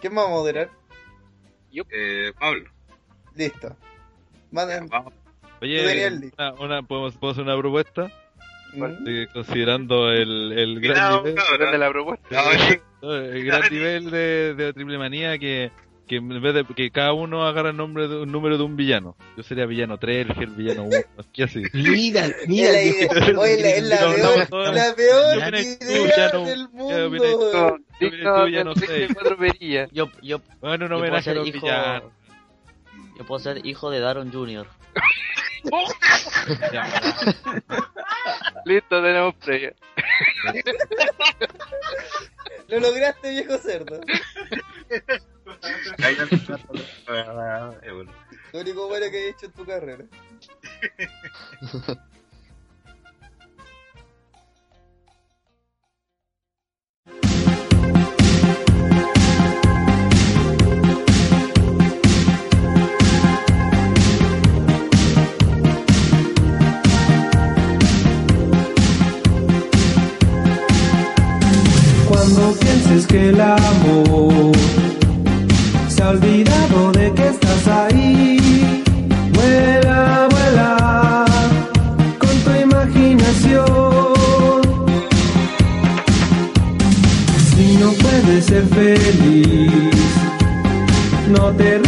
¿Quién va a moderar? Eh, Pablo. Listo. Manden. Oye, una, una- ¿podemos, ¿puedo hacer una propuesta? Considerando el, el gran nivel, de la propuesta. No, sí. no, el gran nivel de, de triple manía que, que en vez de que cada uno agarra el nombre de un número de un villano. Yo sería villano 3, el villano 1, ¿qué así? Mira, mira, la, idea- oye, la- es la peor, la peor Yo idea del mundo. Digno ya del no sé. cuatro perillas. Yo, yo, Bueno, un yo puedo ser hijo, villanos. yo puedo ser hijo de Daron Jr. Listo, tenemos previa. Lo lograste, viejo cerdo. No de-. Lo único bueno que he hecho en tu carrera. Cuando pienses que el amor se ha olvidado de que estás ahí, vuela, vuela con tu imaginación. Si no puedes ser feliz, no te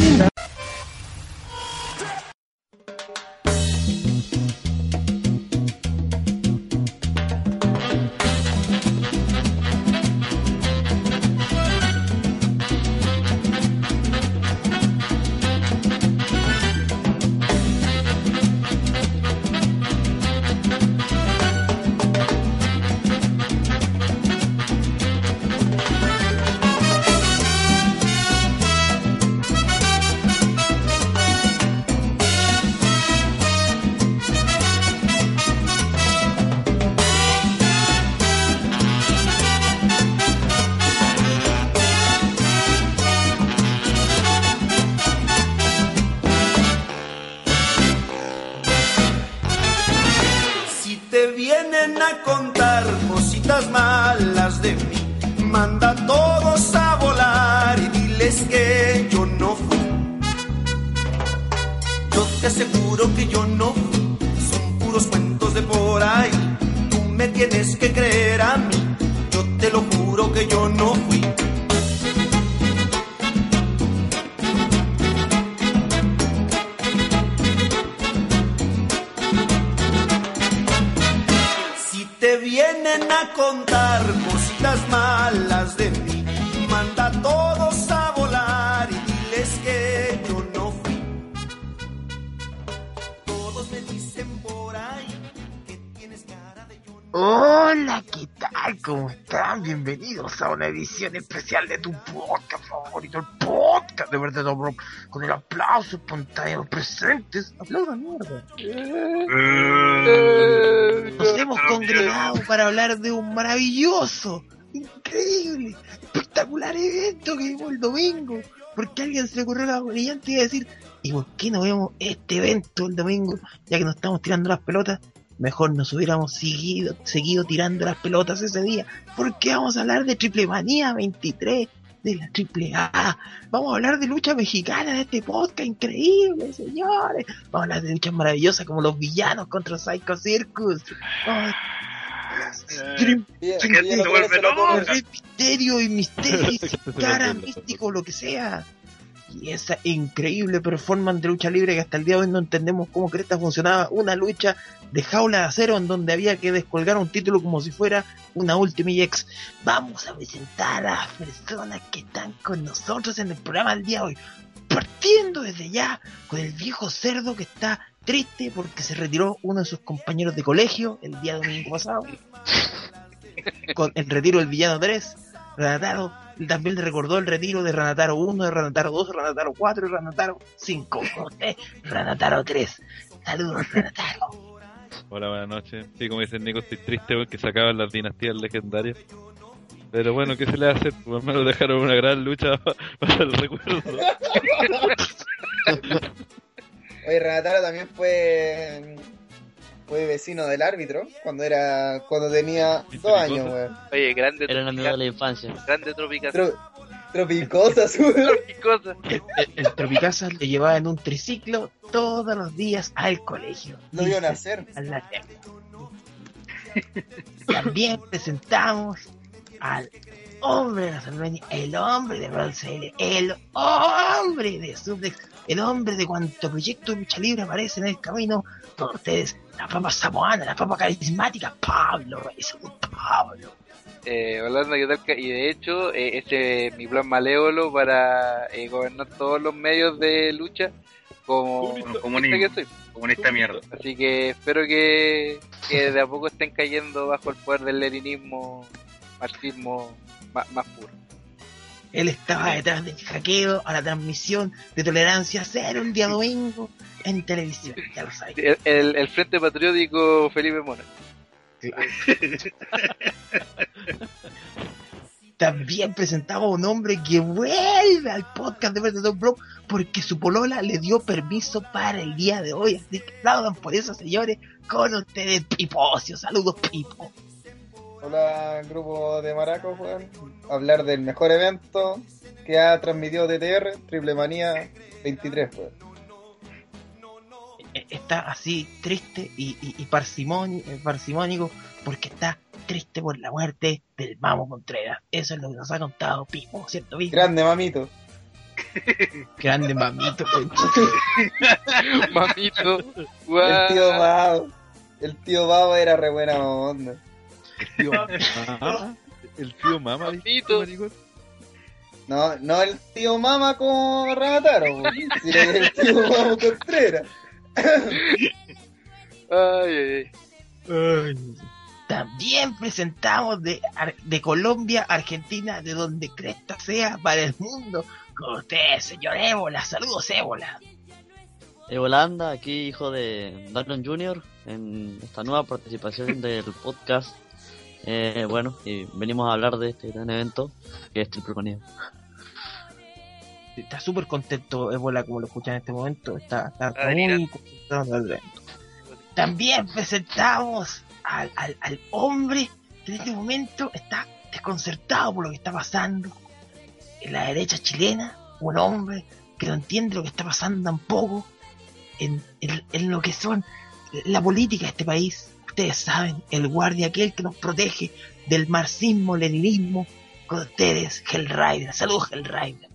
edición especial de tu podcast favorito, el podcast de verdad, bro. Con el aplauso espontáneo presentes. Aplaudan, mierda. Nos hemos congregado para hablar de un maravilloso, increíble, espectacular evento que vimos el domingo. Porque a alguien se le ocurrió la brillante idea de decir, ¿y por qué no vemos este evento el domingo? Ya que nos estamos tirando las pelotas, mejor nos hubiéramos seguido, seguido tirando las pelotas ese día. Porque vamos a hablar de Triple Manía 23, de la Triple A. Vamos a hablar de lucha mexicana de este podcast increíble, señores. Vamos a hablar de luchas maravillosas como los villanos contra Psycho Circus. Dream. Rey Misterio y Misterio y cara místico, lo que sea. Y esa increíble performance de lucha libre que hasta el día de hoy no entendemos cómo cresta funcionaba una lucha de jaula de acero en donde había que descolgar un título como si fuera una Ultimate X. Vamos a presentar a las personas que están con nosotros en el programa del día de hoy. Partiendo desde ya con el viejo cerdo que está triste porque se retiró uno de sus compañeros de colegio el día domingo pasado. Con el retiro del villano 3, Ranataro también le recordó el retiro de Ranataro 1, de Ranataro 2, de Ranataro 4 y Ranataro 5. Como usted, Ranataro 3. Saludos, Ranataro. Hola, buenas noches. Sí, como dice Nico, estoy triste porque se acaban las dinastías legendarias. Pero bueno, ¿qué se le hace? Por lo menos dejaron una gran lucha para el recuerdo. Oye, Renataro también fue fue vecino del árbitro cuando era cuando tenía ¿Viste dos años, weón. Oye, grande Era un amigo de Tropical. la infancia. Grande Tropical. Tro- Tropicosa, su. ¿Qué cosa? El, el- el Tropicazas le llevaba en un triciclo todos los días al colegio. Lo vio nacer. a la. También presentamos al hombre de la Salmeña, el hombre de Bronce, el hombre de Suplex, el hombre de cuanto proyecto de lucha libre aparece en el camino. Todos ustedes, la papa samoana, la papa carismática, Pablo Reyes, Pablo. Eh, Holanda, ¿qué tal? Y de hecho, eh, ese es mi plan malévolo para eh, gobernar todos los medios de lucha como Comunista. comunista que soy. Comunista mierda. Así que espero que, que de a poco estén cayendo bajo el poder del leninismo, marxismo más, más puro. Él estaba detrás del hackeo a la transmisión de tolerancia cero el día domingo en televisión, ya lo sabéis. El, el- el Frente Patriótico Felipe Mona. También presentaba a un hombre que vuelve al podcast de Verdadero Blog porque su polola le dio permiso para el día de hoy. Así que aplaudan por eso, señores. Con ustedes, Pipocio. Saludos, Pipo. Hola, grupo de Maracos, weón. Hablar del mejor evento que ha transmitido TTR, Triple Manía 23, weón. Eh, Está así triste y, y, y eh, parsimónico porque está triste por la muerte del Mamo Contreras. Eso es lo que nos ha contado Pipo, ¿cierto, Pipo? Grande mamito. Grande mamito. Mamito. El guau. tío Babo. El tío Babo era re buena onda. El tío Mama. El tío Mama, ¿viste, Papito. maricón? No, no el tío Mama como Ranataro, weón. sino el tío Mamo Contreras. Ay, ay, ay. También presentamos de, Ar- de Colombia, Argentina, de donde cresta sea para el mundo. Con ustedes, señor Ébola. Saludos, Ébola. Holanda, aquí hijo de Darren Jr. en esta nueva participación del podcast. Eh, bueno, y venimos a hablar de este gran evento que es Triple Manía. Está súper contento Ébola, como lo escuchan en este momento. Está, está Ah, muy mira. concentrado en el evento. También presentamos al, al, al hombre que en este momento está desconcertado por lo que está pasando en la derecha chilena. Un hombre que no entiende lo que está pasando tampoco en, en, en lo que son la política de este país. Ustedes saben, el guardia aquel que nos protege del marxismo, leninismo. Con ustedes, Hellrider. Saludos, Hellrider.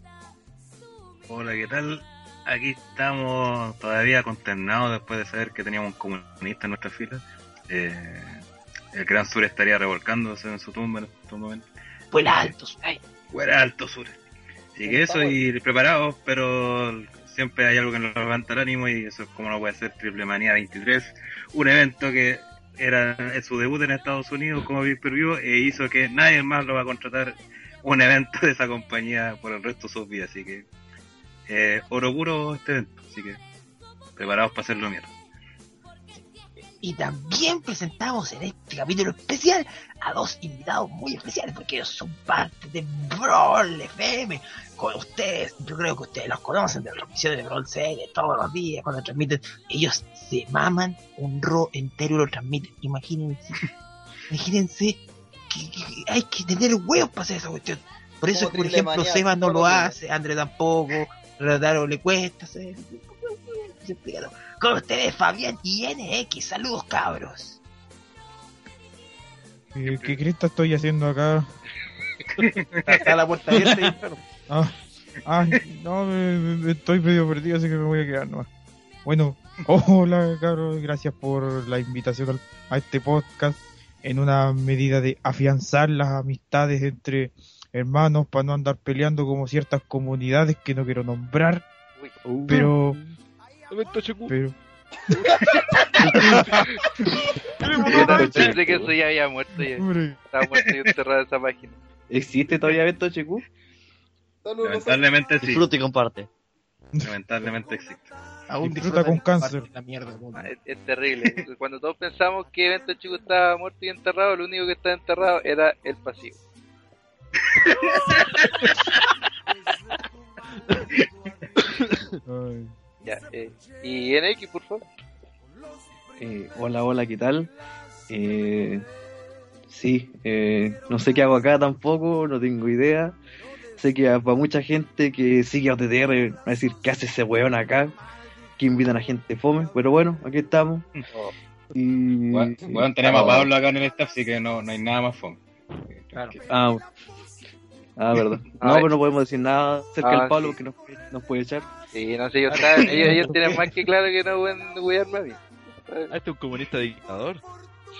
Hola, ¿qué tal? Aquí estamos todavía consternados después de saber que teníamos un comunista en nuestra fila. Eh, el Gran Sur estaría revolcándose en su tumba en estos momentos. Fue el alto, ay, Fuera alto Sur. Así que eso, y preparados, pero siempre hay algo que nos levanta el ánimo y eso es como no puede ser Triple Manía 23. Un evento que era en su debut en Estados Unidos como pay per view e hizo que nadie más lo va a contratar un evento de esa compañía por el resto de sus vidas. Así que eh, oro puro este evento. Así que preparados para hacerlo mierda. Y también presentamos en este capítulo especial a dos invitados muy especiales porque ellos son parte de Brawl FM. Con ustedes, yo creo que ustedes los conocen de las transmisiones de Brawl CL todos los días cuando transmiten. Ellos se maman un ro entero y lo transmiten. Imagínense, imagínense que, que hay que tener huevos para hacer esa cuestión. Por eso, por ejemplo, Manía, Seba no lo hace, André tampoco, Radaro le cuesta hacer. Con ustedes, Fabián y NX. Saludos, cabros. ¿Qué, qué cresta estoy haciendo acá? Está la puerta abierta y Ah, ah, no, me- me- estoy medio perdido, así que me voy a quedar nomás. Bueno, hola, cabros, gracias por la invitación al- a este podcast en una medida de afianzar las amistades entre hermanos para no andar peleando como ciertas comunidades que no quiero nombrar, Uy, pero, pero, pensé que eso ya había muerto. Ya. Estaba muerto y enterrada esa página. ¿Existe todavía HQ? Lamentablemente sí. Disfruta y comparte. Lamentablemente existe. aún Disfruta con cáncer. La mierda, Ah, Es, es terrible. Cuando todos pensamos que Evento Chico estaba muerto y enterrado, lo único que estaba enterrado era el pasivo. Ya, eh, y NX, por favor. Eh, hola, hola, ¿qué tal? Eh, sí, eh, no sé qué hago acá tampoco, no tengo idea. Sé que para mucha gente que sigue a OTTR va a decir, ¿qué hace ese weón acá? Que invitan a gente fome, pero bueno, aquí estamos. Y... Bueno, bueno, tenemos a Pablo acá en el staff, así que no, no hay nada más fome. Ah, ah, verdad. No, Ah, pero no podemos decir nada acerca ah, del Pablo sí. porque nos, nos puede echar. Sí, no sé, ellos, saben- ellos, ellos tienen más que claro que no pueden cuidarme a mí. Ah, este es un comunista dictador.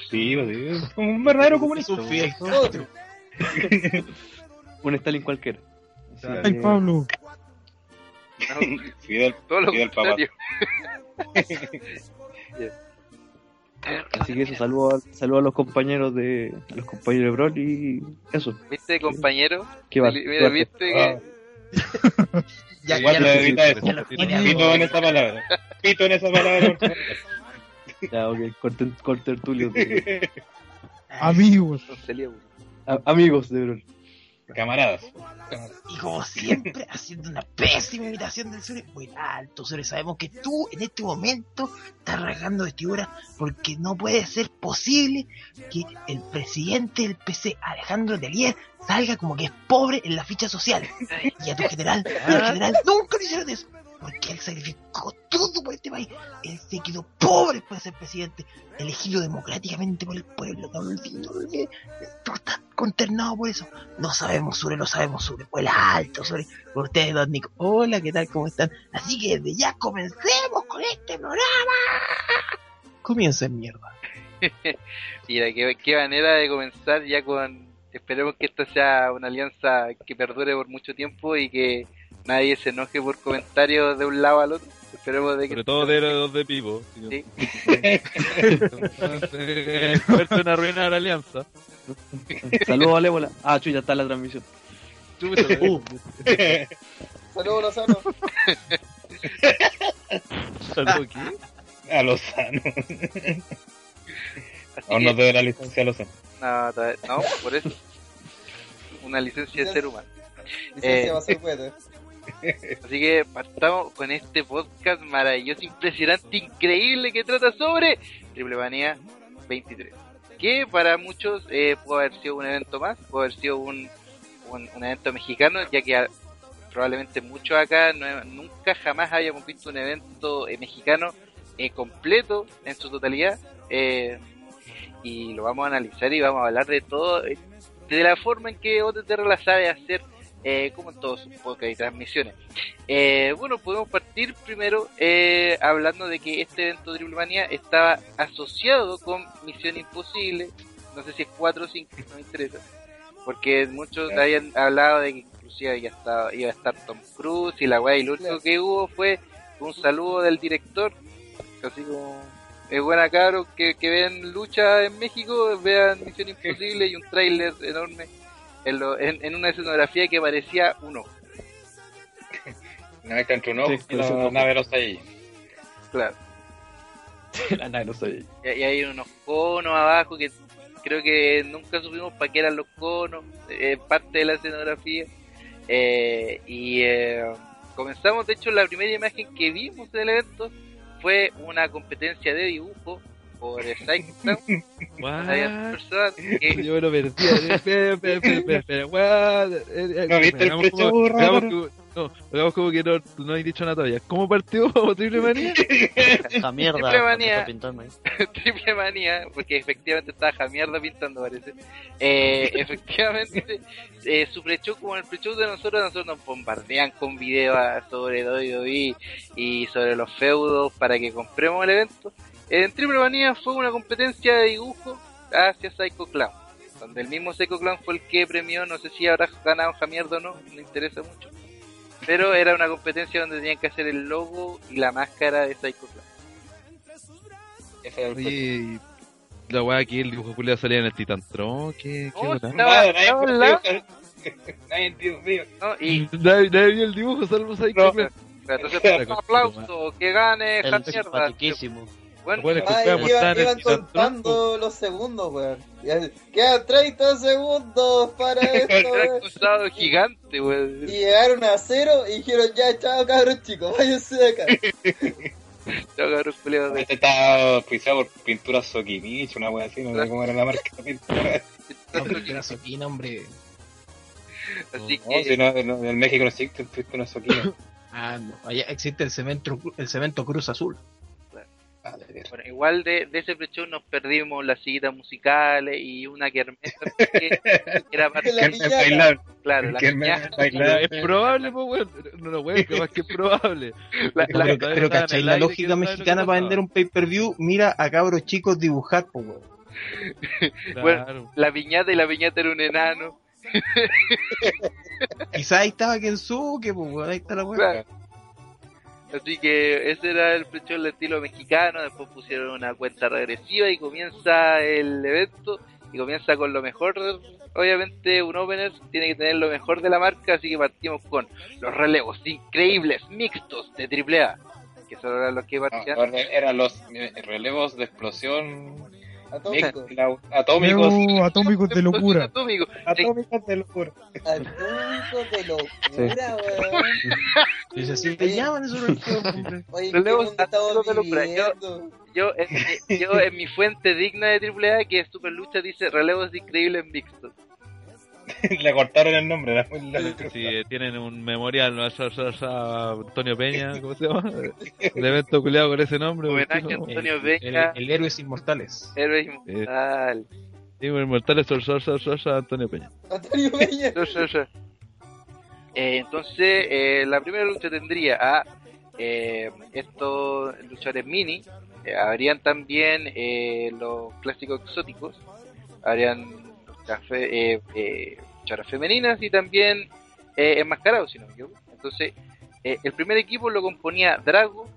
Sí, pues, sí, un verdadero comunista. un fiel. Otro. Un Stalin cualquiera. Así Ay, que- Pablo. No, Fidel, todo lo Fidel Papá. Así que eso, saludo a, saludo a los compañeros de a los compañeros de Brawl y eso. ¿Viste, compañero? Que va, Mira, ¿viste Ah, que Ya, Igual ya le lo- evita eso. lo Pito en esa palabra. Pito en esa palabra. Ya, ok, corten, corten Tulio Amigos. amigos de Brawl. Camaradas. Y como siempre, haciendo una pésima imitación del Sure. Muy alto, Sure. Sabemos que tú en este momento estás rasgando vestidura porque no puede ser posible que el presidente del PC, Alejandro Telier, salga como que es pobre en la ficha social. Y a tu general, al general nunca le hicieron eso. Porque él sacrificó todo por este país. Él se quedó pobre por ser presidente, elegido democráticamente por el pueblo. No lo olvides, no lo olvides. Tú estás consternado por eso. No sabemos sobre, no sabemos sobre. Vuela alto sobre. Por ustedes, Don Nico. Hola, ¿qué tal? ¿Cómo están? Así que desde ya comencemos con este programa. Comienza en mierda. Mira, qué, qué manera de comenzar ya con... Esperemos que esto sea una alianza que perdure por mucho tiempo y que nadie se enoje por comentarios de un lado al otro. Esperemos de que... Sobre todo de los de Pipo. Sí. Fuerte arruinar la alianza. Saludos a Lébola. Ah, chuya, está la transmisión. Uh. Saludos, Lozano. ¿Saludos qué? A Lozano. Aún no te doy la licencia a Lozano. No, por eso. Una licencia de ser humano. Licencia Eh. va a ser cohete. Así que partamos con este podcast maravilloso, impresionante, increíble que trata sobre Triple Manía 23. Que para muchos eh, pudo haber sido un evento más, pudo haber sido un, un, evento mexicano, ya que probablemente muchos acá nunca jamás habíamos visto un evento eh, mexicano eh, completo en su totalidad. eh, y lo vamos a analizar y vamos a hablar de todo, eh, de la forma en que OTTR la sabe hacer, eh, como en todos sus podcasts y transmisiones. Eh, bueno, podemos partir primero eh, hablando de que este evento de Triple Manía estaba asociado con Misión Imposible, no sé si es 4 o 5, no me interesa, porque muchos Claro. habían hablado de que inclusive ya estaba, iba a estar Tom Cruise y la weá, y lo único que hubo fue un saludo del director, así como es buena cabros que, que vean lucha en México, vean Misión Imposible y un tráiler enorme en, lo- en, en una escenografía que parecía un ojo, Una vez que entró un ojo Sí, y la no- nave los ahí. claro. la nave no soy. Y, y hay unos conos abajo que creo que nunca supimos para qué eran los conos, eh, parte de la escenografía. Eh, y eh, comenzamos, de hecho, la primera imagen que vimos del evento fue una competencia de dibujo por Clown. Había What? personas que Yo me lo perdí. Espera, espera, espera, ¿No viste el hagamos como- No, que no, no hay dicho nada todavía. ¿Cómo partió Triple Manía? Esta mierda. Triple manía. triple manía, porque efectivamente estaba Jamierda pintando, parece. Eh, efectivamente, eh, su pre-show, como el pre-show de nosotros, nosotros nos bombardean con videos sobre WWE y sobre los feudos para que compremos el evento. En Triple Manía fue una competencia de dibujo hacia Psycho Clown, donde el mismo Psycho Clown fue el que premió, no sé si habrá ganado Jamierda o no, no interesa mucho. Pero era una competencia donde tenían que hacer el logo y la máscara de Psycho Clown. Oye, la weá aquí, el dibujo culiado salía en el Titantron. ¿Qué, qué Oh, weá? estaba- estaba al lado. Nadie entiende. ¿no? Y Nadie, nadie vio el dibujo, salvo Psycho No. Clown. entonces un aplauso, que gane El Jamierda. Bueno, Bueno, escuchamos, iban, iban contando los segundos, weón. Quedan 30 segundos para esto, weón. cruzado gigante, Y weón. llegaron a cero y dijeron, ya, chao cabros chicos, váyanse de acá. Chao, cabrón, culiao de- Este estaba pisado por pintura Sokimich, una wea así, no sé cómo era la marca de pintura. Era Soquina, hombre. Así No, que si no, no, en México no existe con azuquina. Ah, no. Allá existe el cemento, el cemento Cruz Azul. Ah, de bueno, igual de, de ese pre-show nos perdimos las citas musicales y una porque era para bailar. claro, la bailar. Es probable, pues, weón. No, no, weón, que más que es probable. la- la- Pero Pero, ¿cachai la lógica ¿quién sabe lo que mexicana para vender un pay-per-view? Mira a cabros chicos dibujar, pues, weón. Claro. la piñata y la piñata era un enano. Quizás ahí estaba Kensuke, pues, weón. Ahí está la weón. Claro. Así que ese era el pre-show del estilo mexicano. Después pusieron una cuenta regresiva y comienza el evento. Y comienza con lo mejor. Obviamente, un opener tiene que tener lo mejor de la marca. Así que partimos con los relevos increíbles mixtos de AAA. Que solo eran los que partían. no, eran los relevos de explosión Atómico. mix- la- atómicos. Nuevo atómicos de locura. Atómico. Atómicos de locura. Atómico de locura, weón. Y así le llaman eso. Oye, ¿en qué Relevos mundo estamos atómicos de locura. Yo-? Yo, en, mi- yo en mi fuente digna de AAA, que es Super Lucha, dice relevos increíbles mixtos. Le cortaron el nombre. era muy largo. Si eh, tienen un memorial ¿no? a, a- a Antonio Peña, ¿cómo se llama? El evento culiado con ese nombre. El, Peña, el Héroes Inmortales. héroe inmortal. Sí, el mortal es Sor, Sor, Sor, Antonio Peña. Antonio Peña. Eh, entonces, eh, la primera lucha tendría a eh, estos luchadores mini. Eh, habrían también eh, los clásicos exóticos. Habrían café, eh, eh, luchadoras femeninas y también eh, enmascarados, si no me equivoco. Entonces, eh, el primer equipo lo componía Drago,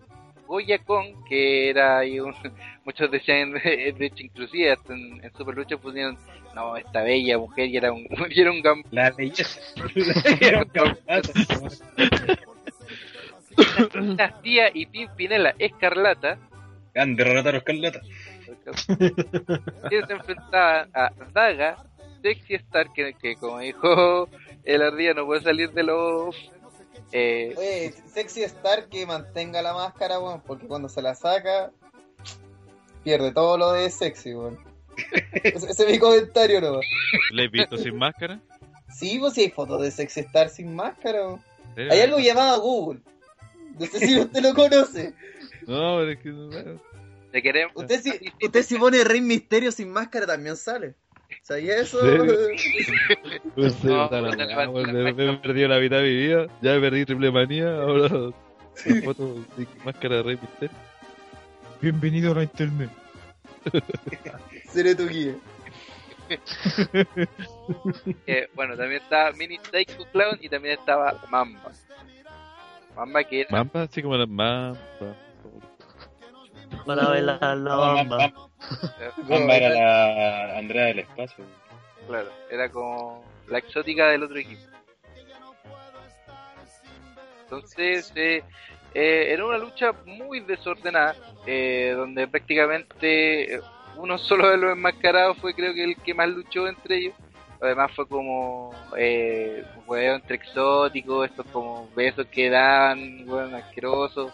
Goya Kong, que era un- muchos decían, de hecho, inclusive hasta en, en Super Lucha pusieron, no, esta bella mujer y era un, y era un gam- La belleza. Era un. Dinastía y Pimpinela Escarlata, Grande Renata Escarlata. que se enfrentaban a Daga, Sexy Star, que, que como dijo el ardía no puede salir de los... Eh, Oye, Sexy Star que mantenga la máscara, weón, porque cuando se la saca, pierde todo lo de sexy, weón. Ese, ese es mi comentario, ¿no? ¿Le he visto sin máscara? Sí, pues sí hay fotos de Sexy Star sin máscara. Hay algo llamado Google. No sé si usted lo conoce. No, pero es que. bueno, te queremos... Usted si, usted si pone Rey Misterio sin máscara también sale. ¿Sabía eso? ¿Serio? No sé, No, puta la no, me, he perdido la mitad de mi vida. Ya me perdí triple manía. Ahora. la foto de máscara de Rey Misterio. Bienvenido a la internet. Seré tu guía. Eh, bueno, también estaba Mini Psycho Clown y también estaba Mamba. Mamba que era... Mampa, así como la Mampa. Para bailar la bamba. Mamba era la Andrea del espacio. Claro, era como la exótica del otro equipo. Entonces, eh, eh, era una lucha muy desordenada, eh, donde prácticamente eh, uno solo de los enmascarados fue creo que el que más luchó entre ellos. Además fue como eh, un huevo entre exóticos, estos como besos que dan, hueón asquerosos,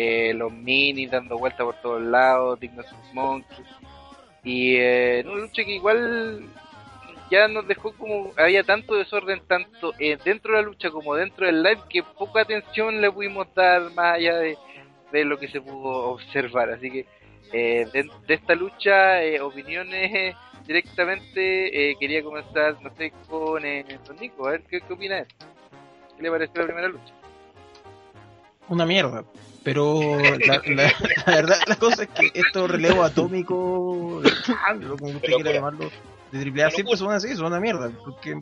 eh, los minis dando vueltas por todos lados, Dignos Monkey. Y eh, en una lucha que igual ya nos dejó como había tanto desorden tanto eh, dentro de la lucha como dentro del live que poca atención le pudimos dar más allá de, de lo que se pudo observar. Así que eh, de, esta lucha eh, opiniones eh, directamente eh, quería comenzar no sé con eh, con Nico a ver qué, qué opina él. Qué le pareció la primera lucha Una mierda. Pero la, la- la verdad, la cosa es que estos relevos atómicos, como usted quiera llamarlo, de AAA siempre son así, son una mierda. Porque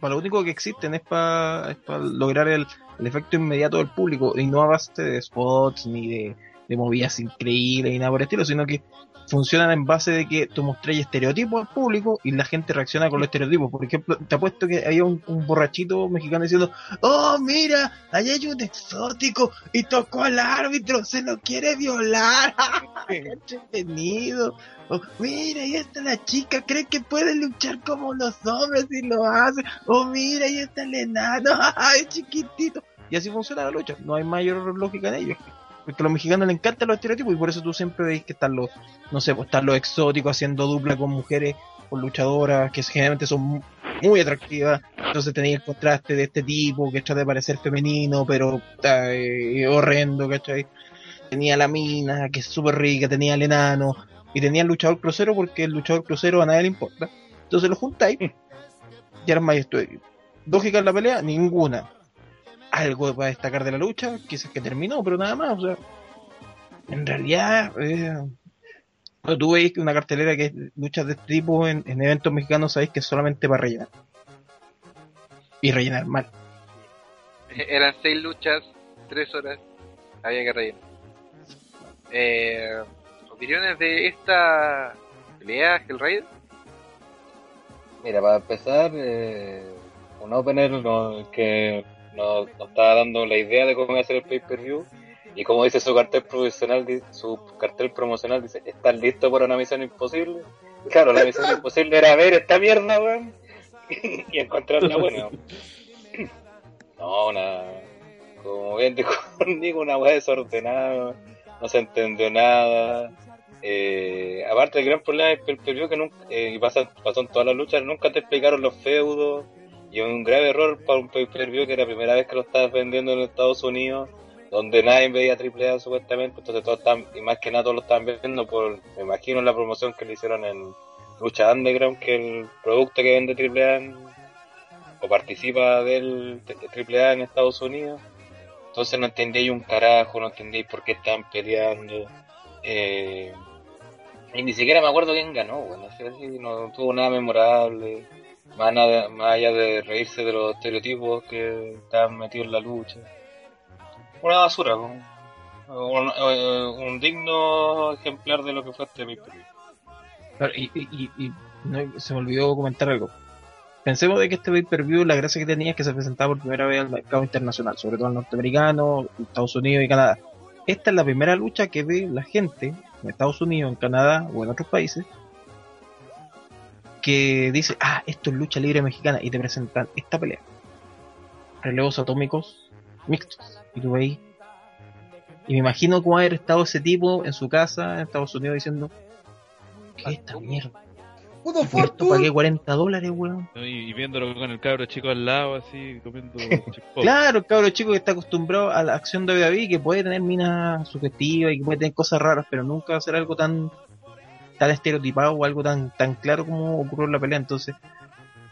para lo único que existen es para es para lograr el, el efecto inmediato del público y no a base de spots ni de, de movidas increíbles ni nada por el estilo, sino que funcionan en base de que tú mostrás estereotipos al público y la gente reacciona con los estereotipos. Por ejemplo, te apuesto que había un, borrachito mexicano diciendo, oh, mira, ahí hay un exótico y tocó al árbitro, se lo quiere violar. ¡Qué entretenido! Oh, mira, ahí está la chica, cree que puede luchar como los hombres y lo hace. Oh, mira, ahí está el enano, es chiquitito. Y así funciona la lucha, no hay mayor lógica en ello. Porque a los mexicanos les encantan los estereotipos y por eso tú siempre veis que están los, no sé, pues están los exóticos haciendo dupla con mujeres, con luchadoras, que generalmente son muy atractiva. Entonces tenía el contraste de este tipo que trata de parecer femenino, pero eh, horrendo, ¿cachai? Tenía la mina, que es súper rica, tenía el enano, y tenía el luchador crucero, porque el luchador crucero a nadie le importa. Entonces lo juntáis y armáis esto. Lógica en la pelea, ninguna. Algo para destacar de la lucha, quizás que terminó, pero nada más. O sea, en realidad, eh, cuando tú veis una cartelera que es luchas de este tipo en, en eventos mexicanos, sabéis que es solamente para rellenar. Y rellenar mal. Eran seis luchas, tres horas, había que rellenar. Eh, ¿Opiniones de esta pelea, Hellraider? Mira, para empezar, eh, un opener no- que nos, nos está dando la idea de cómo va a ser el pay-per-view. Y como dice su cartel promocional, su cartel promocional dice, ¿estás listo para una misión imposible? Claro, la misión imposible era ver esta mierda, weón, y encontrarla buena. No, una, como bien dijo Nico, una weá desordenada, no se entendió nada. Eh, aparte el gran problema del pay-per-view que nunca, eh, y pasa, pasó en todas las luchas, nunca te explicaron los feudos, y un grave error para un pay-per-view que era la primera vez que lo estabas vendiendo en Estados Unidos, donde nadie veía AAA supuestamente, entonces todos estaban, y más que nada todos lo estaban viendo por, me imagino, la promoción que le hicieron en Lucha Underground, que el producto que vende AAA o participa del AAA en Estados Unidos. Entonces no entendéis un carajo, no entendéis por qué estaban peleando. Eh, y ni siquiera me acuerdo quién ganó, bueno, así, así, no tuvo nada memorable, más, allá de reírse de los estereotipos que estaban metidos en la lucha. Una basura, eh, un digno ejemplar de lo que fue este y, y- y- y se me olvidó comentar algo. Pensemos de que este pay-per-view, la gracia que tenía es que se presentaba por primera vez al mercado internacional, sobre todo al norteamericano, Estados Unidos y Canadá. Esta es la primera lucha que ve la gente en Estados Unidos, en Canadá o en otros países que dice, ah, esto es lucha libre mexicana y te presentan esta pelea. Relevos atómicos mixtos. Y tú veis. Y me imagino cómo haber estado ese tipo en su casa en Estados Unidos diciendo, ¿qué es esta mierda? Puto ¿Por esto pagué 40 dólares, weón? Y, y viéndolo con el cabro chico al lado, así, comiendo. Claro, el cabro chico que está acostumbrado a la acción de WWE, que puede tener minas sugestivas y que puede tener cosas raras, pero nunca va a ser algo tan estereotipado o algo tan tan claro como ocurrió en la pelea. Entonces,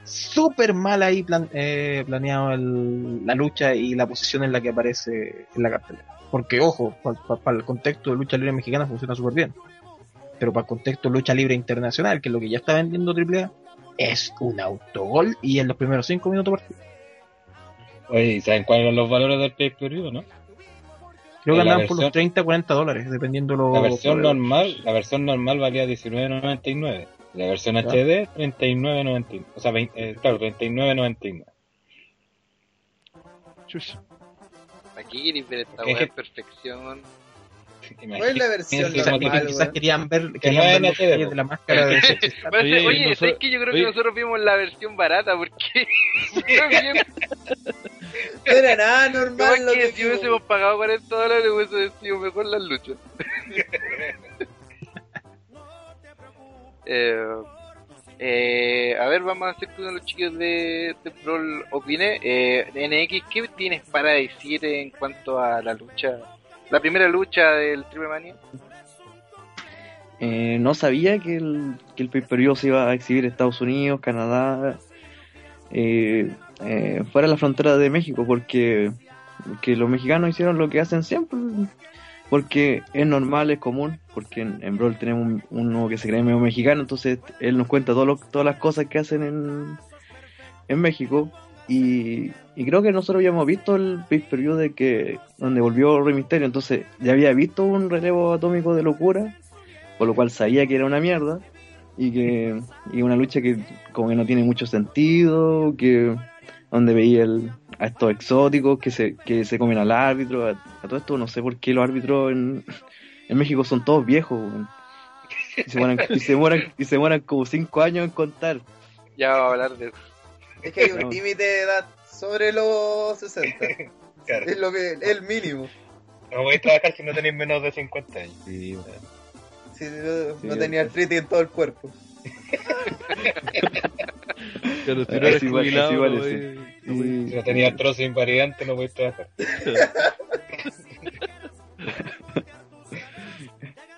súper mal ahí plan- eh, planeado el- la lucha y la posición en la que aparece en la cartelera. Porque, ojo, para el contexto de lucha libre mexicana funciona súper bien. Pero para el contexto de lucha libre internacional, que es lo que ya está vendiendo AAA, es un autogol y en los primeros 5 minutos partido. Oye, ¿y saben cuáles eran los valores del pay-per-view, no? Creo que Eh, la andaban por los versión- 30, 40 dólares, dependiendo lo. La versión por- normal, la versión normal valía 19.99. La versión Ya. HD 39.99. O sea, 20, eh, claro, 29.99. Chucha. Aquí queréis ver esta que- en perfección. ¿Cuál es la versión normal, quizás weón? querían ver, no querían es ver los de la máscara de. Parece- Oye, oye, nosotros- ¿sabes que Yo creo oye. que nosotros vimos la versión barata porque. No era nada normal lo que que si hubiésemos pagado 40 dólares hubiese sido mejor las luchas. eh, eh, a ver, vamos a hacer que uno de los chicos de, de Brawl opine. Eh, NX, ¿qué tienes para decir en cuanto a la lucha? La primera lucha del Triple Mania. Eh, no sabía que el, que el pay-per-view se iba a exhibir en Estados Unidos, Canadá, eh, eh, fuera de la frontera de México, porque, porque los mexicanos hicieron lo que hacen siempre, porque es normal, es común, porque en, en Brawl tenemos un- uno que se cree medio mexicano, entonces él nos cuenta todo todas las cosas que hacen en, en México. Y, y creo que nosotros ya hemos visto el pay-per-view de que donde volvió Rey Mysterio, entonces ya había visto un relevo atómico de locura por lo cual sabía que era una mierda y que y una lucha que como que no tiene mucho sentido, que donde veía el, a estos exóticos que se, que se comen al árbitro, a, a todo esto no sé por qué los árbitros en, en México son todos viejos y se mueran, y se mueran, y se mueran como cinco años en contar. Ya vamos a hablar de eso. Es que hay un No. límite de edad sobre los 60. Claro. Es lo que el mínimo. No podéis trabajar si no tenéis menos de 50 años. Sí, Si no, Sí, no tenía artritis en todo el cuerpo. Pero si no eres igual- jubilado, así igual, no sí. puedes- no puedes- Si no tenías trozo invariante, no puedes trabajar.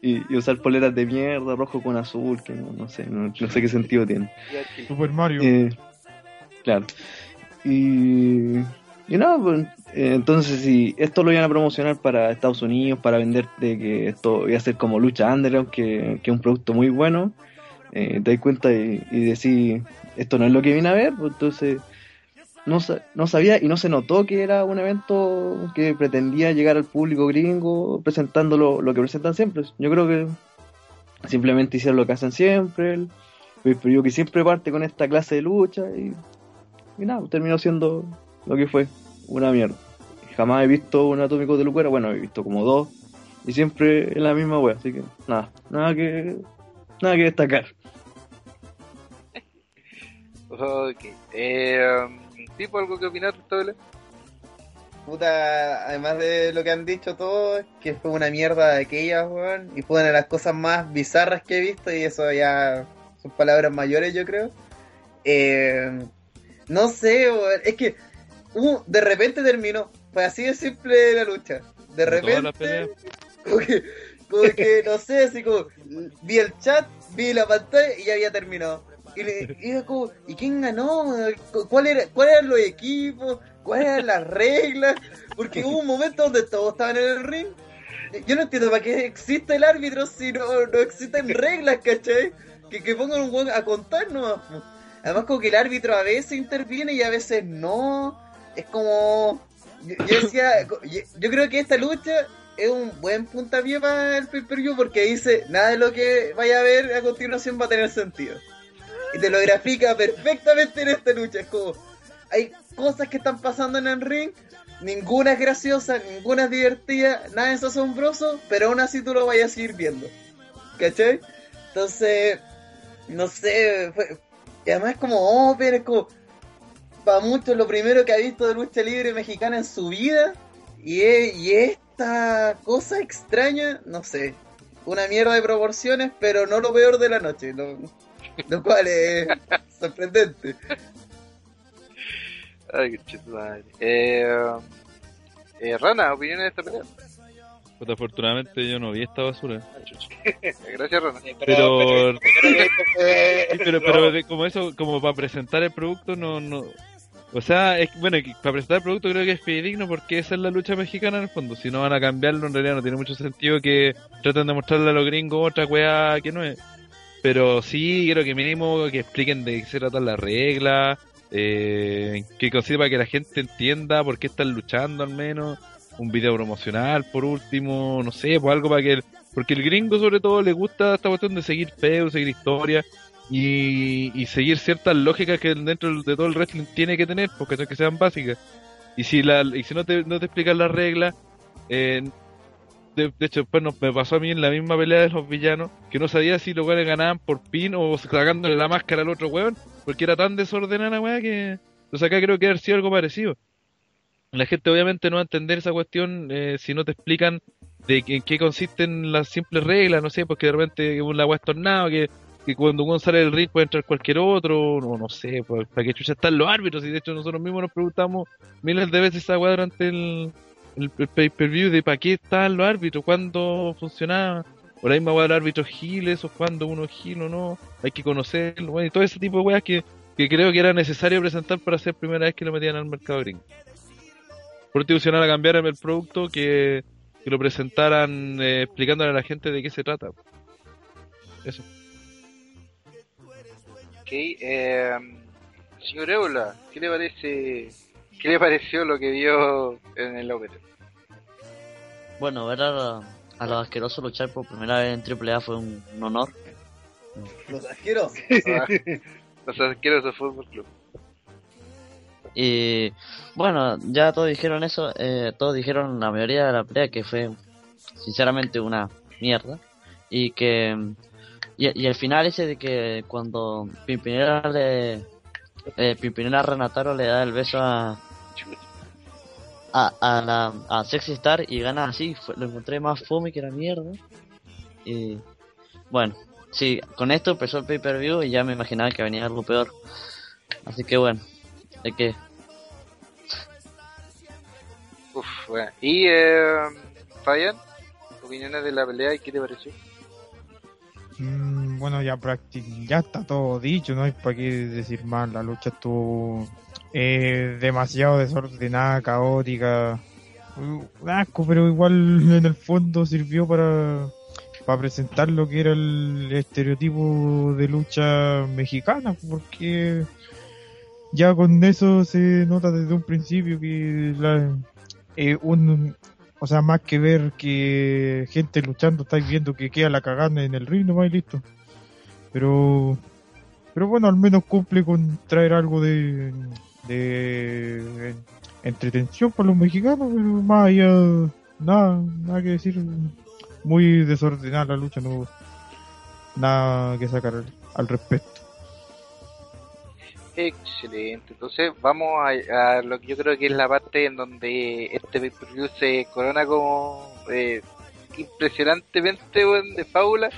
Y, y usar poleras de mierda, rojo con azul, que no, no sé, no, no sé qué sentido tiene. Super Mario. Eh, claro. Y, y nada, pues, eh, entonces si esto lo iban a promocionar para Estados Unidos, para vender de que esto iba a ser como lucha underground, que, que es un producto muy bueno, eh, te das cuenta y, y esto no es lo que vine a ver, pues entonces no, no sabía y no se notó que era un evento que pretendía llegar al público gringo presentando lo, que presentan siempre. Yo creo que simplemente hicieron lo que hacen siempre, el pay-per-view que siempre parte con esta clase de lucha y, nada, terminó siendo lo que fue, una mierda. Jamás he visto un atómico de Lucuera, bueno, he visto como dos y siempre en la misma wea, así que nada, nada que nada que destacar. Ok. Eh, um, ¿Tipo algo que opinar, Tobela? Puta, además de lo que han dicho todos, que fue una mierda de aquella, weón, y fue una de las cosas más bizarras que he visto, y eso ya son palabras mayores, yo creo. Eh, no sé, weón, es que uh, de repente terminó, fue así de simple la lucha. De repente, como que, como que, no sé, así como, vi el chat, vi la pantalla y ya había terminado. Y, le, y era como, ¿y quién ganó? ¿Cuál era, ¿Cuáles eran los equipos? ¿Cuáles eran las reglas? Porque hubo un momento donde todos estaban en el ring. Yo no entiendo para qué existe el árbitro si no, no existen reglas, ¿cachai? Que, que pongan un buen a contar nomás. Además, como que el árbitro a veces interviene y a veces no. Es como. Yo, yo decía, yo, yo creo que esta lucha es un buen puntapié para el pay-per-view porque dice nada de lo que vaya a ver a continuación va a tener sentido. Y te lo grafica perfectamente en esta lucha. Es como, hay cosas que están pasando en el ring, ninguna es graciosa, ninguna es divertida, nada es asombroso, pero aún así tú lo vayas a seguir viendo. ¿Cachai? Entonces, no sé, fue- y además es como open, es como, para muchos lo primero que ha visto de lucha libre mexicana en su vida, y, y esta cosa extraña, no sé, una mierda de proporciones, pero no lo peor de la noche, lo, lo cual es sorprendente. Ay, qué madre. Eh, eh, Rana, ¿opinión de esta pelea? Puta, afortunadamente yo no vi esta basura. Gracias, Rana. Pero, pero- pero, como eso, como para presentar el producto, no, no. O sea, es, bueno, para presentar el producto creo que es fidedigno porque esa es la lucha mexicana en el fondo. Si no van a cambiarlo, en realidad no tiene mucho sentido que traten de mostrarle a los gringos otra weá que no es. Pero sí, creo que mínimo que expliquen de qué se tratan las reglas, eh, que consiga que la gente entienda por qué están luchando al menos. Un video promocional por último, no sé, pues algo para que... porque el gringo sobre todo le gusta esta cuestión de seguir feo, seguir historia y, y seguir ciertas lógicas que dentro de todo el wrestling tiene que tener, porque son que sean básicas. Y si la y si no te, no te explican las reglas, eh, de, de hecho después nos, me pasó a mí en la misma pelea de los villanos, que no sabía si los weones ganaban por pin o sacándole la máscara al otro weón, porque era tan desordenada la weá que... Entonces acá creo que haber sido algo parecido. La gente obviamente no va a entender esa cuestión eh, si no te explican de en qué consisten las simples reglas, no sé, porque de repente la weá es tornado, que, que cuando uno sale del ring puede entrar cualquier otro, no, no sé, pues, para qué chucha están los árbitros, y de hecho nosotros mismos nos preguntamos miles de veces esa weá durante el, el, pay-per-view de para qué estaban los árbitros, cuándo funcionaba, por ahí me voy a dar árbitros giles o cuándo uno gil o no, hay que conocerlo, bueno, y todo ese tipo de weas que, que creo que era necesario presentar para ser primera vez que lo metían al mercado gringo. Por último, a cambiar el producto, que, que lo presentaran eh, explicándole a la gente de qué se trata. Eso. Ok, eh, señor Eula, ¿qué le parece? ¿Qué le pareció lo que vio en el Open? Bueno, ver a, a los asquerosos luchar por primera vez en AAA fue un, un honor. Los asquerosos. Los asquerosos Fútbol Club. Y bueno, ya todos dijeron eso, eh, todos dijeron la mayoría de la pelea que fue sinceramente una mierda. Y que y, y el final ese de que cuando Pimpinela le eh, Pimpinela Renataro le da el beso a a, a la a Sexy Star y gana así, fue- lo encontré más fome que la mierda. Y bueno, sí, con esto empezó el pay-per-view y ya me imaginaba que venía algo peor. Así que bueno, hay que... Uf, bueno. Y, eh, opiniones de la pelea y qué te pareció. Mm, bueno, ya ya está todo dicho, no hay para qué decir más. La lucha estuvo eh, demasiado desordenada, caótica. Un asco, pero igual en el fondo sirvió para, para presentar lo que era el estereotipo de lucha mexicana, porque ya con eso se nota desde un principio que la, eh, un, o sea, más que ver que gente luchando, estáis viendo que queda la cagada en el ring, nomás y listo. Pero, pero bueno, al menos cumple con traer algo de, de entretención para los mexicanos, pero más allá, nada, nada que decir. Muy desordenada la lucha, no, nada que sacar al, respecto. Excelente. Entonces vamos a, a lo que yo creo que es la parte en donde este pay-per-view se corona como eh, impresionantemente de fábula.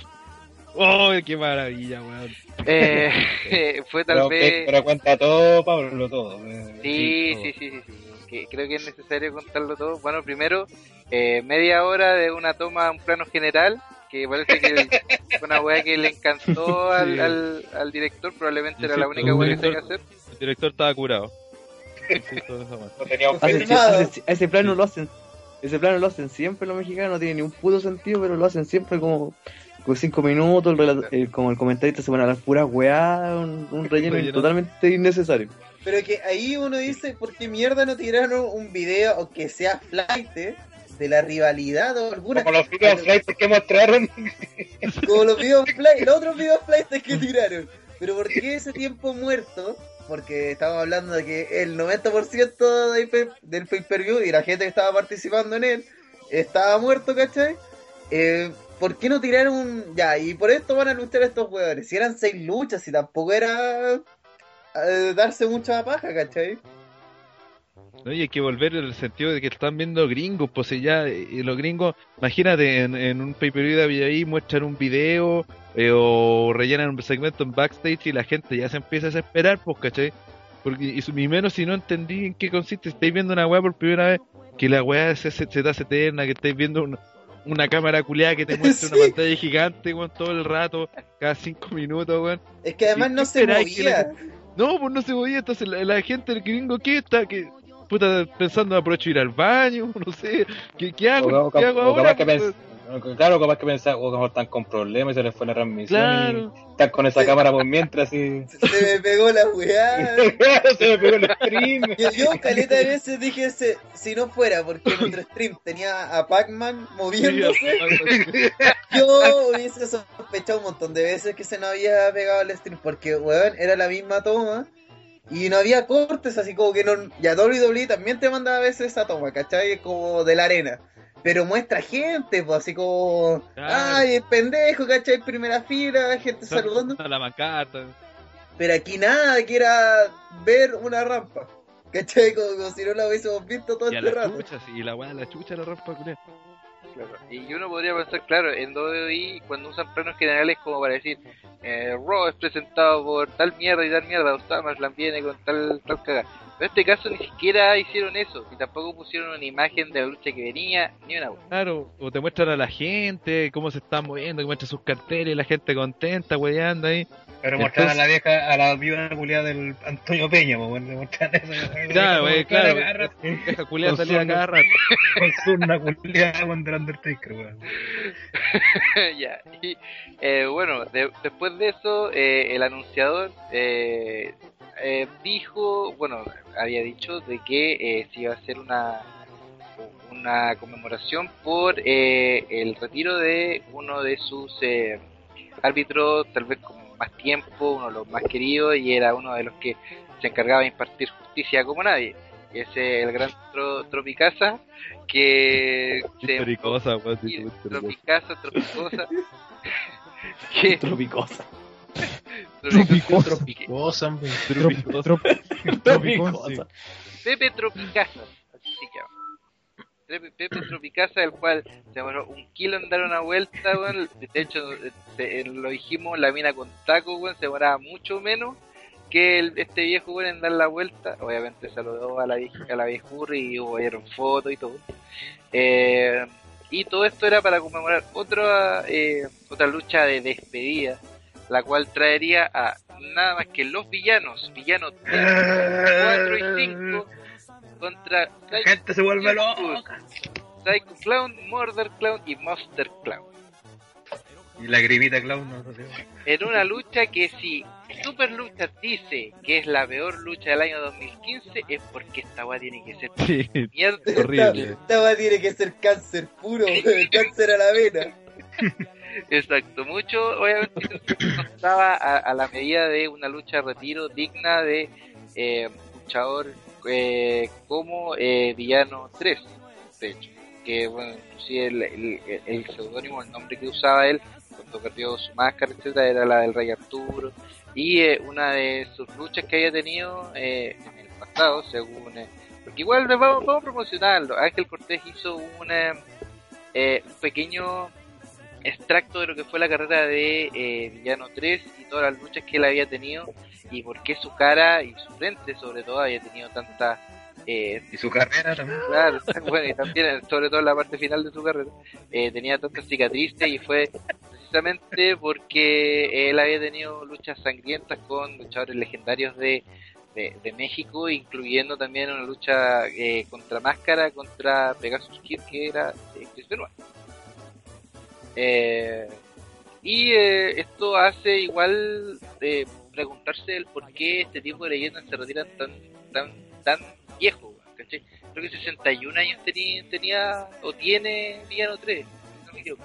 ¡Oh, qué maravilla, weón! Eh, fue tal Pero, vez... pero cuenta todo, Pablo, todo. eh. Sí, sí, sí, sí, sí. Que creo que es necesario contarlo todo. Bueno, primero, eh, media hora de una toma a un plano general, que parece que fue una weá que le encantó al, Sí. al, al director, probablemente era Sí, la única weá que tenía que hacer. El director estaba curado. Sí. No tenía un ese plano lo hacen ese plano lo hacen siempre los mexicanos no tiene ni un puto sentido pero lo hacen siempre como con cinco minutos el relato- el- como el comentarista se pone a las puras weá un, un relleno Relleno. totalmente innecesario Pero que ahí uno dice, ¿por qué mierda no tiraron un video o que sea flight eh, de la rivalidad o alguna? Como los videos flight que mostraron. Como los videos flight, los otros videos flight que tiraron. Pero ¿por qué ese tiempo muerto? Porque estamos hablando de que el 90% del pay- del pay-per-view y la gente que estaba participando en él estaba muerto, ¿cachai? Eh, ¿Por qué no tiraron un... Ya, y por esto van a luchar estos jugadores. Si eran seis luchas y tampoco era eh, darse mucha paja, ¿cachai? No, y hay que volver en el sentido de que están viendo gringos, pues si ya eh, los gringos, imagínate en, en un pay-per-view de ahí muestran un video eh, o rellenan un segmento en backstage y la gente ya se empieza a desesperar, pues, ¿cachai? Porque, y, y menos si no entendí en qué consiste, estáis viendo una weá por primera vez, que la weá se, se, se te hace eterna, que estáis viendo un- una cámara culeada que te muestra Sí. una pantalla gigante, weón, todo el rato, cada cinco minutos, weón. Es que además ¿Y no se movía. la No, pues no se podía, entonces la, la gente, el gringo, ¿qué está? que Puta, pensando, aprovecho ir al baño, no sé, ¿qué, qué hago? O, o- ¿Qué hago o ahora? capaz que pens- claro, capaz que pensar, o como están con problemas y se les fue la transmisión Claro. y están con esa cámara por mientras y Se me pegó la weá. se me pegó el stream. Yo, yo caleta de veces dije se- si no fuera porque nuestro stream tenía a Pac-Man moviéndose, yo hubiese sospechado un montón de veces que se nos había pegado el stream porque weón era la misma toma y no había cortes así como que no ya WWE también te manda a veces esa toma, ¿cachai? Como de la arena. Pero muestra gente, pues así como, Claro. ay, el pendejo, ¿cachai? Primera fila, gente saludando. A la mancata. Pero aquí nada, que era ver una rampa. ¿Cachai? Como, como si no la hubiésemos visto todo Y este la rato. chucha, sí, y la weá de la chucha la rampa, culiao. Claro. Y uno podría pensar, claro, en WWE cuando usan planos generales como para decir, eh, Raw es presentado por tal mierda y tal mierda, o SummerSlam viene con tal, tal caga. Pero en este caso ni siquiera hicieron eso, y tampoco pusieron una imagen de la lucha que venía, ni una wea. Claro, o te muestran a la gente, cómo se están moviendo, que muestran sus carteles, la gente contenta, weyando ahí. Pero mostraron a la vieja, a la viva culiada del Antonio Peña, pues bueno, mostraron eso. Claro, wey, claro. Agarra- Deja culiada su- cada rato. Con su una culiada con Undertaker, weón. ya, y eh, bueno, de- después de eso, eh, el anunciador eh, eh, dijo, bueno, había dicho de que eh, se iba a hacer una una conmemoración por eh, el retiro de uno de sus eh, árbitros, tal vez con más tiempo, uno de los más queridos, y era uno de los que se encargaba de impartir justicia como nadie. Ese el gran tro, Tropicasa, que se sí, historicosa. Tropicasa, Tropicosa. que Tropicosa. Tropicosa. Tropicosa, hombre. Trop- trop- Tropiconce. Pepe Tropicasa, así se llama. Pepe, Pepe Tropicasa, el cual se demoró un kilo en dar una vuelta, weón. De hecho, eh, lo dijimos, la mina con taco, weón, se demoraba mucho menos. que el- este viejo bueno en dar la vuelta, obviamente saludó a la vieja, a la viejurri y hubo fotos y todo. Eh, y todo esto era para conmemorar otra eh, otra lucha de despedida, la cual traería a nada más que los villanos, villanos 4 y 5 contra La gente se vuelve loca. Psycho Clown, Murder Clown y Monster Clown. Y la grimita clown no sé. En una lucha que si Super Lucha dice que es la peor lucha del año 2015 es porque esta weá tiene que ser Sí, mierda. horrible. Esta weá tiene que ser cáncer puro, cáncer a la vena. Exacto, mucho obviamente estaba a, a la medida de una lucha de retiro digna de eh, luchador eh, como eh, Villano 3, de hecho, que bueno, inclusive el, el, seudónimo, el nombre que usaba él cuando perdió su máscara, etcétera, era la del Rey Arturo, y eh, una de sus luchas que había tenido eh, en el pasado, según... porque igual vamos a promocionarlo, Ángel Cortés hizo una, eh, un pequeño extracto de lo que fue la carrera de eh, Villano 3 y todas las luchas que él había tenido y por qué su cara y su frente sobre todo había tenido tanta eh, Y su carrera también. claro, bueno y también sobre todo en la parte final de su carrera eh, tenía tantas cicatrices y fue precisamente porque él había tenido luchas sangrientas con luchadores legendarios de, de, de México incluyendo también una lucha eh, contra máscara contra Pegasus Kid que era eh, Chris Benoit eh, y eh, esto hace igual eh, preguntarse el por qué este tipo de leyendas se retiran tan tan tan viejo. Creo que 61 años tenía, tenía o tiene Villano 3, si no me equivoco.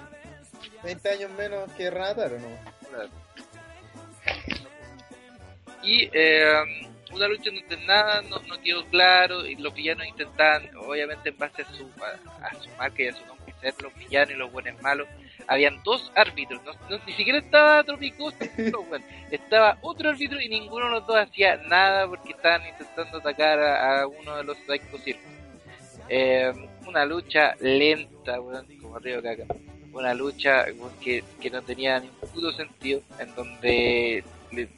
20 años menos que Renataro, ¿no? Claro. Y eh, una lucha donde nada no, no quedó claro y los villanos intentaban, obviamente en base a su, a, a su marca y a su nombre, ser los villanos y los buenos malos. Habían dos árbitros, no, no- ni siquiera estaba no, bueno, estaba otro árbitro y ninguno de los dos hacía nada porque estaban intentando atacar a, a uno de los Psycho Circus. Eh, una lucha lenta, weón, como Río Caca. Una lucha que, que no tenía ningún puto sentido, en donde, le-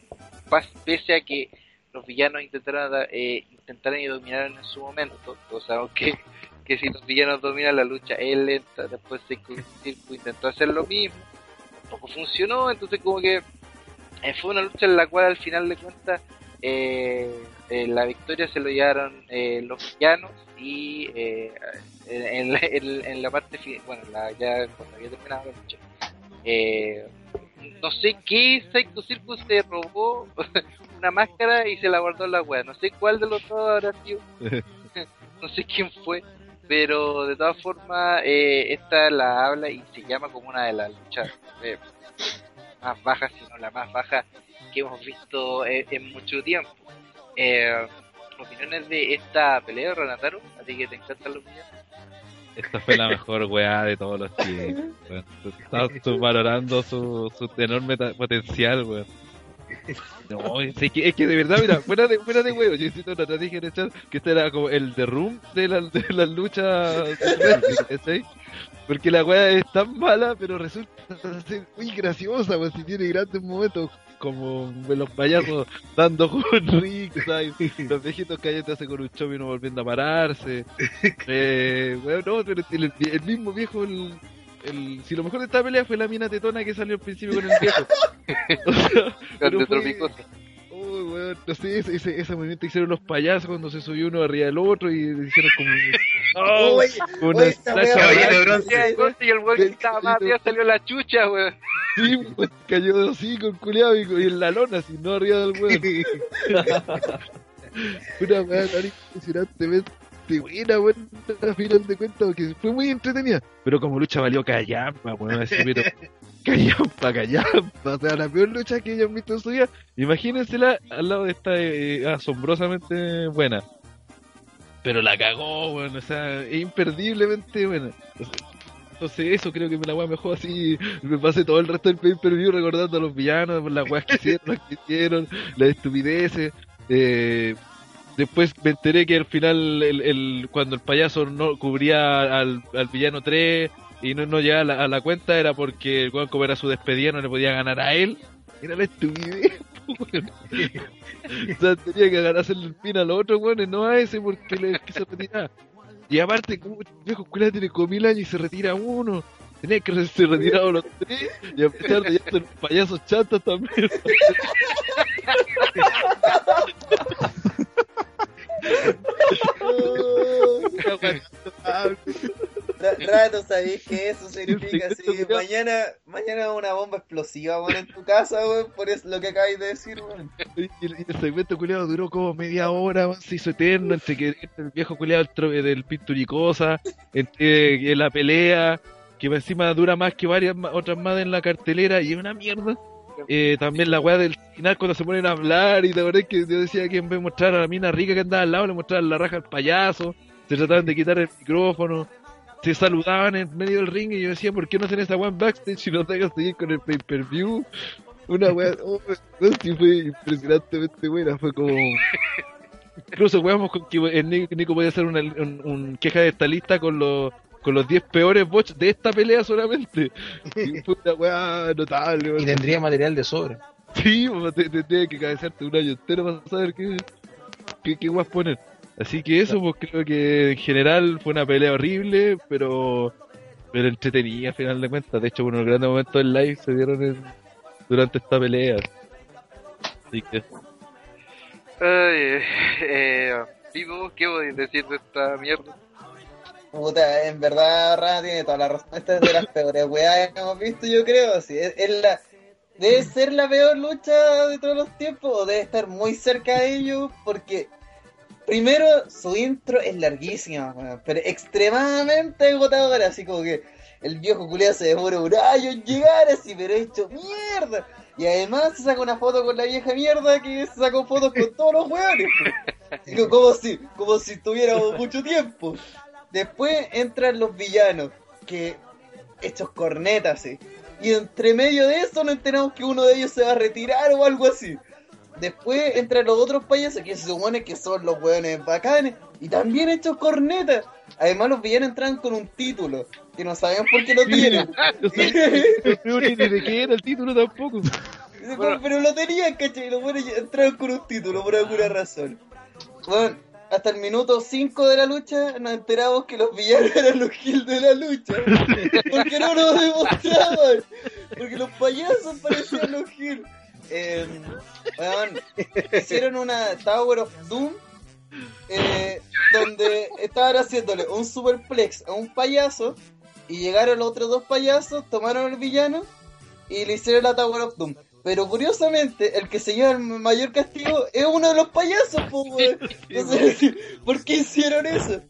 pese a que los villanos intentaron, eh, intentaron y dominaron en su momento, todos sabemos que, que si los villanos dominan la lucha es lenta, después Circo, intentó hacer lo mismo, tampoco funcionó, entonces como que eh, fue una lucha en la cual al final de cuentas eh, eh, la victoria se lo llevaron eh, los villanos y eh, en, la, en- en la parte bueno la, ya cuando había terminado la lucha eh, no sé qué Psycho Circus se robó una máscara y se la guardó en la wea no sé cuál de los dos habrá sido no sé quién fue pero de todas formas eh, esta la habla y se llama como una de las luchas eh, más bajas sino la más baja que hemos visto eh, en mucho tiempo eh, opiniones de esta pelea Renataro a ti que te encantan los villanos Esta fue la mejor weá de todos los tiempos. Estás subvalorando su, su enorme potencial, weón. No, es que, es que de verdad, mira, fuera de, fuera de huevo, yo insisto, no te dije en el chat que este era como el The Room de la, de la lucha ¿cachai? Porque la weá es tan mala, pero resulta ser muy graciosa, weón, si tiene grandes momentos como los payasos dando con Rick, ¿sabes? los viejitos cayéndose con un chop y no volviendo a pararse. Eh, weón, no, pero el, el mismo viejo, el, el- si lo mejor de esta pelea fue la mina tetona que salió al principio con el viejo. O sea, pero fue- weón, no sé, ese, ese, ese movimiento que hicieron los payasos cuando se subió uno arriba del otro y hicieron como... ¡Oh! Oye, una oye, y el weón que estaba más arriba salió la chucha weón Sí, pues, cayó así con culiado y, y en la lona, si no arriba del weón. Una weá tan impresionantemente buena, weón, a final de cuentas, porque fue muy entretenida. Pero como lucha valió callampa, weón, así, pero callampa, callampa. O sea, la peor lucha que hayan visto en su vida. Imagínensela al lado de esta eh, asombrosamente buena. Pero la cagó, weón, o sea, es imperdiblemente buena. O sea, Entonces eso creo que me la weá mejor así, me pasé todo el resto del pay per view recordando a los villanos, las weas que hicieron, las que hicieron, las estupideces. Eh, después me enteré que al final el, el- cuando el payaso no cubría al, al villano 3 y no, no llegaba a la, a cuenta era porque el weón como era su despedida no le podía ganar a él. Era la estupidez. O sea, tenía que hacerle el pin al otro, weón, no a ese porque le quiso retirar. Y aparte, como viejo culiao tiene como mil años y se retira uno. Tenía que haberse retirado los tres y a pesar de ya payasos también. Ra- Rato, ¿sabéis que eso significa? Sí, mañana, mañana una bomba explosiva, weón, en tu casa, weón, por eso lo que acabáis de decir, weón. Y el, el segmento culiado duró como media hora, weón, se hizo eterno, entre que el viejo culiado del, Pinturicosa, entre la pelea, que encima dura más que varias otras más en la cartelera, y es una mierda. Eh, también la weá del final cuando se ponen a hablar, y la verdad es que yo decía que en vez de mostrar a la mina rica que andaba al lado, le mostraban la raja al payaso, se trataban de quitar el micrófono, se saludaban en medio del ring, y yo decía, ¿por qué no hacen esa weá en backstage y no dejan seguir con el pay-per-view? Una weá, oh, no, sí fue impresionantemente buena, fue como... Incluso weamos con que el Ni- Nico podía hacer una un, un queja de esta lista con los con los 10 peores bots de esta pelea solamente. Y fue una weá notable. Y tendría material de sobra. Sí, pues, te, te, te que cabecearte un año entero para saber qué, qué, qué guas poner. Así que eso, pues creo que en general fue una pelea horrible, pero pero entretenida al final de cuentas. De hecho, uno de los grandes momentos del live se dieron en- durante esta pelea. Así que Ay, eh, Pipo, ¿qué podéis decir de esta mierda? Puta, en verdad, Rana tiene toda la razón. Esta es de las peores weas que hemos visto, yo creo. Sí, debe ser la peor lucha de todos los tiempos, debe estar muy cerca de ello, porque primero su intro es larguísima, pero extremadamente agotadora, así como que el viejo culiado se demora un año en llegar así, pero hecho mierda. Y además se saca una foto con la vieja mierda que se sacó fotos con todos los weones. Digo, como si, como si tuviéramos mucho tiempo. Después entran los villanos, que hechos cornetas, sí. Y entre medio de eso nos enteramos que uno de ellos se va a retirar o algo así. Después entran los otros payasos que se supone que son los hueones bacanes y también hechos cornetas. Además los villanos entran con un título que no sabemos por qué lo tienen. no sé ni de qué era el título tampoco. Pero lo tenían, ¿cachai? Los buenos entraron con un título por alguna razón. Bueno, hasta el minuto 5 de la lucha nos enteramos que los villanos eran los kills de la lucha. Porque no nos demostraban. Porque los payasos parecían los. Eh, weón, hicieron una Tower of Doom eh, donde estaban haciéndole un superplex a un payaso y llegaron los otros dos payasos, tomaron al villano y le hicieron la Tower of Doom. Pero curiosamente, el que se lleva el mayor castigo es uno de los payasos, po. Entonces, ¿por qué hicieron eso?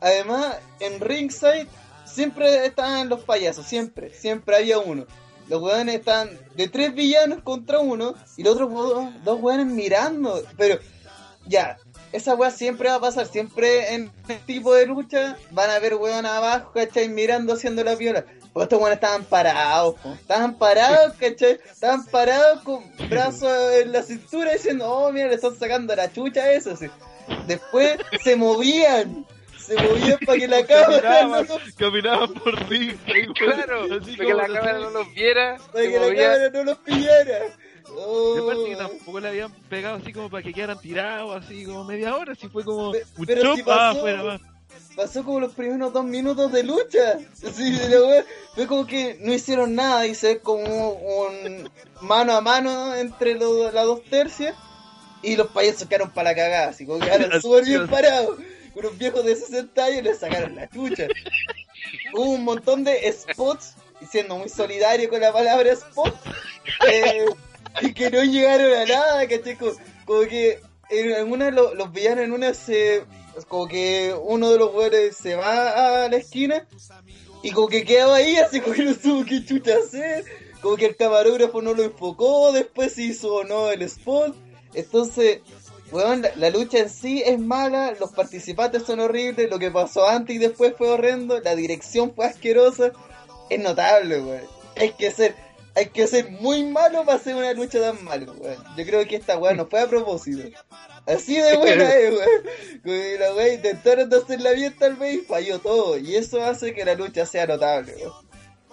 Además, en Ringside siempre estaban los payasos, siempre, siempre había uno. Los weones están de tres villanos contra uno y los otros dos, dos weones mirando. Pero, ya, esa weá siempre va a pasar, siempre en este tipo de lucha van a ver weón abajo, ¿cachai? Mirando haciendo la viola. Porque estos weones estaban parados, po. estaban parados, ¿cachai? Estaban parados con brazos en la cintura diciendo, oh, mira, le están sacando la chucha a eso, sí. Después se movían, se movían para que la cámara no Caminaban, los, caminaban por ring, Claro, así para que la cámara no los viera, para que la cámara no los pillara. Oh. aparte que tampoco le habían pegado así como para que quedaran tirados así como media hora, así fue como Pe- un pero chop, si ah, fuera más. Pasó como los primeros dos minutos de lucha. Así, de la wea. Fue como que no hicieron nada y se ve como un mano a mano entre los, las dos tercias. Y los payasos quedaron para la cagada, así como quedaron súper bien parados. Unos viejos de 60 años les sacaron la chucha. Hubo un montón de spots, y siendo muy solidario con la palabra spot, eh, y que no llegaron a nada, ¿cachai? Como, como que en, en una lo- los villanos en una se como que uno de los güeyes se va a la esquina y como que quedaba ahí así como que no supo qué chucha hacer. Como que el camarógrafo no lo enfocó después se hizo o no el spot. Entonces weón, la, la lucha en sí es mala los participantes son horribles lo que pasó antes y después fue horrendo la dirección fue asquerosa. Es notable weón. Hay que ser hay que ser muy malo para hacer una lucha tan mala weón. Yo creo que esta weón no fue a propósito Así de buena es, weón. La weá intentaron de hacerla bien tal vez y falló todo. Y eso hace que la lucha sea notable, weón.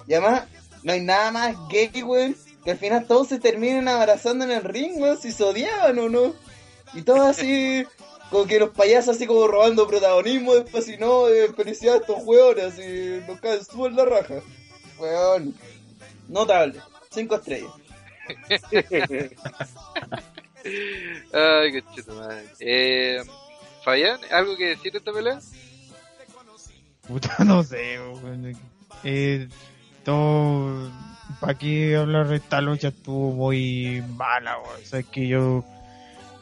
Y además, no hay nada más gay, weón, que al final todos se terminan abrazando en el ring, weón, si se odiaban o no. Y todos así, como que los payasos así como robando protagonismo, después si no, eh, felicidades a estos weones, así nos caen súper la raja. Weón, notable, cinco estrellas. Ay, qué chuto madre. Eh, Fabián, ¿algo que decir de esta pelea? Puta, no sé. Eh, todo. ¿Para qué hablar de esta lucha? Estuvo muy mala. O sea, es que yo.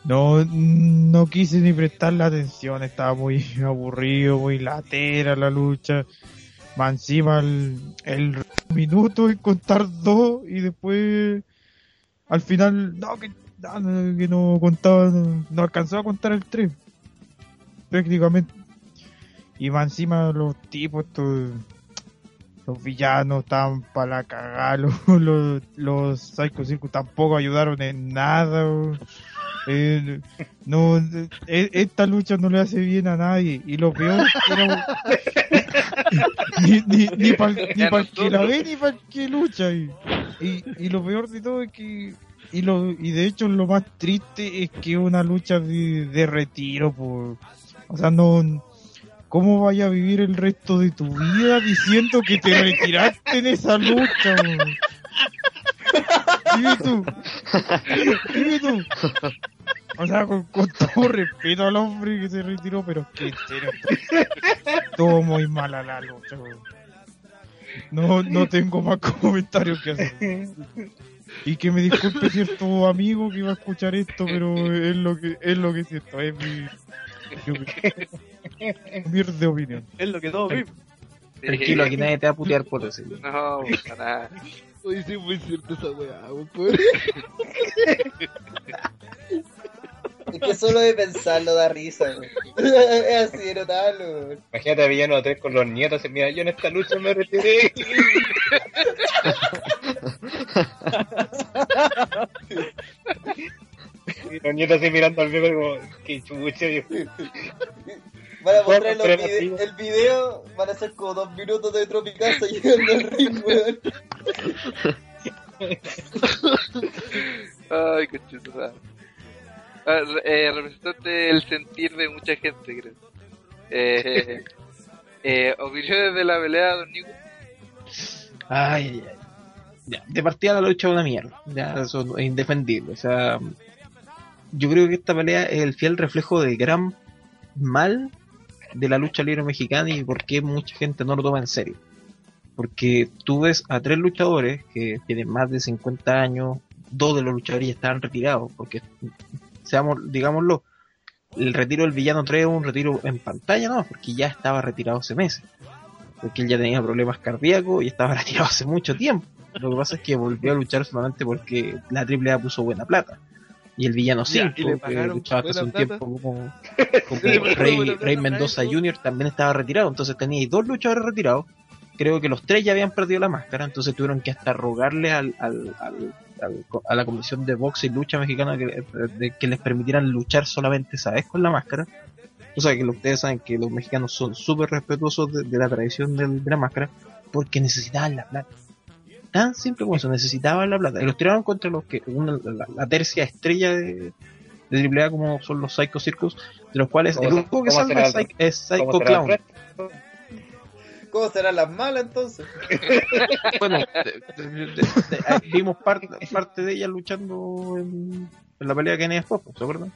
No, no quise ni prestarle atención, estaba muy aburrido, muy latera la lucha. Más encima el, el minuto en contar dos y después al final, no, que, no, que no contaba, no, no alcanzó a contar el tres prácticamente. Y más encima los tipos, estos, los villanos estaban para la cagada, los, los, los Psycho Circus tampoco ayudaron en nada. Eh, no, eh, esta lucha no le hace bien a nadie. Y lo peor era ni, ni, ni para el que la ve ni para el que lucha. Y, y, y lo peor de todo es que y lo y de hecho lo más triste es que una lucha de, retiro por o sea no cómo vaya a vivir el resto de tu vida diciendo que te retiraste en esa lucha dime tú. Dime tú. O sea con, todo respeto al hombre que se retiró pero que serio todo muy mala la lucha no no tengo más comentarios que hacer y que me disculpe cierto amigo que iba a escuchar esto, pero es lo que es lo que siento, es mi, mi humilde opinión. Es lo que todos vimos. Tranquilo, aquí nadie te va a putear por eso. No, para nada. Oye, sí, muy cierto esa weá, pobre. Es que solo de pensarlo da risa, weón. Es así de notable, weón. Imagínate a Villano 3 con los nietos. y Mira, yo en esta lucha me retiré. y los nietos así mirando al viejo como, qué chucha, viejo. Van a mostrar los vide- el video, van a ser como dos minutos de Tropicasa llegando al ring, weón. Ay, qué madre. Ah, eh, representante el sentir de mucha gente, creo. Eh, eh, opiniones de la pelea, don Nico. Ay, ay. De partida la lucha es una mierda. Ya, eso es indefendible. O sea, yo creo que esta pelea es el fiel reflejo del gran mal de la lucha libre mexicana y por qué mucha gente no lo toma en serio. Porque tú ves a tres luchadores que tienen más de 50 años, dos de los luchadores ya estaban retirados, porque, seamos, digámoslo, el retiro del villano 3 es un retiro en pantalla, ¿no? Porque ya estaba retirado hace meses. Porque él ya tenía problemas cardíacos y estaba retirado hace mucho tiempo. Lo que pasa es que volvió a luchar solamente porque la AAA puso buena plata. Y el villano Ya, 5, y le que luchaba hasta hace un tiempo como, como Rey, Rey Mendoza. Jr. también estaba retirado. Entonces tenía dos luchadores retirados. Creo que los tres ya habían perdido la máscara. Entonces tuvieron que hasta rogarle al, al- a la Comisión de Boxe y Lucha Mexicana que, de- que les permitieran luchar solamente esa vez con la máscara. O sea que ustedes saben que los mexicanos son súper respetuosos de, de la tradición del- de la máscara porque necesitaban la plata. Tan simple como eso, necesitaban la plata. Y los tiraron contra los que una- la, la tercia estrella de, de AAA como son los Psycho Circus, de los cuales ¿Cómo el único que salva es Psycho ¿Cómo será el Clown. ¿Cómo serán las malas entonces? Bueno, de- de- de- de- de- vimos parte, parte de ellas luchando en, en la pelea que venía después, ¿se acuerdan?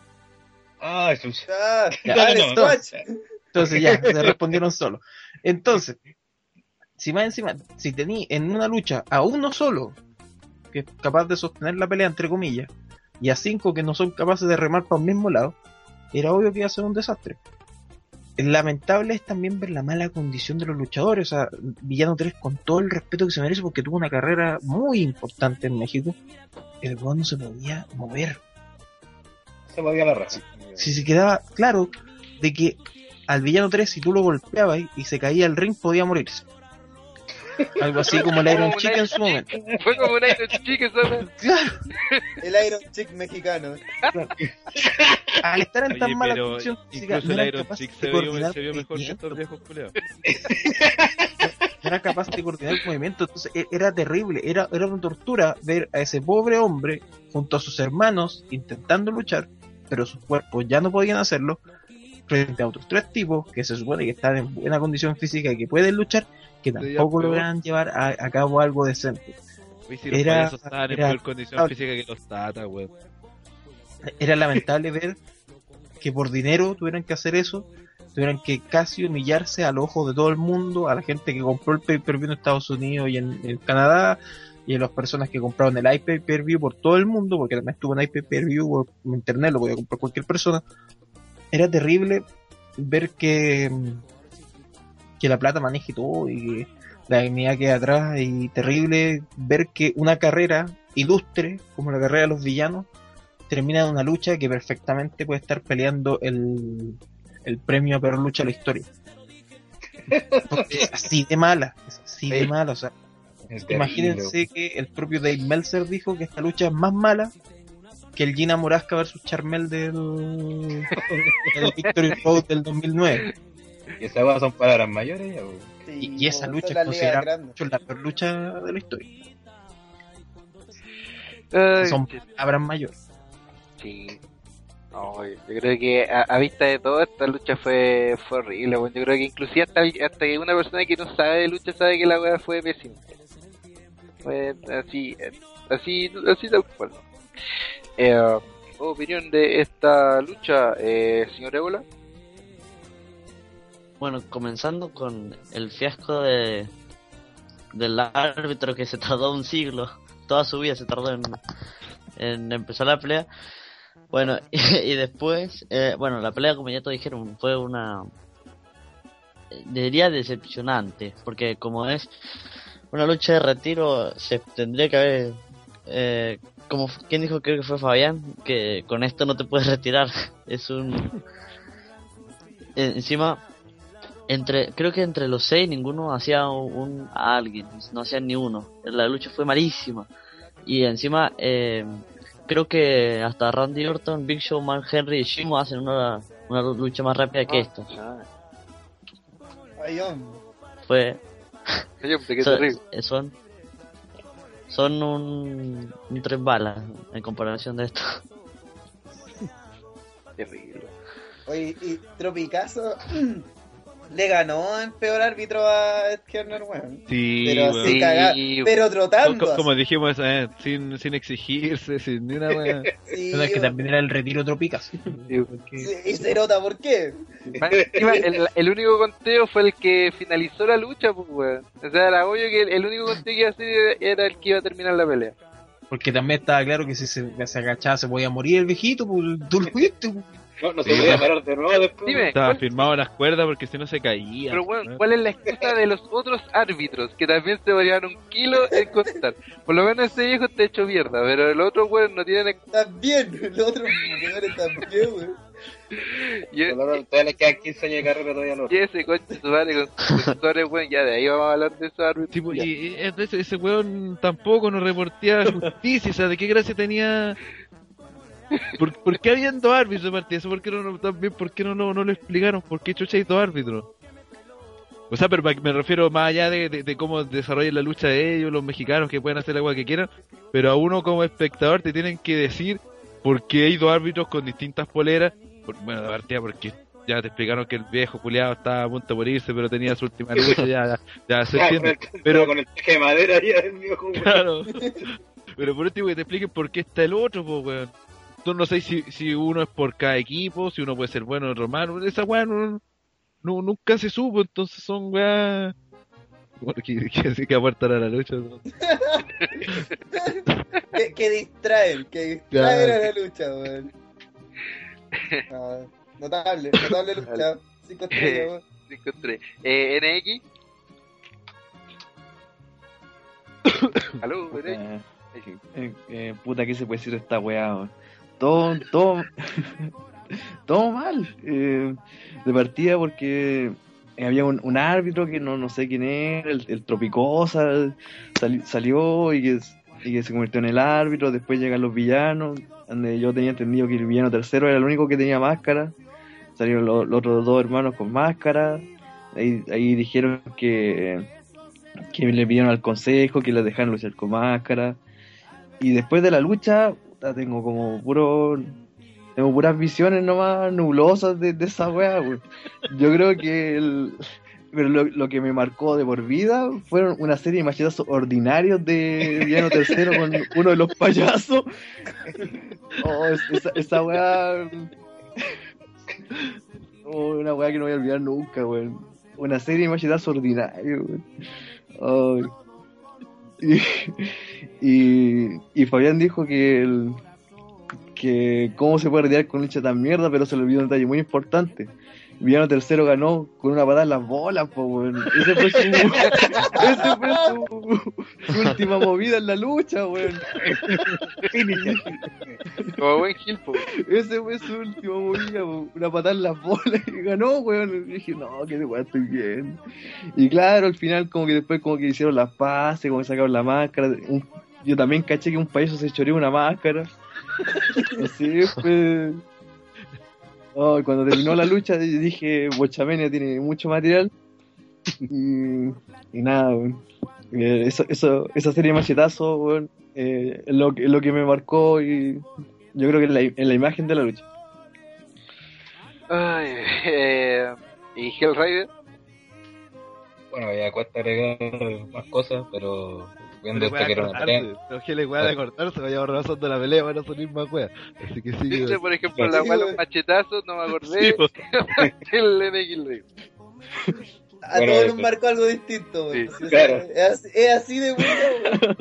Ay, chucha. Ah, Ya, no, no. Entonces ya, se respondieron solo. Entonces, si más encima, si tení en una lucha a uno solo, que es capaz de sostener la pelea, entre comillas, y a cinco que no son capaces de remar para un mismo lado, era obvio que iba a ser un desastre. Lamentable es también ver la mala condición de los luchadores. O sea, Villano 3, con todo el respeto que se merece, porque tuvo una carrera muy importante en México, el weón no se podía mover Se movía la raza. si se quedaba claro de que al villano 3 si tú lo golpeabas y, se caía al ring podía morirse. Algo así como el Iron Chicken en su momento. Fue como un Iron Chicken, ¿sabes? Claro, El Iron Chick mexicano. al estar en Oye, tan mala condición física, incluso el Iron Chick se vio, se vio mejor que estos viejos culeados. era capaz de coordinar el movimiento, entonces e- era terrible, era, era una tortura ver a ese pobre hombre junto a sus hermanos intentando luchar, pero sus cuerpos ya no podían hacerlo, frente a otros tres tipos que se supone que están en buena condición física y que pueden luchar, que tampoco logran llevar a, a cabo algo decente. Si Era- estaban en era- peor condición física que los tatas, weón. Era lamentable ver que por dinero tuvieran que hacer eso, tuvieran que casi humillarse al ojo de todo el mundo, a la gente que compró el pay-per-view en Estados Unidos y en, en Canadá, y a las personas que compraron el iPay-per-view por todo el mundo, porque también estuvo en iPay-per-view por internet, lo podía comprar cualquier persona. Era terrible ver que, que la plata maneje todo y que la dignidad queda atrás, y terrible ver que una carrera ilustre, como la carrera de los villanos, termina en una lucha que perfectamente puede estar peleando el, el premio a peor lucha de la historia. Porque es así de mala, es así de mala, o sea, imagínense que el propio Dave Meltzer dijo que esta lucha es más mala que el Gina Morasca versus Charmel del, del Victory Road del 2009. Y esas weas son palabras mayores. Y, y esa lucha es considerada la peor lucha de la historia. Ay, Son palabras mayores. sí. No, yo creo que a, a vista de todo esta lucha fue, fue horrible. Yo creo que inclusive hasta, hasta que una persona que no sabe de lucha sabe que la weá fue pésima. Fue así, así, así tal cual. Eh, opinión de esta lucha, eh, señor Ébola. Bueno, comenzando con el fiasco de del árbitro que se tardó un siglo, toda su vida se tardó en, empezar la pelea. Bueno, y, después, eh, bueno, la pelea, como ya todos dijeron, fue una. Diría decepcionante, porque como es una lucha de retiro, se tendría que haber. Eh, como, ¿Quién dijo? Creo que fue Fabián, que con esto no te puedes retirar. Es un. eh, Encima, entre creo que entre los seis ninguno hacía un a alguien no hacían ni uno la lucha fue malísima y encima eh, creo que hasta Randy Orton Big Show Mark Henry y Shimo hacen una, una lucha más rápida que Ay, hombre. fue Ay, qué son, terrible. eh, son son un, un tres balas en comparación de esto Terrible. Oye, y Tropicazo le ganó en peor árbitro a Ed Kerner, weón. Sí, Pero weón. así Sí, cagar, pero trotando. co- como así. dijimos, eh, sin, sin exigirse, sin ni una wea. Sí, es que weón. también era el retiro tropicas. Sí, y se nota por qué. El, el único conteo fue el que finalizó la lucha, pues, weón. O sea, era obvio que el, el único conteo que iba a hacer era el que iba a terminar la pelea. Porque también estaba claro que si se, se agachaba se podía morir el viejito, pues tú lo viste. pues. No, no se Sí, podía parar de nuevo después. Dime, Estaba ¿cuál- firmado las cuerdas porque si no se caía. pero bueno. ¿cuál es la excusa de los otros árbitros que también se llevan un kilo en contar? Por lo menos ese viejo está hecho mierda, pero el otro weón no tiene. También, otros jugadores también, weón. Y, Todavía le quedan 15 años de carrera todavía no. y ese coche su madre con sus actores, weón, ya de ahí vamos a hablar de esos árbitros. Tipo, y ese, ese weón tampoco nos reportía justicia, o sea, ¿de qué gracia tenía? ¿Por, por qué habían dos árbitros de partida? ¿Eso por qué no, no- también, por qué no, no, no lo explicaron? ¿Por qué chucha hay dos árbitros? O sea, pero me refiero más allá de, de- de cómo desarrollan la lucha de ellos, los mexicanos que pueden hacer la agua que quieran, pero a uno como espectador te tienen que decir por qué hay dos árbitros con distintas poleras. Por- bueno, de partida porque ya te explicaron que el viejo culiado estaba a punto de morirse, pero tenía su última lucha, ya, se entiende. Pero- con el traje de madera ya el viejo. Claro. Pero por último que te expliquen por qué está el otro, pues, weón. Tú no sé si, si uno es por cada equipo, si uno puede ser bueno o otro malo. Esa weá no, no- nunca se supo, entonces son weá. Bueno, que, que, que, aportan a la lucha. ¿no? Que, que distraen, que distraen a la lucha, weón. No, notable, notable lucha. Cinco estrellas, weón. Cinco estrellas. Eh, NX. Aló. Eh, eh, eh, puta, ¿qué se puede decir de esta weá? Todo, todo, todo mal. eh, de partida porque había un, árbitro que no, no sé quién era, el, el Tropicosa, sali- salió y que, y que se convirtió en el árbitro. Después llegan los villanos, donde yo tenía entendido que el villano tercero era el único que tenía máscara. Salieron los, los otros dos hermanos con máscara. Ahí, ahí dijeron que, que le pidieron al consejo, que le dejaron luchar con máscara. Y después de la lucha, tengo como puro. Tengo puras visiones nomás nublosas de, esa weá. Yo creo que el, pero lo, que me marcó de por vida fueron una serie de machetazos ordinarios de Villano Tercero con uno de los payasos. Oh, es- esa, esa weá. Oh, una weá que no voy a olvidar nunca, weón. Una serie de machetazos ordinarios. Y, y, Fabián dijo que el, que cómo se puede retirar con lucha tan mierda, pero se le olvidó un detalle muy importante. Villano tercero ganó con una patada en las bolas, po, weón. Ese fue su, ese fue su, su última movida en la lucha, weón. Como buen Gil, po. Ese fue su última movida, po. una patada en las bolas y ganó, weón. Y dije, no, que de weón estoy bien. Y claro, al final como que después como que hicieron las pases, como que sacaron la máscara. Un- yo también caché que un payaso se choreó una máscara. Así fue. Oh, y cuando terminó la lucha dije, Bochamenia tiene mucho material. Y, y nada, weón. Eh, eso, eso, esa serie de machetazos, weón, eh, es lo, lo que me marcó y yo creo que en la, en la imagen de la lucha. Ay, eh, y Hellrider. Bueno, ya cuesta agregar más cosas, pero viendo esto que pelea. Pero que le weá de cortarse, vaya razón la pelea, van a salir más weas. Así que sí. Viste, por ejemplo, Sí, la güey. los machetazos, no me acordé. El NX Rey. A Bueno, todos nos marcó algo distinto, güey. Sí, claro. Es, así- es así de bueno, güey.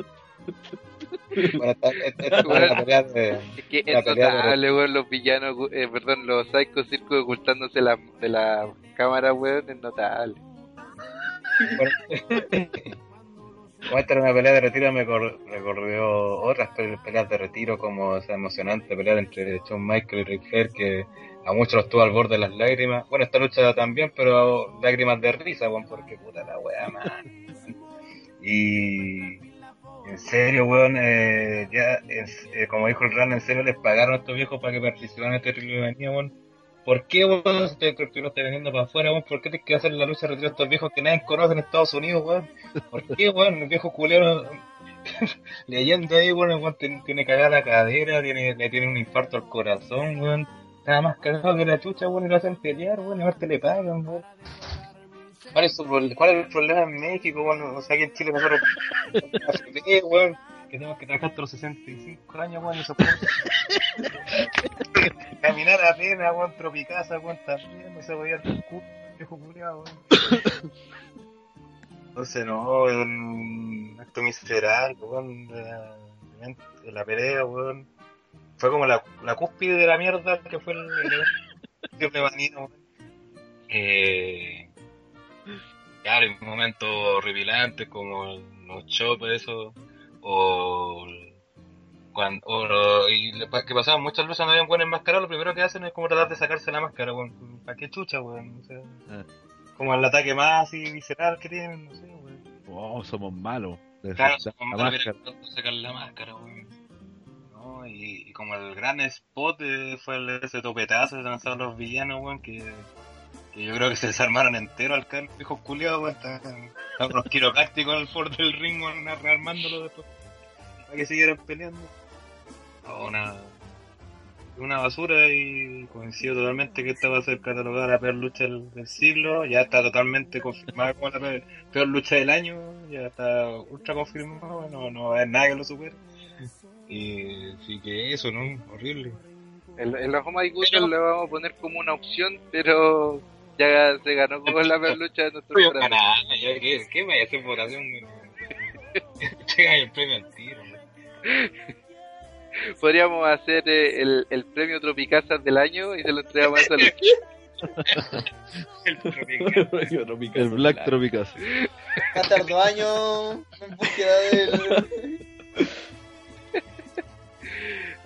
Bueno, esta, esta, esta fue una pelea de. Es que es notable, weón, los villanos, eh, perdón, los Psycho Circus ocultándose la, de la cámara, weón, es notable. Bueno, como esta era una pelea de retiro, me cor- recordó otras pe- peleas de retiro, como esa emocionante pelea entre Shawn Michael y Ric Flair, que a muchos los tuvo al borde de las lágrimas. Bueno, esta lucha también, pero lágrimas de risa, weón, porque puta la weá, man. Y en serio, weón, eh, ya, es- eh, como dijo el Ran, en serio les pagaron a estos viejos para que participaran en este triple manía, weón. ¿Por qué, weón, si título lo está vendiendo para afuera, weón? ¿Por qué tienes que hacer la lucha de retiro a estos viejos que nadie conoce en Estados Unidos, weón? ¿Por qué, weón? El viejo culero leyendo ahí, weón, weón tiene, tiene cagada la cadera, tiene, le tiene un infarto al corazón, weón. Nada más cagado que la chucha, weón, y lo hacen pelear, weón, y aparte le pagan, weón. ¿Cuál es, su ¿Cuál es el problema en México, weón? O sea, aquí en Chile nosotros, weón, que tenemos que trabajar hasta los 65 años, weón, eso Caminar apenas, weón, tropicasa, weón, también, no se veía el culo, viejo culiao, weón. Entonces, no, un acto miserable, weón, de, de la pelea, weón. Fue como la, la cúspide de la mierda que fue el, el triple manía, weón. Eh, claro, en momentos horripilantes como los chopes, eso, o cuando, o y le que pasaban muchas luchas no habían buenas máscaras, lo primero que hacen es como tratar de sacarse la máscara, weón. ¿Para qué chucha, weón? O sea, Ah. como el ataque más así visceral que tienen, no sé, weón. Oh, somos malos. Claro, La como máscara. máscara. sacar la máscara, weón. ¿No? Y, y como el gran spot eh, fue el, ese topetazo que se lanzaron los villanos, weón, que, yo creo que se desarmaron entero al caer viejos culiados, weón. Estaban los quiroprácticos al borde del ring, weón, rearmándolo después. Para que siguieran peleando. No, una, una basura y coincido totalmente que esta va a ser catalogada la peor lucha del, del siglo. Ya está totalmente confirmada como la peor, peor lucha del año. Ya está ultra confirmado. No, no va a haber nada que lo supere. Y sí que eso, ¿no? Horrible. La Home Google le vamos a poner como una opción, pero ya se ganó con la peor lucha de nuestro ¿qué, ¿Qué vaya a hacer votación? Llega el premio al tiro. Podríamos hacer eh, el, el premio Tropicazas del año y se lo entregamos a esa lucha. El tropical. El Black Tropicas. Qatar dos años en búsqueda del.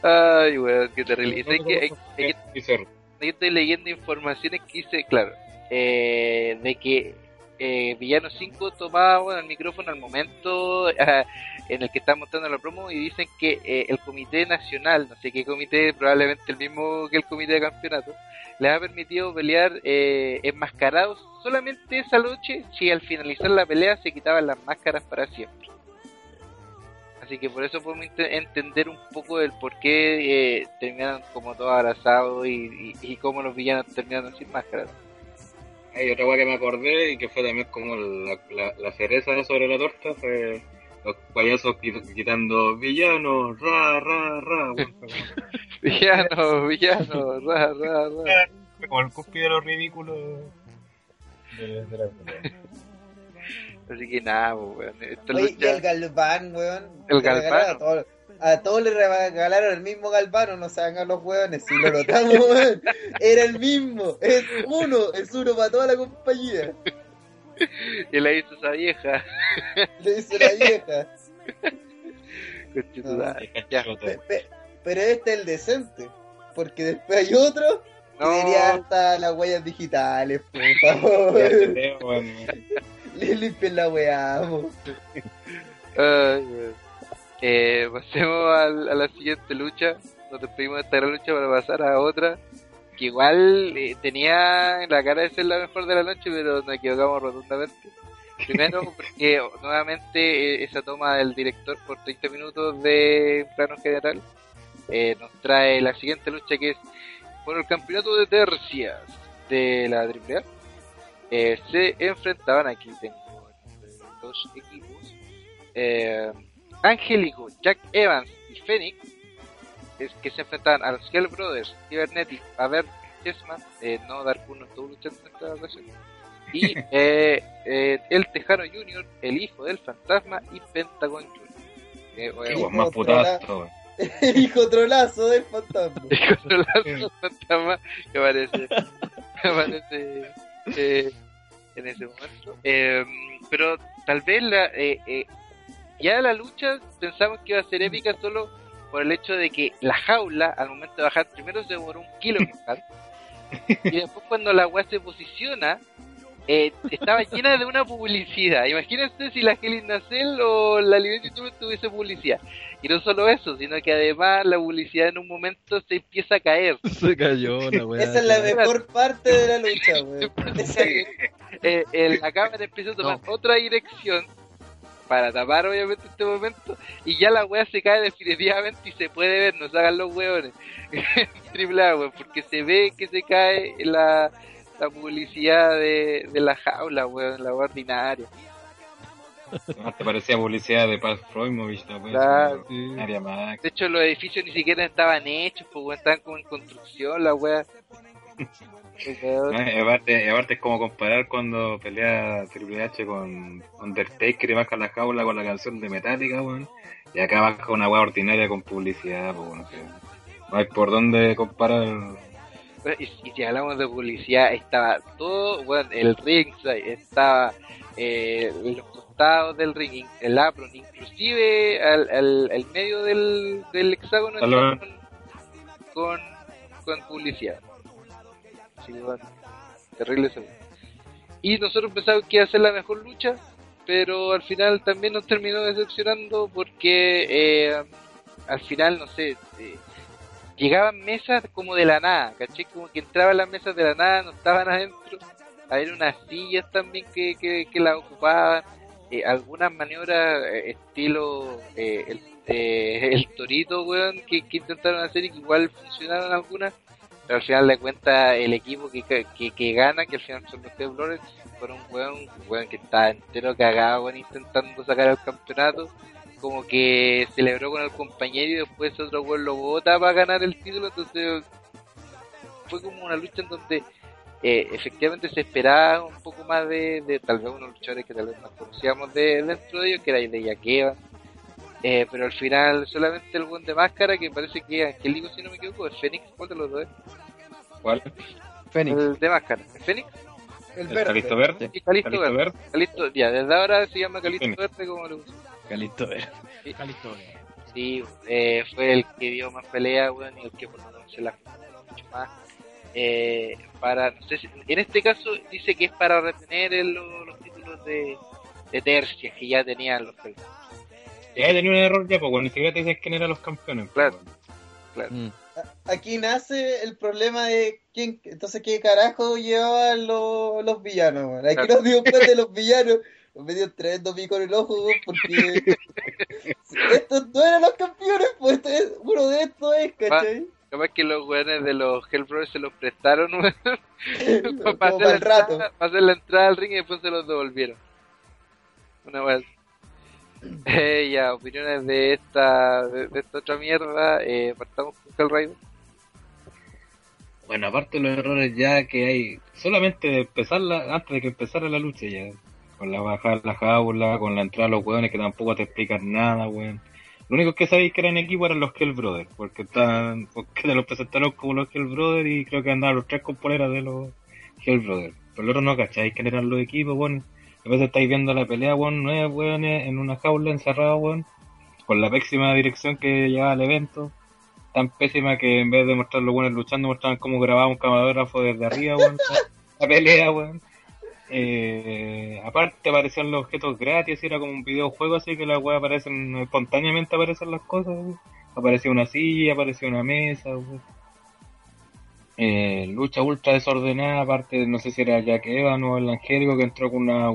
Ay, weón, qué terrible. Y sé que, yo estoy leyendo informaciones que dice, claro, eh, de que eh, Villano 5 tomaba el micrófono al momento ah, en el que están mostrando la promo y dicen que eh, el comité nacional, no sé qué comité, probablemente el mismo que el comité de campeonato, les ha permitido pelear eh, enmascarados solamente esa noche si al finalizar la pelea se quitaban las máscaras para siempre. Así que por eso podemos ent- entender un poco el por qué eh, terminan como todos abrazados y, y, y cómo los villanos terminaron sin máscaras. Hay otra weá que me acordé y que fue también como la, la, la cereza sobre la torta fue los payasos qui- quitando villanos, ra, ra, ra. weón. Villano, villano, ra, ra, ra. Como el cúspide de los ridículos de, de la Así que nada, weón. Oye, y el Galván, weón. El Le Galván. A todos, a todos le regalaron el mismo Galván, no se hagan los weones, si lo notamos, weón. Era el mismo, es uno, es uno para toda la compañía. Y la hizo esa vieja. Le dice la vieja. Conchetumare. Ya. Pe- pe- Pero este es el decente, porque después hay otro que No. diría hasta las huellas digitales, por favor. Le la weá, weón. eh, pasemos al- a la siguiente lucha. Nos despedimos de esta gran lucha para pasar a otra. Que igual eh, tenía la cara de ser la mejor de la noche, pero nos equivocamos rotundamente. Primero, porque nuevamente eh, esa toma del director por 30 minutos de plano general eh, nos trae la siguiente lucha que es por el campeonato de tercias de la AAA. Eh, se enfrentaban aquí, tengo dos equipos. Eh, Angélico, Jack Evans y Phoenix, es que se enfrentaban a los Hell Brothers, Cybernetic, Aver Chessman, eh, no Dark Uno estuvo luchando en esta ocasión, y eh, eh, el Tejano Junior, el hijo del fantasma, y Pentagon Junior. Eh, más putazo, weón. Hijo trolazo del fantasma. controlando el fantasma que aparece, que aparece eh, en ese momento. Eh, pero tal vez la, eh, eh, ya la lucha pensamos que iba a ser épica solo por el hecho de que la jaula al momento de bajar primero se demoró un kilo en bajar y después cuando la weá se posiciona eh, estaba llena de una publicidad. Imagínense si la Helen Nacel o la Liberty Tour tuviese publicidad. Y no solo eso, sino que además la publicidad en un momento se empieza a caer. Se cayó la weá. Esa es la mejor parte de la lucha, weón. Eh, el- la cámara empieza a tomar otra dirección para tapar obviamente este momento y ya la wea se cae definitivamente y se puede ver, no se hagan los weones. Triple A, weón, porque se ve que se cae la, la publicidad de, de la jaula, weón, la ordinaria. Además, te parecía publicidad de Paz Freumovich, la weá, Claro. más. De hecho, los edificios ni siquiera estaban hechos, pues weón, estaban como en construcción, la. No, y aparte, es como comparar cuando pelea Triple H con Undertaker y baja la jaula con la canción de Metallica, weón. Y acá baja una weá ordinaria con publicidad, pues, No hay por dónde comparar. Y, y si hablamos de publicidad, estaba todo, bueno, el ringside, estaba eh, los costados del ring, el apron, inclusive al, al, al medio del, del hexágono con, con, con publicidad. Que bueno, terrible eso. Y nosotros pensamos que iba a ser la mejor lucha, pero al final también nos terminó decepcionando porque eh, al final, no sé, eh, llegaban mesas como de la nada, ¿caché? Como que entraban las mesas de la nada, no estaban adentro. Había unas sillas también que, que, que las ocupaban. Eh, algunas maniobras eh, estilo eh, el, eh, el torito, weón, que, que intentaron hacer y que igual funcionaron algunas. Pero al final de cuentas, el equipo que, que, que gana, que al final son los Temblores, fueron un weón, un weón que estaba entero cagado, weón, intentando sacar el campeonato como que celebró con el compañero y después otro weón lo vota para ganar el título, entonces fue como una lucha en donde eh, efectivamente se esperaba un poco más de, de tal vez unos luchadores que tal vez más conocíamos de dentro de ellos, que era de Yaqueva, eh, pero al final solamente el buen de máscara, que parece que es Angélico, si no me equivoco, es Fénix, ¿cuál de los dos es? ¿Cuál? Fénix. El de máscara, ¿es Fénix? El ¿El Calisto Verde? Sí, Calisto, Calisto Verde. Verde. Calisto, ya, desde ahora se llama Calisto Fénix. Verde como le gusta. Calisto Verde. Sí. Calisto Verde. Sí, eh, fue el que dio más pelea, weón, y el que por lo menos se la jugó mucho más. Eh, para, no sé si- en este caso dice que es para retener el- los, los títulos de, de tercias que ya tenían los Hellbrothers. Ya tenía un error ya, pues, ni siquiera te dices quién eran los campeones. Claro. pues, Mm. Aquí nace el problema de quién, entonces qué carajo llevaban los, los villanos, weón. Aquí Claro. nos dimos cuenta de los villanos. Me dio tremendo pico en el ojo, porque estos no eran los campeones, pues este es- uno de estos es, ¿cachai? Capaz que los weones de los Hellbrothers se los prestaron weón, para hacer, el rato. entrada, para hacer la entrada al ring y después se los devolvieron. Una vez. Eh, ya, opiniones de esta, de, de esta otra mierda. Eh, partamos con Hellraiser. Bueno, aparte de los errores ya que hay, solamente de empezarla, antes de que empezara la lucha ya, con la bajada de la jaula, con la entrada de los hueones que tampoco te explican nada, weón. Lo único que sabéis que eran equipo eran los Hell Brothers, porque estaban, porque te los presentaron como los Hell Brothers y creo que andaban los tres con poleras de los Hell Brothers. Pero el otro no cacháis que eran los equipos, weón. A veces estáis viendo la pelea, weón, nueve weones en una jaula encerrada, weón, con la pésima dirección que llevaba el evento tan pésima que en vez de mostrar los buenos luchando, mostraban cómo grababa un camarógrafo desde arriba, weón, la pelea, weón. Eh, aparte aparecían los objetos gratis, era como un videojuego así que las weas aparecen espontáneamente aparecen las cosas, weón. Aparecía una silla, aparecía una mesa. Eh, lucha ultra desordenada, aparte no sé si era Jack Evans o el Angélico que entró con una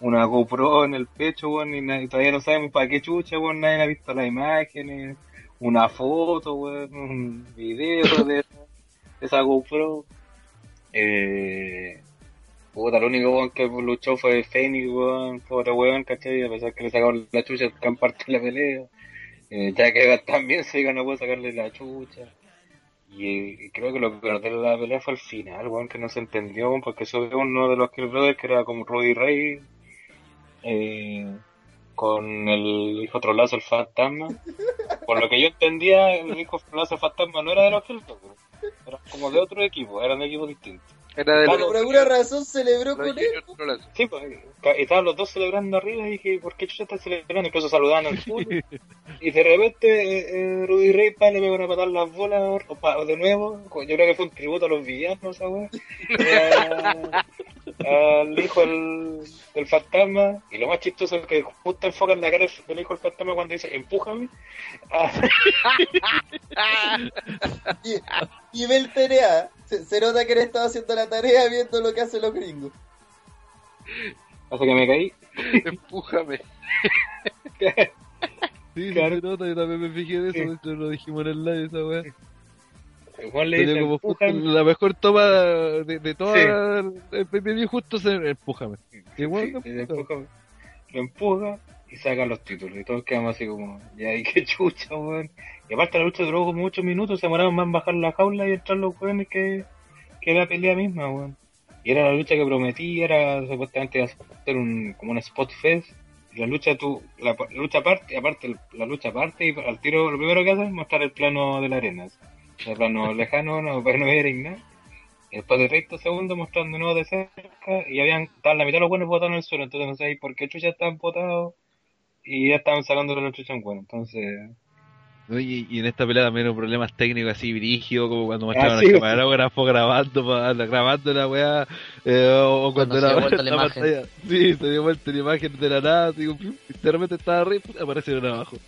una GoPro en el pecho, weón, y nadie- todavía no sabemos para qué chucha, weón, nadie ha visto las imágenes, una foto, un video de, de esa GoPro. Eh, puta, lo único weón que luchó fue Phoenix, weón, pobre weón, ¿cachai? A pesar que le sacaron la chucha gran parte de la pelea. Eh, ya que también se ganó puede sacarle la chucha. Y, eh, creo que lo peor de la pelea fue el final, weón, que no se entendió, weón, porque subió uno de los Kill Brothers que era como Rudy Ray, eh, con el hijo trolazo, el fantasma. Por lo que yo entendía, el hijo trolazo, el fantasma no era de los Kill Brothers, era como de otro equipo, eran de equipos distintos. Era de por alguna razón celebró con él. Sí, pues, estaban los dos celebrando arriba y dije, ¿por qué chucha están celebrando? Incluso saludando al público. Y de repente eh, eh, Rudy Ray pa, le pegó una patada las bolas o pa- de nuevo. Yo creo que fue un tributo a los villanos, esa weá. Eh, al hijo del, del fantasma. Y lo más chistoso es que justo enfocan la cara del hijo del fantasma cuando dice, empújame. Y, y ve el TNA. Se, se nota que él estaba haciendo la tarea viendo lo que hacen los gringos. hace que me caí. Empújame. Sí, Claro. se nota, yo también me fijé de eso, Sí. lo dijimos en el live esa weá. El Juan le Tenía dice, como justo empújame. la mejor toma de, de toda Sí. el pay justo se empújame. Sí, empuja, lo empuja y saca los títulos. Y todos quedamos así como, ya, y qué chucha, weón. Y aparte la lucha duró como 8 minutos, se demoraron más en bajar la jaula y entrar los weones que, que la pelea misma, weón. Y era la lucha que prometí, era supuestamente ser un, como un spot fest. Y la lucha, tú, la, la lucha aparte, aparte, la lucha aparte, y al tiro lo primero que hacen es mostrar el plano de la arena. El plano lejano, no, para no ver nada. Y después de 30 segundos mostrando de nuevo de cerca y habían, estaban la mitad de los buenos botados en el suelo, entonces no sé por qué chucha estaban botados y ya estaban sacando los chucha en bueno, entonces Oye, y en esta pelea también hubo problemas técnicos así brígidos, como cuando mostraban Ah, sí. al camarógrafo grabando, pa- grabando la weá, eh, o, o cuando, Cuando se la, vuelta la pantalla, sí, se dio vuelta la imagen de la nada, así, como, y de repente estaba arriba, y aparecieron abajo.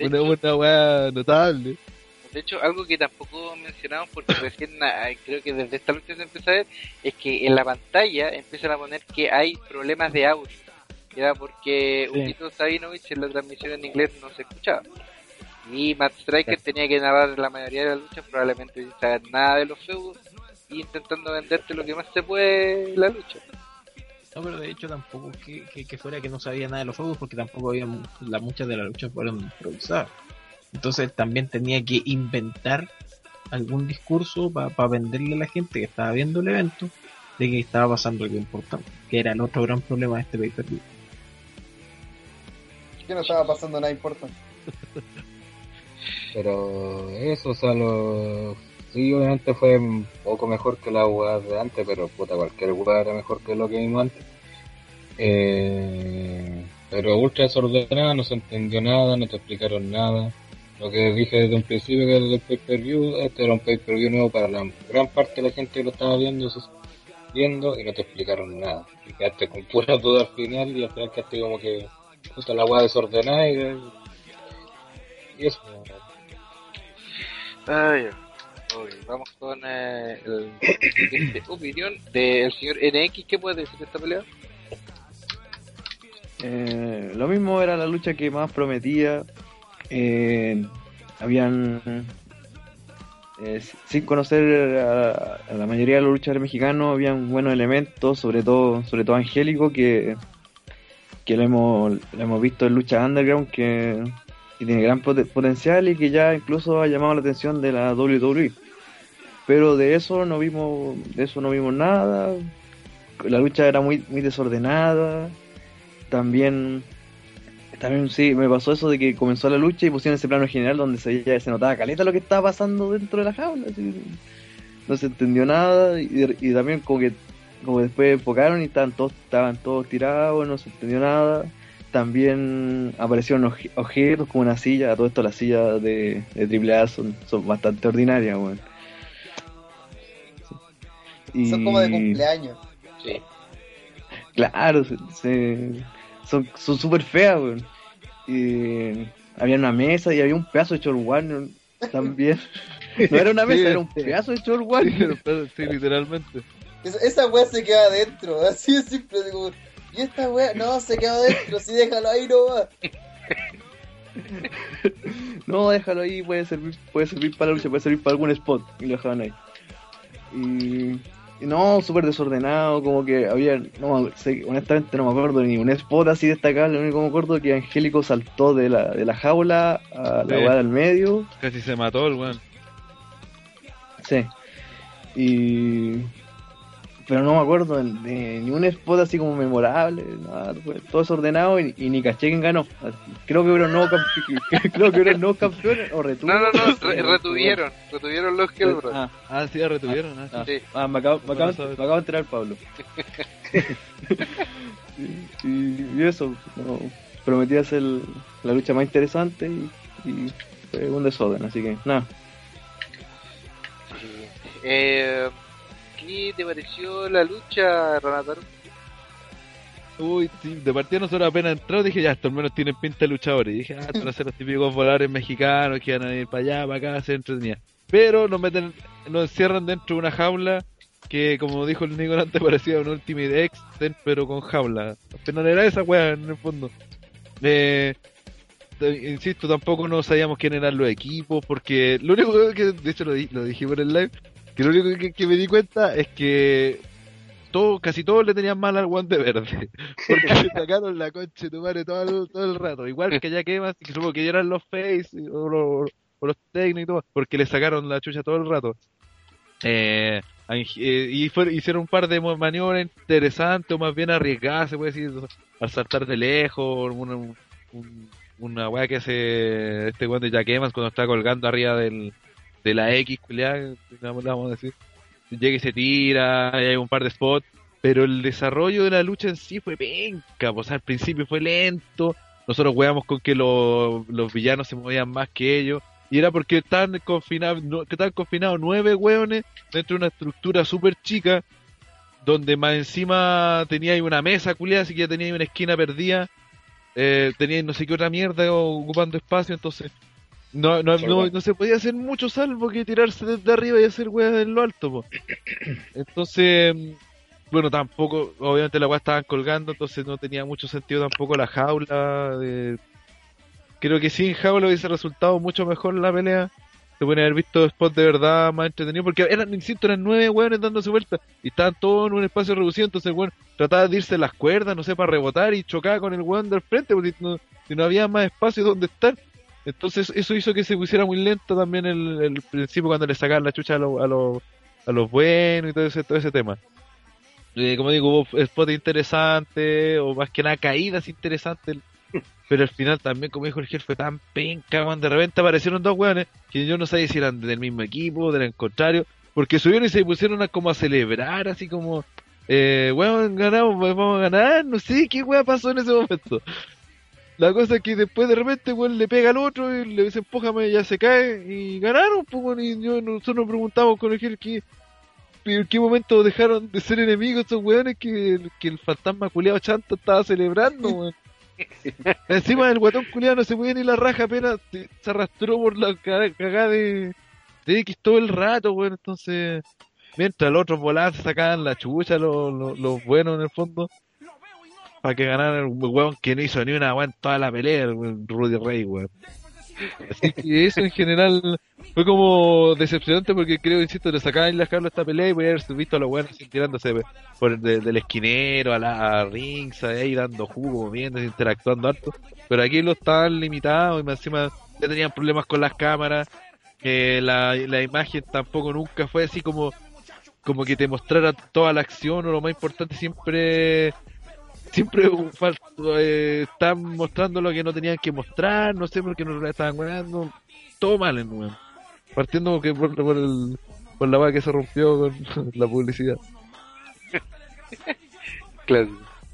Una, una weá notable. De hecho, algo que tampoco mencionamos, porque recién ah, creo que desde esta lucha se empieza a ver, es que en la pantalla empiezan a poner que hay problemas de audio. Era porque Sí. Ukito Sabinovich en la transmisión en inglés no se escuchaba. Y Matt Striker tenía que narrar la mayoría de las luchas, probablemente sin saber nada de los feudos, y intentando venderte lo que más se puede la lucha. No, pero de hecho tampoco que, que, que fuera que no sabía nada de los juegos porque tampoco había la, muchas de las luchas fueron improvisadas. Entonces también tenía que inventar algún discurso para venderle a la gente que estaba viendo el evento de que estaba pasando algo importante, que era el otro gran problema de este pay-per-view. Que no estaba pasando nada importante. Pero eso, o sea, lo... sí, obviamente fue un poco mejor que la weá de antes, pero puta, cualquier weá era mejor que lo que vimos antes. Eh, pero ultra desordenada, no se entendió nada, no te explicaron nada. Lo que dije desde un principio que era el pay-per-view, este era un pay-per-view nuevo para la gran parte de la gente que lo estaba viendo. eso- entiendo y no te explicaron nada. Y quedaste con pura duda al final y al final quedaste como que puta la weá desordenada y, y eso. Ah. Ok, vamos con eh, el, siguiente opinión del señor NX. ¿Qué puede decir de esta pelea? Eh, lo mismo era la lucha que más prometía. Eh, habían, eh, sin conocer a, la mayoría de los luchadores mexicanos, habían buenos elementos, sobre todo, sobre todo Angélico, que, que lo hemos, lo hemos visto en lucha underground, que, tiene gran pote- potencial y que ya incluso ha llamado la atención de la WWE. Pero de eso no vimos, de eso no vimos nada. La lucha era muy, muy desordenada. También, también sí, me pasó eso de que comenzó la lucha y pusieron ese plano general donde se, se notaba caleta lo que estaba pasando dentro de la jaula. así. No se entendió nada y, y también como que como después enfocaron y estaban todos, estaban todos tirados, no se entendió nada. También aparecieron obje- objetos como una silla, a todo esto las sillas de, de AAA son, son bastante ordinarias. Sí. Son como de Y- cumpleaños. Sí. Claro, se, se- son son súper feas, weón. Y había una mesa y había un pedazo de George Warner también. No era una mesa, Sí, era un pedazo de Sí, Warner. sí, literalmente. Esa, esa weá se queda adentro, así de simple. Digo, y esta weá, no, se queda adentro, sí, déjalo ahí nomás. No, déjalo ahí, puede servir, puede servir para la lucha, puede servir para algún spot. Y lo dejaban ahí. Y no, súper desordenado, como que había, no, sé- honestamente no me acuerdo ni un spot así destacable, lo único que me acuerdo es que Angélico saltó de la, de la jaula a la weá del medio. Casi se mató el weón. Sí. Y. Pero no me acuerdo de, de ni un spot así como memorable, nada, fue todo desordenado y, y ni caché quién ganó. Creo que hubo nuevos campeones, creo que hubo nuevos campeones o retuvo. No, no, no, re- retuvieron. Retuvieron los Hellbros. Ah, Ah, sí, la retuvieron. ah, sí. ah, Sí. ah, me, acabo, me, acabo, Bueno, me acabo de enterar, Pablo. y, y- y eso, no, prometía ser la lucha más interesante y, y fue un desorden, así que nada. Eh, ¿Qué te pareció la lucha, Ranataro? Uy, sí, de partida nosotros apenas entramos dije, ya, estos menos tienen pinta de luchadores. Y dije, ah, van a ser los típicos voladores mexicanos que van a ir para allá, para acá, a ser entretenidas. Pero nos meten, nos encierran dentro de una jaula que, como dijo el Nico antes, parecía un Ultimate X, pero con jaula. No era esa weá, en el fondo. Eh, insisto, tampoco no sabíamos quién eran los equipos, porque lo único que, de hecho lo dije por el live, que lo único que, me di cuenta es que todo, casi todos le tenían mal al guante verde. Porque le sacaron la concha de tu madre todo el, todo el rato. Igual que ya quemas, que supongo que eran los face o los, o los técnicos, porque le sacaron la chucha todo el rato. Eh, eh, y fue- hicieron un par de maniobras interesantes, o más bien arriesgadas, se puede decir, al saltar de lejos, una, un- una weá que hace este weón de Jack Evans cuando está colgando arriba del, de la X, culiá, vamos a decir. Llega y se tira, y hay un par de spots, pero el desarrollo de la lucha en sí fue penca, pues, o sea, al principio fue lento, nosotros weamos con que los, los villanos se movían más que ellos, y era porque estaban confinados, que nueve weones dentro de una estructura súper chica, donde más encima tenía ahí una mesa culiada, así que ya tenía ahí una esquina perdida, eh, no sé qué otra mierda ocupando espacio, entonces no, no, no, no se podía hacer mucho salvo que tirarse desde arriba y hacer weas en lo alto, po. Entonces, mm, bueno, tampoco, obviamente la weá estaban colgando, entonces no tenía mucho sentido tampoco la jaula. de- Creo que sin jaula hubiese resultado mucho mejor la pelea. Se pueden haber visto spots de verdad más entretenidos, porque eran, insisto, eran nueve weones dándose vueltas y estaban todos en un espacio reducido, entonces el weón trataba de irse las cuerdas, no sé, para rebotar y chocaba con el weón del frente, porque no había más espacio donde estar. Entonces eso hizo que se pusiera muy lento también el, el principio cuando le sacaban la chucha a, los a, los a los buenos y todo ese, todo ese tema. Eh, como digo, hubo spots interesantes o más que nada caídas interesantes. Pero al final también, como dijo el jefe, fue tan penca, cuando de repente aparecieron dos weones que yo no sabía si eran del mismo equipo, del contrario, porque subieron y se pusieron a como a celebrar, así como, eh, weón, ganamos, vamos a ganar, no sé qué weón pasó en ese momento. La cosa es que después de repente, weón, le pega al otro y le dice, empújame, y ya se cae, y ganaron, pues, y yo, nosotros nos preguntamos con el ¿qué, ¿en qué momento dejaron de ser enemigos esos weones que, que el fantasma culiado chanto estaba celebrando, weón? Encima el guatón culiado no se puede ni la raja apenas se, se arrastró por la ca- cagada de, de X todo el rato, weón. Entonces, mientras los otros volaban, se sacaban la chucha, los, los, los buenos en el fondo, para que ganaran el weón que no hizo ni una weón toda la pelea, Rudy Ray, weón. Así que eso en general fue como decepcionante porque creo, insisto, le sacaban las cabras esta pelea y voy a haber visto a los buenos tirándose por de- del esquinero a la a rings ahí dando jugo, moviéndose, interactuando harto. Pero aquí lo estaban limitados y encima ya tenían problemas con las cámaras. que la, la imagen tampoco nunca fue así como como que te mostrara toda la acción o lo más importante siempre siempre un fal- eh, están mostrando lo que no tenían que mostrar, no sé por qué no lo estaban guardando, todo mal en weón. Partiendo que por, por el por la vaca que se rompió con la publicidad. Claro.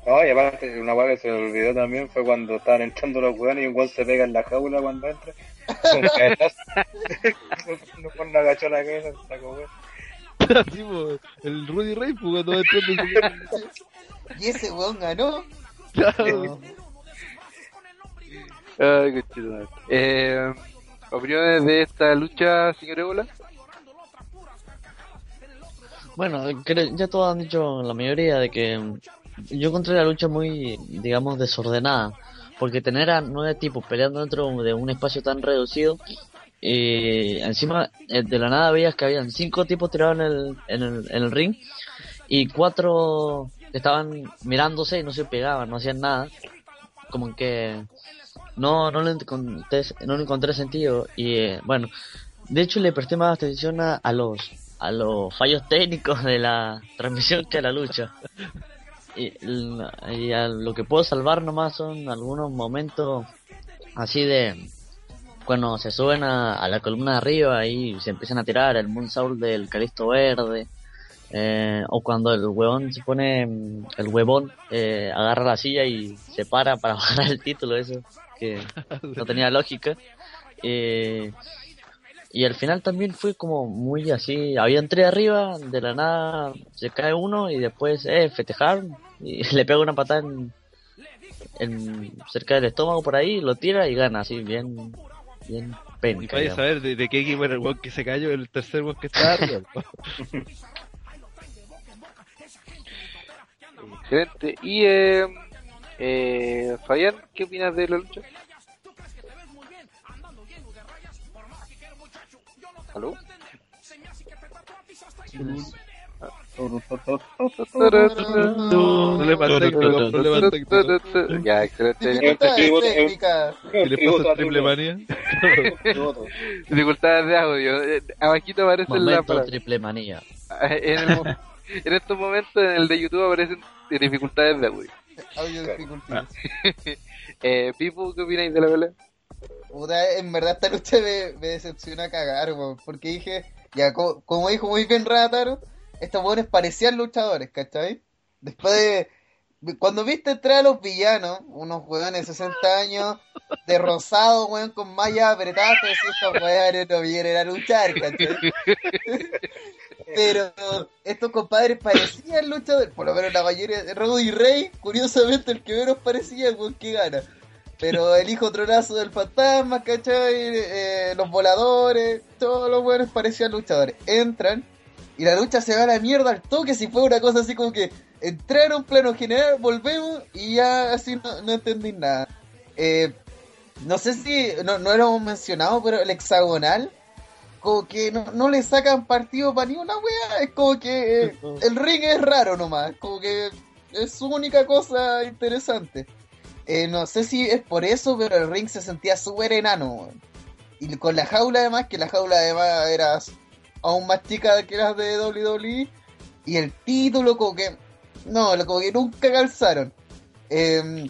No, y aparte, una hueá que se me olvidó también fue cuando estaban entrando los weones y un weón se pega en la jaula cuando entra. Un cabezazo. no pone agachó la cabeza, saco weón. Así, el Rudy Ray pues, cuando va entrando Y ese weón ganó. Claro. Ay, qué chido. Eh, ¿Opiniones de esta lucha, señor Ébola? Bueno, creo- ya todos han dicho la mayoría de que yo encontré la lucha muy, digamos, desordenada. Porque tener a nueve tipos peleando dentro de un espacio tan reducido y encima eh, de la nada veías que habían cinco tipos tirados en el, en el, en el ring y cuatro estaban mirándose y no se pegaban, no hacían nada. Como que no, no, le encontré, no le encontré sentido. Y eh, bueno, de hecho le presté más atención a, a los a los fallos técnicos de la transmisión que a la lucha. Y, a lo que puedo salvar nomás son algunos momentos así de cuando se suben a, a la columna de arriba y se empiezan a tirar el Moonsault del Calisto Verde. Eh, o cuando el huevón se pone, el huevón eh, agarra la silla y se para para bajar el título, eso que no tenía lógica. Eh, y al final también fue como muy así, había entré arriba, de la nada se cae uno y después, eh, festejar y le pega una patada en, en- cerca del estómago por ahí, lo tira y gana así, bien, bien Y penca. vaya a digamos. saber de, de qué equipo era el que se cayó, el tercer que está arriba. Excelente. Y, eh, eh, Fabián, ¿qué opinas de la lucha? ¿Aló? Ya, excelente. Dificultades tributo, es un- técnicas. ¿Qué le pasa a Triple Manía? Dificultades de audio. Eh, Abajito aparece la triple manía. En estos momentos en el de YouTube aparecen dificultades de audio. Audio dificultades. Eh, Pipo, ¿qué opináis de la pelea? Puta, en verdad esta lucha me, me decepciona a cagar, weón. Porque dije, ya, co- como dijo muy bien Rataro, estos weones parecían luchadores, ¿cachai? Después de. Cuando viste entrar a los villanos, unos weones de 60 años, de rosado, weón, con mallas apretadas, decís, estos weones no vienen a luchar, ¿cachai? Pero estos compadres parecían luchadores, por lo menos la mayoría Rudy Rey, curiosamente el que menos parecía weón que gana. Pero el hijo tronazo del fantasma, ¿cachai? Eh, los voladores, todos los buenos parecían luchadores. Entran y la lucha se va a la mierda al toque. Si fue una cosa así como que entraron, plano general, volvemos y ya así no, no entendí nada. Eh, no sé si, no, no lo hemos mencionado, pero el hexagonal, como que no, no le sacan partido para ni una wea. Es como que eh, el ring es raro nomás, como que es su única cosa interesante. Eh, no sé si es por eso, pero el ring se sentía súper enano. Y con la jaula además, que la jaula además era aún más chica que las de WWE. Y el título como que... No, como que nunca calzaron. Eh,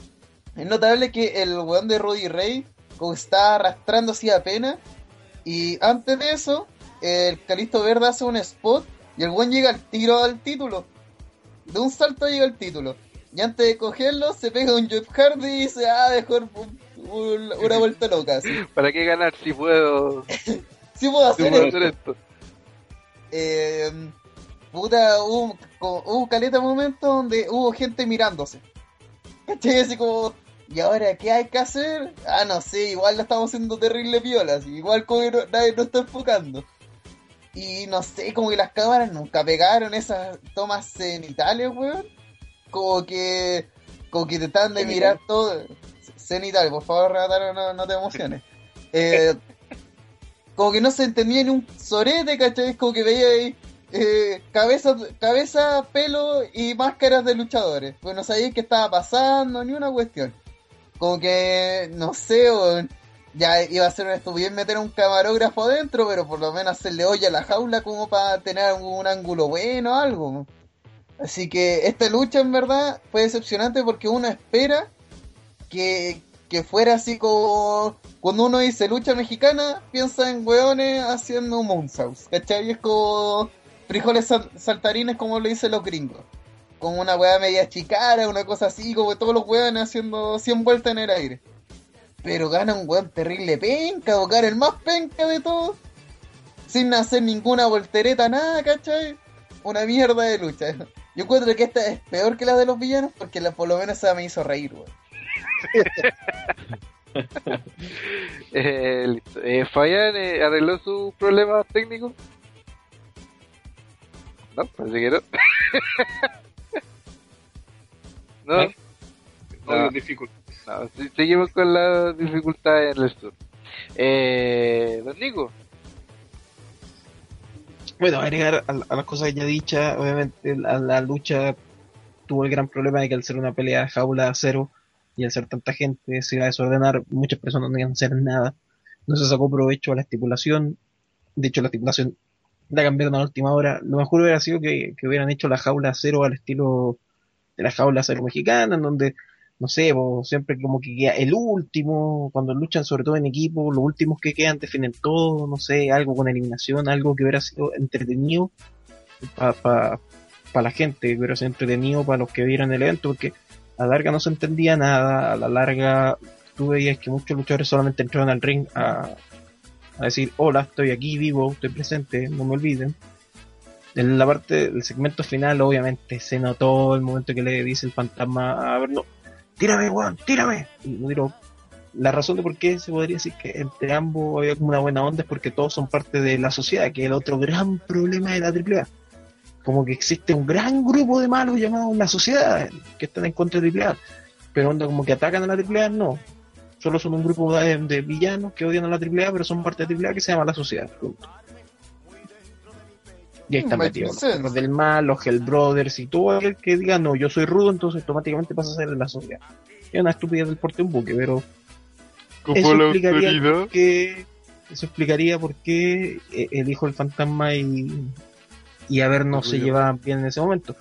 es notable que el weón de Rudy Ray como está arrastrando así apenas. Y antes de eso, el Calisto Verde hace un spot y el weón llega al tiro al título. De un salto llega al título. Y antes de cogerlo, se pega un Jeff Hardy y dice, ah, mejor un- un- una vuelta loca. Así. ¿Para qué ganar si puedo, Sí puedo si hacer puedo esto. hacer esto? Eh, puta, hubo, co- hubo caleta momentos donde hubo gente mirándose. ¿Cachai? Así como, ¿y ahora qué hay que hacer? Ah, no sé, igual la estamos haciendo terrible piolas, igual como que no- nadie nos está enfocando. Y no sé, como que las cámaras nunca pegaron esas tomas cenitales, weón. Como que, como que trataban de mirar todo. Cenitales, por favor, Renata, no, no te emociones. Eh, como que no se entendía ni un sorete, ¿cachai? Como que veía ahí eh, cabeza, cabeza, pelo y máscaras de luchadores. Pues no sabía qué estaba pasando, ni una cuestión. Como que, no sé, weón, ya iba a ser una estupidez meter un camarógrafo adentro, pero por lo menos hacerle olla a la jaula como para tener un ángulo bueno o algo. Así que esta lucha en verdad fue decepcionante porque uno espera que, que fuera así como cuando uno dice lucha mexicana, piensa en weones haciendo moonsaults, ¿cachai? Es como frijoles sal- saltarines como le dicen los gringos. Como una weá media chicara, una cosa así, como todos los weones haciendo 100 vueltas en el aire. Pero gana un weón terrible penca, o el más penca de todos. Sin hacer ninguna voltereta, nada, ¿cachai? Una mierda de lucha. Yo encuentro que esta es peor que la de los villanos porque la, por lo menos esa me hizo reír, weón. Eh. Eh, Fabián eh, arregló sus problemas técnicos. No, parece que no. no. ¿Eh? No, no, seguimos con la dificultad en el sur. Eh, don Nico. Bueno, agregar a, a las cosas ya dichas, obviamente la, la lucha tuvo el gran problema de que al ser una pelea jaula a cero y al ser tanta gente se iba a desordenar, muchas personas no iban a hacer nada, no se sacó provecho a la estipulación, de hecho la estipulación la cambiaron a la última hora, lo mejor hubiera sido que, que hubieran hecho la jaula a cero al estilo de la jaula mexicana, en donde no sé, siempre como que queda el último, cuando luchan sobre todo en equipo, los últimos que quedan definen todo, no sé, algo con eliminación, algo que hubiera sido entretenido para pa, pa la gente, que hubiera sido entretenido para los que vieran el evento, porque a la larga no se entendía nada, a la larga tú veías que muchos luchadores solamente entraban al ring a, a decir, hola, estoy aquí vivo, estoy presente, no me olviden. En la parte del segmento final, obviamente, se notó el momento que le dice el fantasma a ver, no, tírame, weón, tírame. Y tiró. La razón de por qué se podría decir que entre ambos había como una buena onda es porque todos son parte de la sociedad, que es el otro gran problema de la AAA. Como que existe un gran grupo de malos llamados la sociedad, que están en contra de AAA. Pero onda como que atacan a la AAA, no. Solo son un grupo de, villanos que odian a la AAA, pero son parte de AAA que se llama la sociedad. Y ahí están metidos los perros del mal, los Hell Brothers y todo aquel que diga no, yo soy rudo, entonces automáticamente pasa a ser de la sociedad. Es una estupidez del porte de un buque, pero eso explicaría por qué eso explicaría por qué eh, el hijo del fantasma y, y a ver no se llevaban bien en ese momento.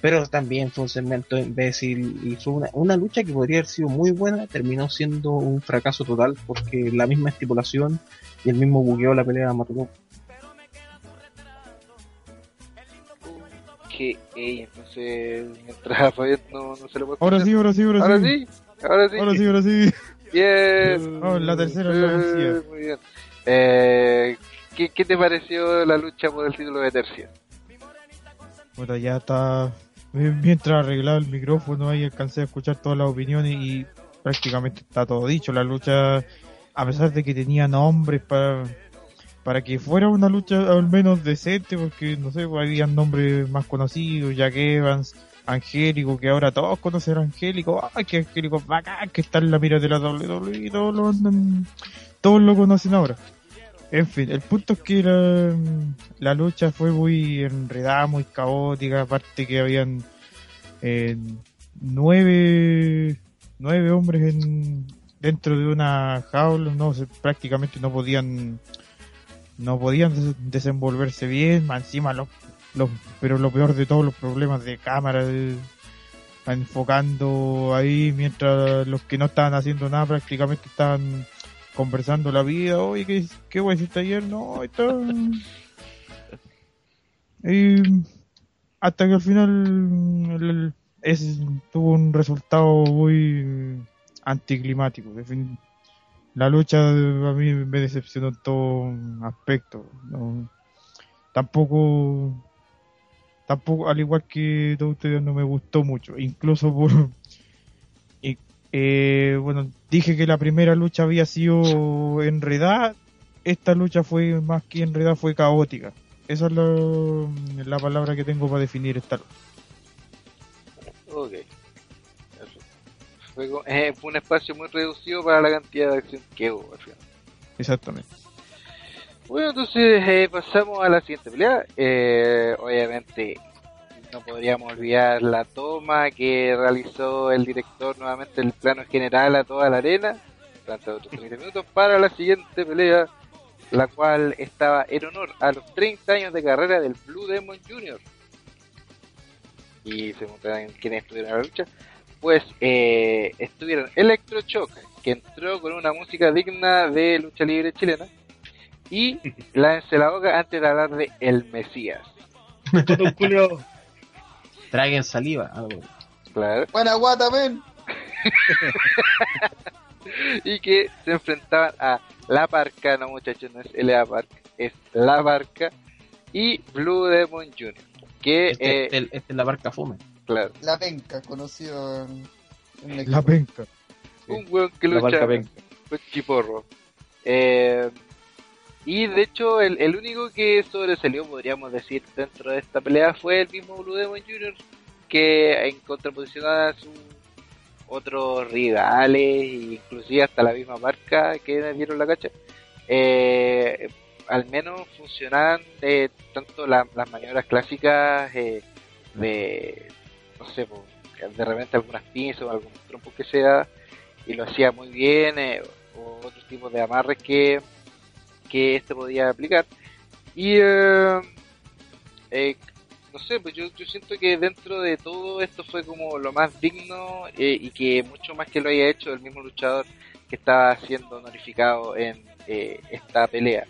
Pero también fue un segmento imbécil y fue una, una lucha que podría haber sido muy buena, terminó siendo un fracaso total porque la misma estipulación y el mismo buqueo de la pelea mató. Que, ey, entonces, mientras Fabián no, no se lo puede Ahora sí, ahora sí, ahora, Ahora sí. sí, ahora sí. Ahora sí, ahora sí. Bien. Vamos, la tercera la. Muy bien. Eh, ¿qué, ¿Qué te pareció la lucha por el título de tercia? Puta, ya está. Mientras arreglaba el micrófono ahí alcancé a escuchar todas las opiniones y prácticamente está todo dicho. La lucha, a pesar de que tenía nombres para, para que fuera una lucha al menos decente, porque no sé, pues, había nombres más conocidos, Jack Evans, Angélico, que ahora todos conocen a Angélico. Ay, que Angélico es bacán, que está en la mira de la WWE todos lo conocen ahora. En fin, el punto es que la, la lucha fue muy enredada, muy caótica, aparte que habían eh, nueve, nueve hombres en, dentro de una jaula, no prácticamente no podían no podían des- desenvolverse bien, más encima los, los pero lo peor de todos los problemas de cámara de- enfocando ahí mientras los que no estaban haciendo nada prácticamente estaban conversando la vida, oye, ¿qué, qué guay hiciste ayer? No, está... Y hasta que al final el- es, tuvo un resultado muy anticlimático. La lucha a mí me decepcionó en todo aspecto. Tampoco tampoco, al igual que todos ustedes, no me gustó mucho. Incluso por. eh, bueno, dije que la primera lucha había sido enredada. Esta lucha fue más que enredada, fue caótica. Esa es la, la palabra que tengo para definir esta lucha. Ok. Fue, eh, fue un espacio muy reducido para la cantidad de acción que hubo al final. Exactamente. Bueno, entonces eh, pasamos a la siguiente pelea. Eh, obviamente no podríamos olvidar la toma que realizó el director nuevamente el plano general a toda la arena durante otros 30 minutos para la siguiente pelea, la cual estaba en honor a los 30 años de carrera del Blue Demon Jr. Y se preguntarán quiénes estuvieron en la lucha. Pues eh, estuvieron Electro Shock, que entró con una música digna de lucha libre chilena y lance la boca antes de hablar de El Mesías. Traguen saliva. algo. Claro. Buena guata, men. y que se enfrentaban a La Parca, no muchachos, no es LA Park, es La Parca y Blue Demon Jr. Que, Este, eh, este- este es la barca fume. Claro, La penca, conocido en, en México. La penca. un weón que La lucha con chiporro. Eh, y de hecho, el, el único que sobresalió, podríamos decir, dentro de esta pelea fue el mismo Blue Demon Jr., que en contraposición a sus otros rivales, e inclusive hasta la misma marca que le dieron la cacha, eh, al menos funcionaban eh, tanto la- las maniobras clásicas eh, de, no sé, po, de repente algunas pinzas o algunos trompos que sea, y lo hacía muy bien, eh, o otros tipos de amarres que, que este podía aplicar. Y eh, eh, no sé, pues yo, yo siento que dentro de todo esto fue como lo más digno eh, y que mucho más que lo haya hecho el mismo luchador que estaba siendo honorificado en eh, esta pelea.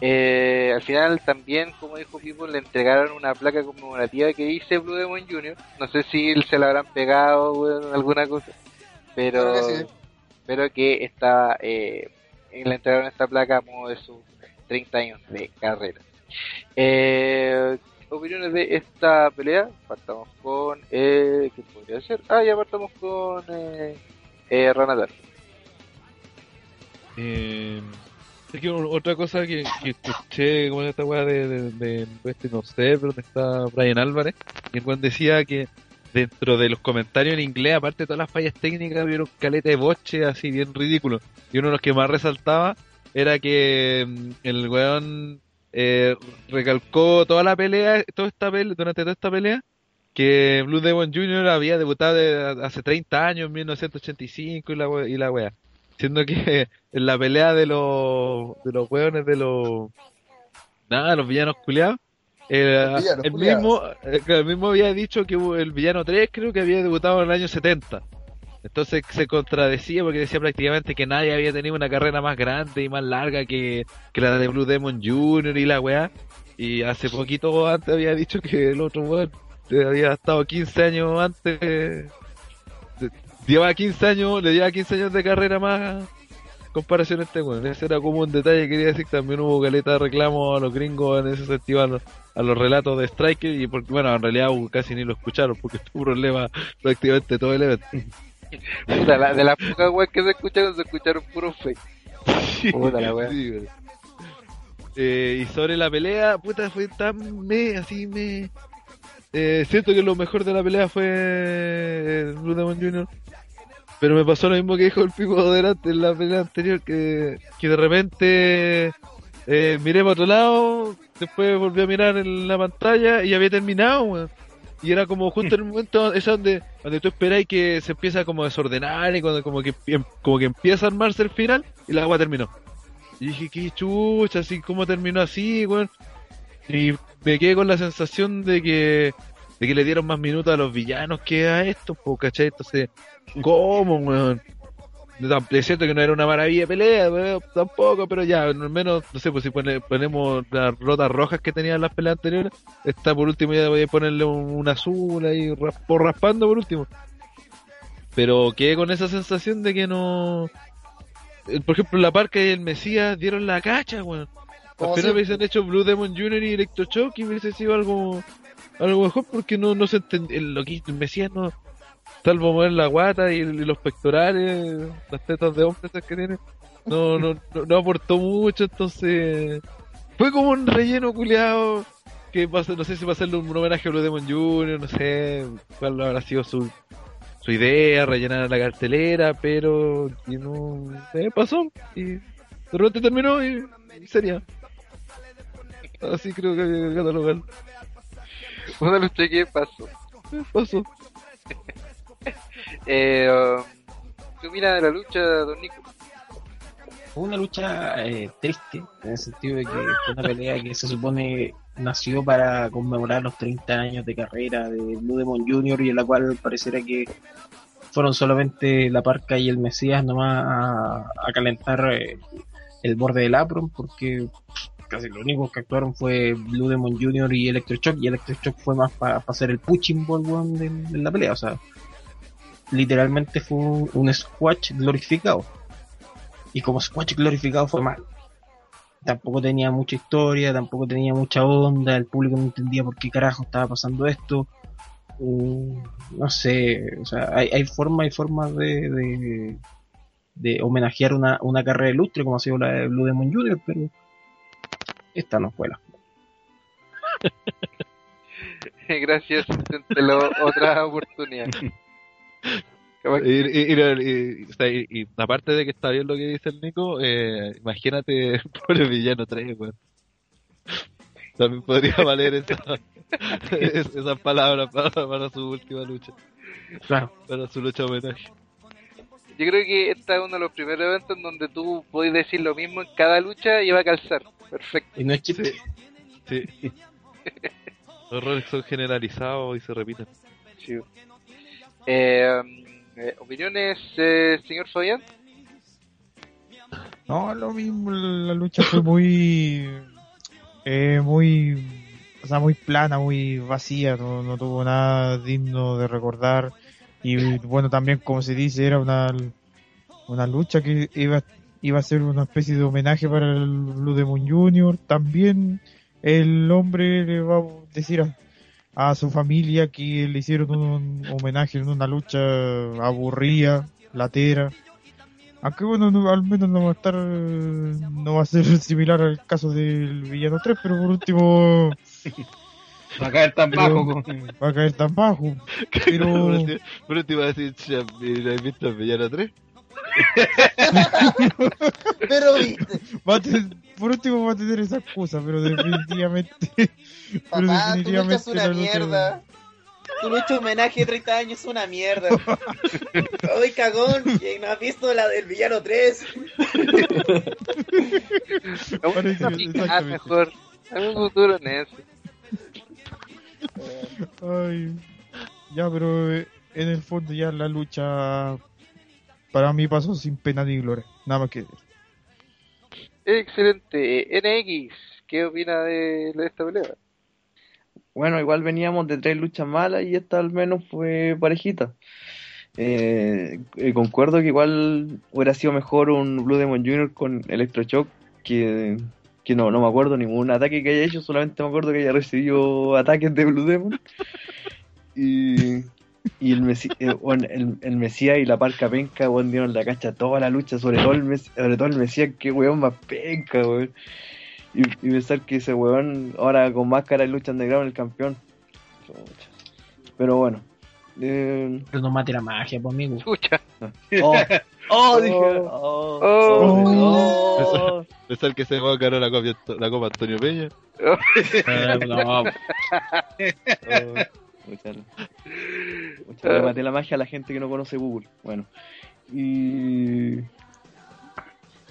Eh, al final también, como dijo Pipo, le entregaron una placa conmemorativa que dice Blue Demon Jr. No sé si se la habrán pegado o en alguna cosa, pero que sí. pero que estaba eh, le entregaron esta placa a modo de sus 30 años de carrera. Eh, opiniones de esta pelea, partamos con eh, ¿qué podría ser? Ah, ya partamos con eh, eh, Ranatar. Eh, es que otra cosa que, escuché, como esta weá de, de, de, este, no sé, pero donde está Brian Álvarez, y el weón decía que dentro de los comentarios en inglés, aparte de todas las fallas técnicas, vieron caleta de boche así bien ridículo. Y uno de los que más resaltaba era que mm, el weón eh, recalcó toda la pelea, toda esta pelea, durante toda esta pelea, que Blue Demon Jr. había debutado de- hace 30 años, en 1985 y la, y la wea. Siendo que en la pelea de los de los hueones de los nada, los villanos culiados, eh, el mismo eh, el mismo había dicho que el villano 3 creo que había debutado en el año 70. Entonces se contradecía porque decía prácticamente que nadie había tenido una carrera más grande y más larga que, que la de Blue Demon Jr. y la weá. Y hace poquito antes había dicho que el otro weón había estado 15 años antes. Llevaba 15 años, le llevaba 15 años de carrera más comparación a este weón. Ese era como un detalle que quería decir. También hubo caleta de reclamo a los gringos en ese sentido, a los, a los relatos de Striker. Y porque, bueno, en realidad casi ni lo escucharon porque tuvo problema prácticamente todo el evento. Puta, la- de las pocas weas que se escucharon, se escucharon puro fake. Puta la wea. Sí. Eh, y sobre la pelea, puta, fue tan me, así me. Eh, siento que lo mejor de la pelea fue eh, Blue Demon Jr. Pero me pasó lo mismo que dijo el pico delante en la pelea anterior, que, que de repente eh, miré para otro lado, después volví a mirar en la pantalla y había terminado, weón. Y era como justo el momento ese donde, donde tú esperáis que se empieza como a desordenar y cuando como que, como que empieza a armarse el final y la agua terminó. Y dije, qué chucha, así, ¿cómo terminó así, weón? Y me quedé con la sensación de que, de que le dieron más minutos a los villanos que a estos, pues, ¿cachai? Entonces, ¿cómo, weón? Es cierto que no era una maravilla de pelea, weón, tampoco, pero ya, al menos, no sé, pues si pone- ponemos las rotas rojas que tenían las peleas anteriores, esta por último ya voy a ponerle un, un azul ahí, por raspando por último. Pero quedé con esa sensación de que no... eh, Por ejemplo, la parca y el Mesías dieron la cacha, weón. Como Apenas si- hubiesen hecho Blue Demon Jr. y Electroshock y hubiese sido algo algo mejor porque no, no se entendía. Lo que el Mesías no. Salvo mover la guata y, y los pectorales, las tetas de hombre esas que tiene. No, no, no, no aportó mucho, entonces. Fue como un relleno culeado. Que no sé si va a hacerle un homenaje a Blue Demon Jr., no sé cuál habrá sido su, su idea, rellenar la cartelera, pero que no eh, pasó y de repente terminó y, y sería. Así creo que había que catalogarlo. Una lucha que pasó. Eh, Pasó. Eh, ¿Qué opina de la lucha, don Nico? Fue una lucha eh, triste, en el sentido de que fue una pelea que se supone nació para conmemorar los 30 años de carrera de Blue Demon Jr. y en la cual pareciera que fueron solamente la Parca y el Mesías nomás a, a calentar eh, el borde del apron, porque casi lo único que actuaron fue Blue Demon Jr. y Electroshock, y Electroshock fue más para hacer el punching ball de, de la pelea, o sea, literalmente fue un, un squash glorificado. Y como squash glorificado fue mal. Tampoco tenía mucha historia, tampoco tenía mucha onda, el público no entendía por qué carajo estaba pasando esto. Mm, no sé, o sea, hay, hay formas y formas de, de, de homenajear una, una carrera ilustre como ha sido la de Blue Demon Jr., pero esta no fue la. Gracias, inténtelo otra oportunidad. Y, y- y- y- aparte de que está bien lo que dice el Nico, eh, imagínate por el villano 3, weón. También podría valer esa, es- esas palabras para, para su última lucha, Claro. para su lucha de homenaje. Yo creo que este es uno de los primeros eventos en donde tú puedes decir lo mismo en cada lucha y va a calzar. Perfecto. Y no es chiste. Sí. Los errores son generalizados y se repiten. Sí. Eh, eh, ¿Opiniones, eh, señor Fabián? No, lo mismo, la lucha fue muy, eh, muy, o sea, muy plana, muy vacía, no, no tuvo nada digno de recordar. Y bueno, también como se dice, era una, una lucha que iba, iba a ser una especie de homenaje para el Blue Demon Jr. También el hombre le va a decir a, a su familia que le hicieron un homenaje en una lucha aburrida, latera. Aunque bueno, no- al menos no va a estar, no va a ser similar al caso del Villano 3, pero por último Va a caer tan Pero- bajo. con- va a caer tan bajo. Pero Pero te iba a decir, "Che, ¿y has visto el villano 3? Pero viste, va a tener- por último va a tener esa excusa, pero definitivamente, pero papá, tu lucha es definitivamente una mierda. Tu lucha homenaje de 30 años es una mierda. Ay, cagón, que no has visto la del villano 3. Parece- Ah, mejor. Hay un futuro en eso. Ay, ya, pero eh, en el fondo ya la lucha para mí pasó sin pena ni gloria, nada más que decir. Excelente. NX, ¿qué opina de, de esta pelea? Bueno, igual veníamos de tres luchas malas y esta al menos fue parejita. Eh, eh, concuerdo que igual hubiera sido mejor un Blue Demon Jr. con Electroshock que, que no, no me acuerdo ningún ataque que haya hecho, solamente me acuerdo que haya recibido ataques de Blue Demon. Y, y el, Messi- eh, bueno, el, el Mesías y la Parca Penca, weón, dieron la cacha toda la lucha, sobre todo el, Mes- sobre todo el Mesías, que weón más penca, weón. Y, y pensar que ese weón ahora con máscara y lucha underground el campeón. Pero bueno. Eh, Pero no mate la magia, pues amigo. Escucha. oh, oh, dije. Oh, Oh. oh, oh. Es el que se va a ganar la la copa Antonio Peña. Eh, no, le maté la magia a la gente que no conoce Google. Bueno. Y.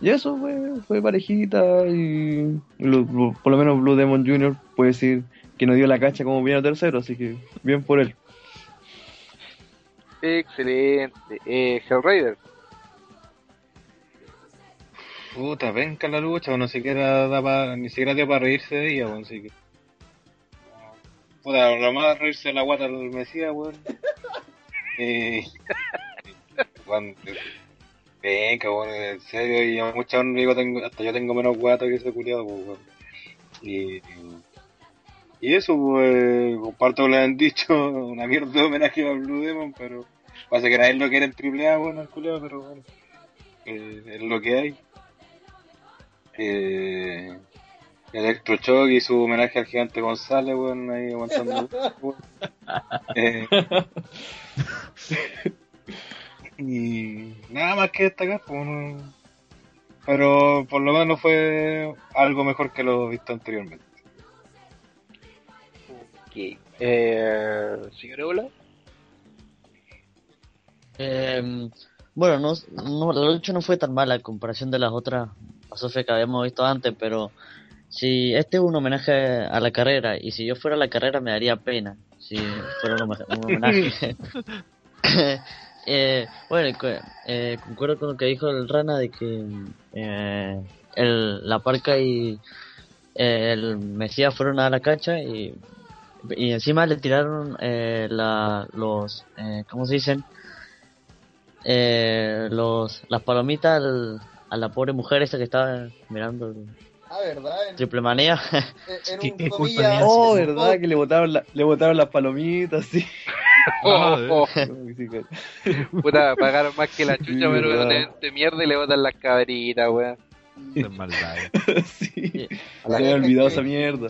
Y eso fue, fue parejita y lo- lo- por lo menos Blue Demon Jr. puede decir que nos dio la cacha como vino tercero, así que bien por él. Excelente. Eh, Hellraider. Puta, venga la lucha, no siquiera da pa- ni siquiera dio para reírse de ella, weón, así que. Puta, lo más reírse de la guata del Mesías, weón. Y. Weón, venga, weón, en serio, y a mucha honra digo, tengo, hasta yo tengo menos guata que ese culiado, pues, weón. Y, y eso, pues, comparto lo que le han dicho, una mierda de homenaje a Blue Demon, pero pasa que nadie lo quiere en triple A, bueno, el culeo, pero bueno, eh, es lo que hay. Eh, Electroshock y su homenaje al gigante González, weón, ahí aguantando. weón. Eh, y nada más que destacar, pues, no- pero por lo menos fue algo mejor que lo visto anteriormente. Ok. Eh, señor. Eh, bueno, no, no, la lucha no fue tan mala en comparación de las otras Sofía que habíamos visto antes, pero si este es un homenaje a la carrera y si yo fuera a la carrera me daría pena si fuera un, home- un homenaje. Eh, bueno, eh, concuerdo con lo que dijo el Rana de que eh, el, la Parca y eh, el Mesías fueron a la cancha y, encima le tiraron eh, la, los, eh, ¿cómo se dicen? Los, las palomitas al- a la pobre mujer esa que estaba mirando Ah, ¿verdad? En, triple manía. en. Oh, verdad, que le botaron, la- le botaron las palomitas, sí. Oh, oh, Sí, puta, pagaron más que la chucha, Sí, pero verdad. evento de mierda y le botan las cabritas, weón. Es maldad. sí. Se había olvidado que- esa mierda.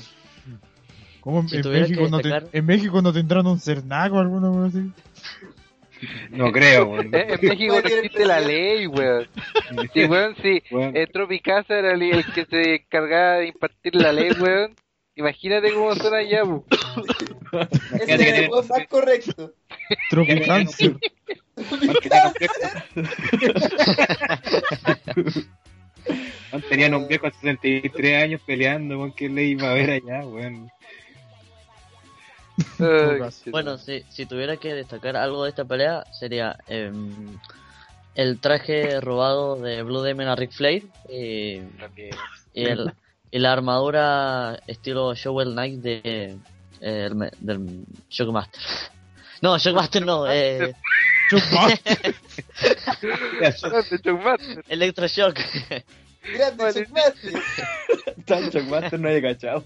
¿Cómo en, Si México no te- en México no tendrán un cernaco o alguna cosa así? No creo, weón. Eh, en México no existe la ley, weón. Sí, weón, sí. Weón. Eh, Tropicasa era el, el que se encargaba de impartir la ley, weón. Imagínate cómo son allá, po. Ese es el weón más correcto. Tropicancio. Man, Tenían un viejo de 63 años peleando, weón, que le iba a ver allá, weón. Bueno, si, si tuviera que destacar algo de esta pelea, sería em, el traje robado de Blue Demon a Ric Flair y, también. y, el, y la armadura estilo Showell Knight de, eh, el del Shockmaster. No, Shockmaster no, eh, Grande Chuckmaster. Electroshock. Grande Vale. Chuckmaster. Tan Shockmaster no haya cachado.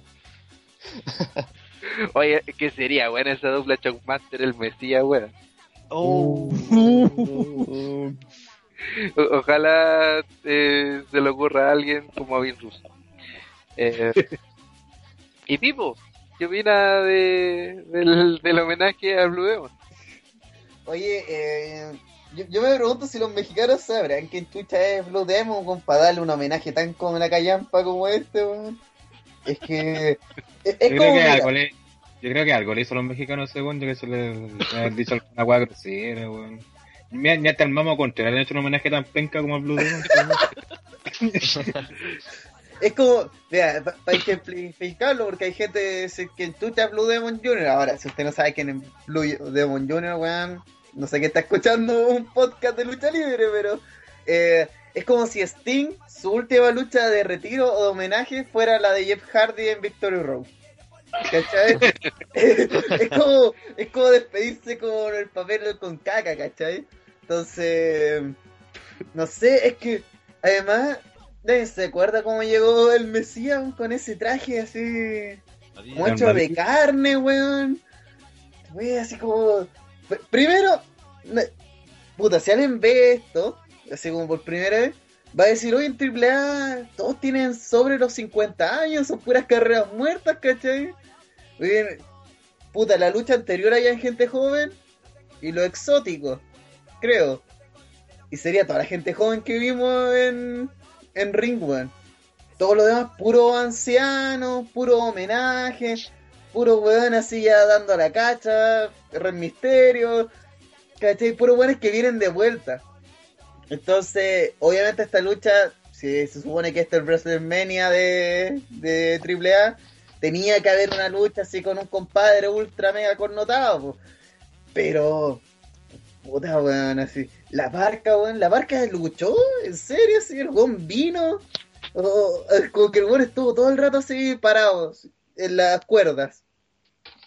Oye, ¿qué sería, weón, esa dupla Chuckmaster, el Mesías, weón? Oh. Ojalá eh, se le ocurra a alguien como a Vin Russo. Eh, y Pipo, ¿qué opina de, del, del homenaje a Blue Demon? Oye, eh, yo, yo me pregunto si los mexicanos sabrán que chucha es Blue Demon con para darle un homenaje tan como la callampa como este, weón. Es que es, es Yo como creo, que algo le, yo creo que algo le hizo a los mexicanos según yo que se le, le han dicho alguna hueá grosera, weón. Ni, ni hasta el Mamo Contreras le han hecho un homenaje tan penca como el Blue Demon. es como, vea, para ejemplificarlo, porque hay gente que chucha es Blue Demon Jr. Ahora, si usted no sabe quién es Blue Demon Jr., weón, no sé qué está escuchando un podcast de lucha libre, pero eh, es como si Sting, su última lucha de retiro o de homenaje, fuera la de Jeff Hardy en Victory Road. ¿Cachai? es, como, es como despedirse con el papel con caca, ¿cachai? Entonces, no sé, es que además, se acuerda cómo llegó el Mesías con ese traje así, hecho de carne, weón. Wey, así como. pr- Primero, puta, si alguien ve esto, así como por primera vez, va a decir, oye, en AAA todos tienen sobre los 50 años, son puras carreras muertas, ¿cachai? Oye, puta, la lucha anterior había en gente joven y lo exótico, creo. Y sería toda la gente joven que vimos en, en Ring. Todo lo demás, puro anciano, puro homenaje, puro weón así ya dando la cacha, Red Misterio, ¿cachai? Puro weones que vienen de vuelta. Entonces, obviamente esta lucha, si se supone que este es el WrestleMania de, de AAA, tenía que haber una lucha así con un compadre ultra mega connotado, pero puta weón, así, la barca, weón, la barca luchó, en serio, así, el weón vino, o- es como que el weón estuvo todo el rato así parado en las cuerdas.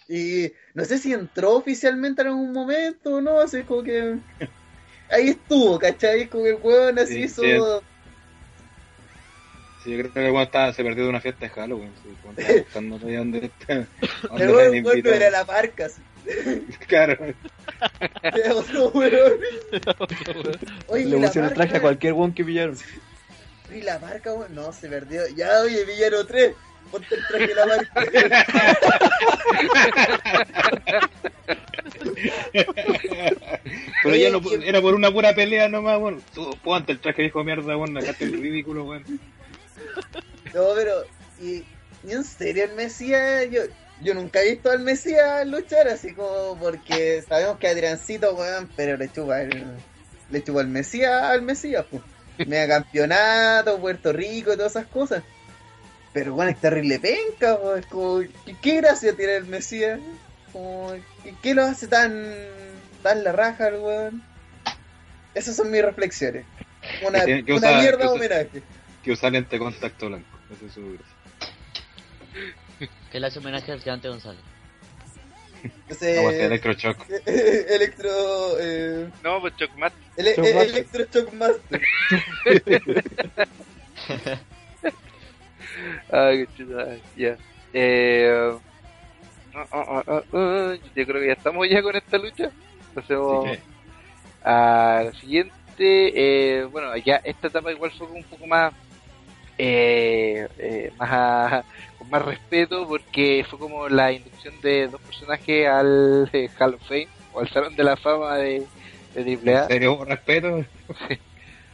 Y no sé si entró oficialmente en algún momento o no, así como que ahí estuvo, ¿cachai? Que el weón así Sí, hizo. sí. Sí, yo creo que cuando estaba, se perdió de una fiesta de Halloween. Sí, cuando estaba dónde está. El weón cuando invitado. era la parca. así. Claro. Era otro weón. Oye, Le ¿y la pusieron traje a cualquier one que pillaron. ¿Y la marca, weón? No, se perdió. Ya, oye, Villano 3. Ponte el traje de la marca. Pero ya no, ¿quién- era por una pura pelea nomás. Tú, ponte el traje viejo mierda, weón. Acá el ridículo, weón. No, pero. Y, y en serio, el Mesías. Yo, yo nunca he visto al Mesías luchar así como. Porque sabemos que Adriancito, weón, pero le chupa el. Le chupa el Mesías al Mesías, pues. Mega campeonato, Puerto Rico y todas esas cosas. Pero bueno, es terrible penca, es como. ¿qué, qué gracia tiene el Mesías? Como, ¿qué, qué lo hace tan. tan la raja el weón? Esas son mis reflexiones. Una, Que una usar- mierda que de usa- homenaje. Que usar lente contacto blanco. Ese es su gracia. Que le hace homenaje al gigante González. Ese- No, pues, electroshock. electro. Eh, No, pues ele- eh, Master. electro Shock Master. Ay, ya. Eh, ah, yo creo que ya estamos ya con esta lucha. Pasemos Sí. a la siguiente. Eh, bueno, ya esta etapa igual fue un poco más, eh, eh, más con más respeto porque fue como la inducción de dos personajes al eh, Hall of Fame o al Salón de la Fama de, de ¿En AAA. serio, respeto?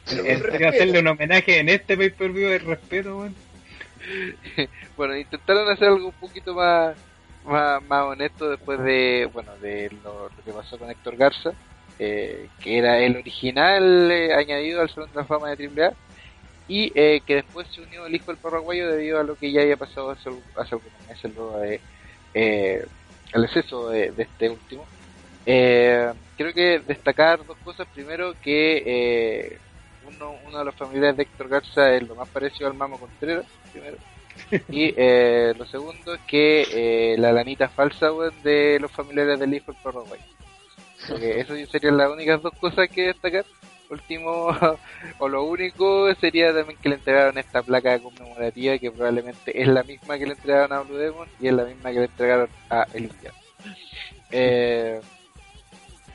Pero ¿En con serio hacerle un homenaje en este pay-per-view de respeto? bueno, intentaron hacer algo un poquito más, más, más honesto después de, bueno, de lo, que pasó con Héctor Garza, eh, que era el original eh, añadido al Salón de la Fama de AAA, y eh, que después se unió el hijo del paraguayo debido a lo que ya había pasado hace, hace algunos meses, luego de, eh, el exceso de, de este último. Eh, creo que destacar dos cosas. Primero, que uno, uno de los familiares de Héctor Garza es lo más parecido al Mamo Contreras, primero. Y eh, lo segundo que eh, la lanita falsa de los familiares del hijo del perro. Porque eso serían las únicas dos cosas que destacar. Último, o lo único sería también que le entregaron esta placa conmemorativa que probablemente es la misma que le entregaron a Blue Demon y es la misma que le entregaron a El Infierno. Eh,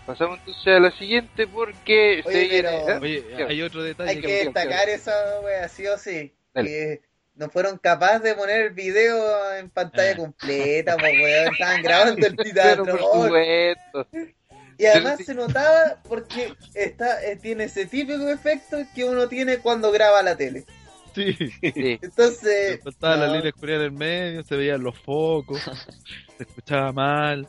pasamos entonces a la siguiente porque se Oye, viene. pero- ¿eh? Oye, ¿Qué? hay otro detalle Hay que... destacar esa wea, sí o sí. Dale. Que no fueron capaces de poner el video en pantalla Ah. completa, pues weón. Estaban grabando el supuesto. Y además se notaba porque está, eh, tiene ese típico efecto que uno tiene cuando graba la tele. Sí. Sí. Entonces, Faltaba la línea oscuridad en el medio, se veían los focos, se escuchaba mal.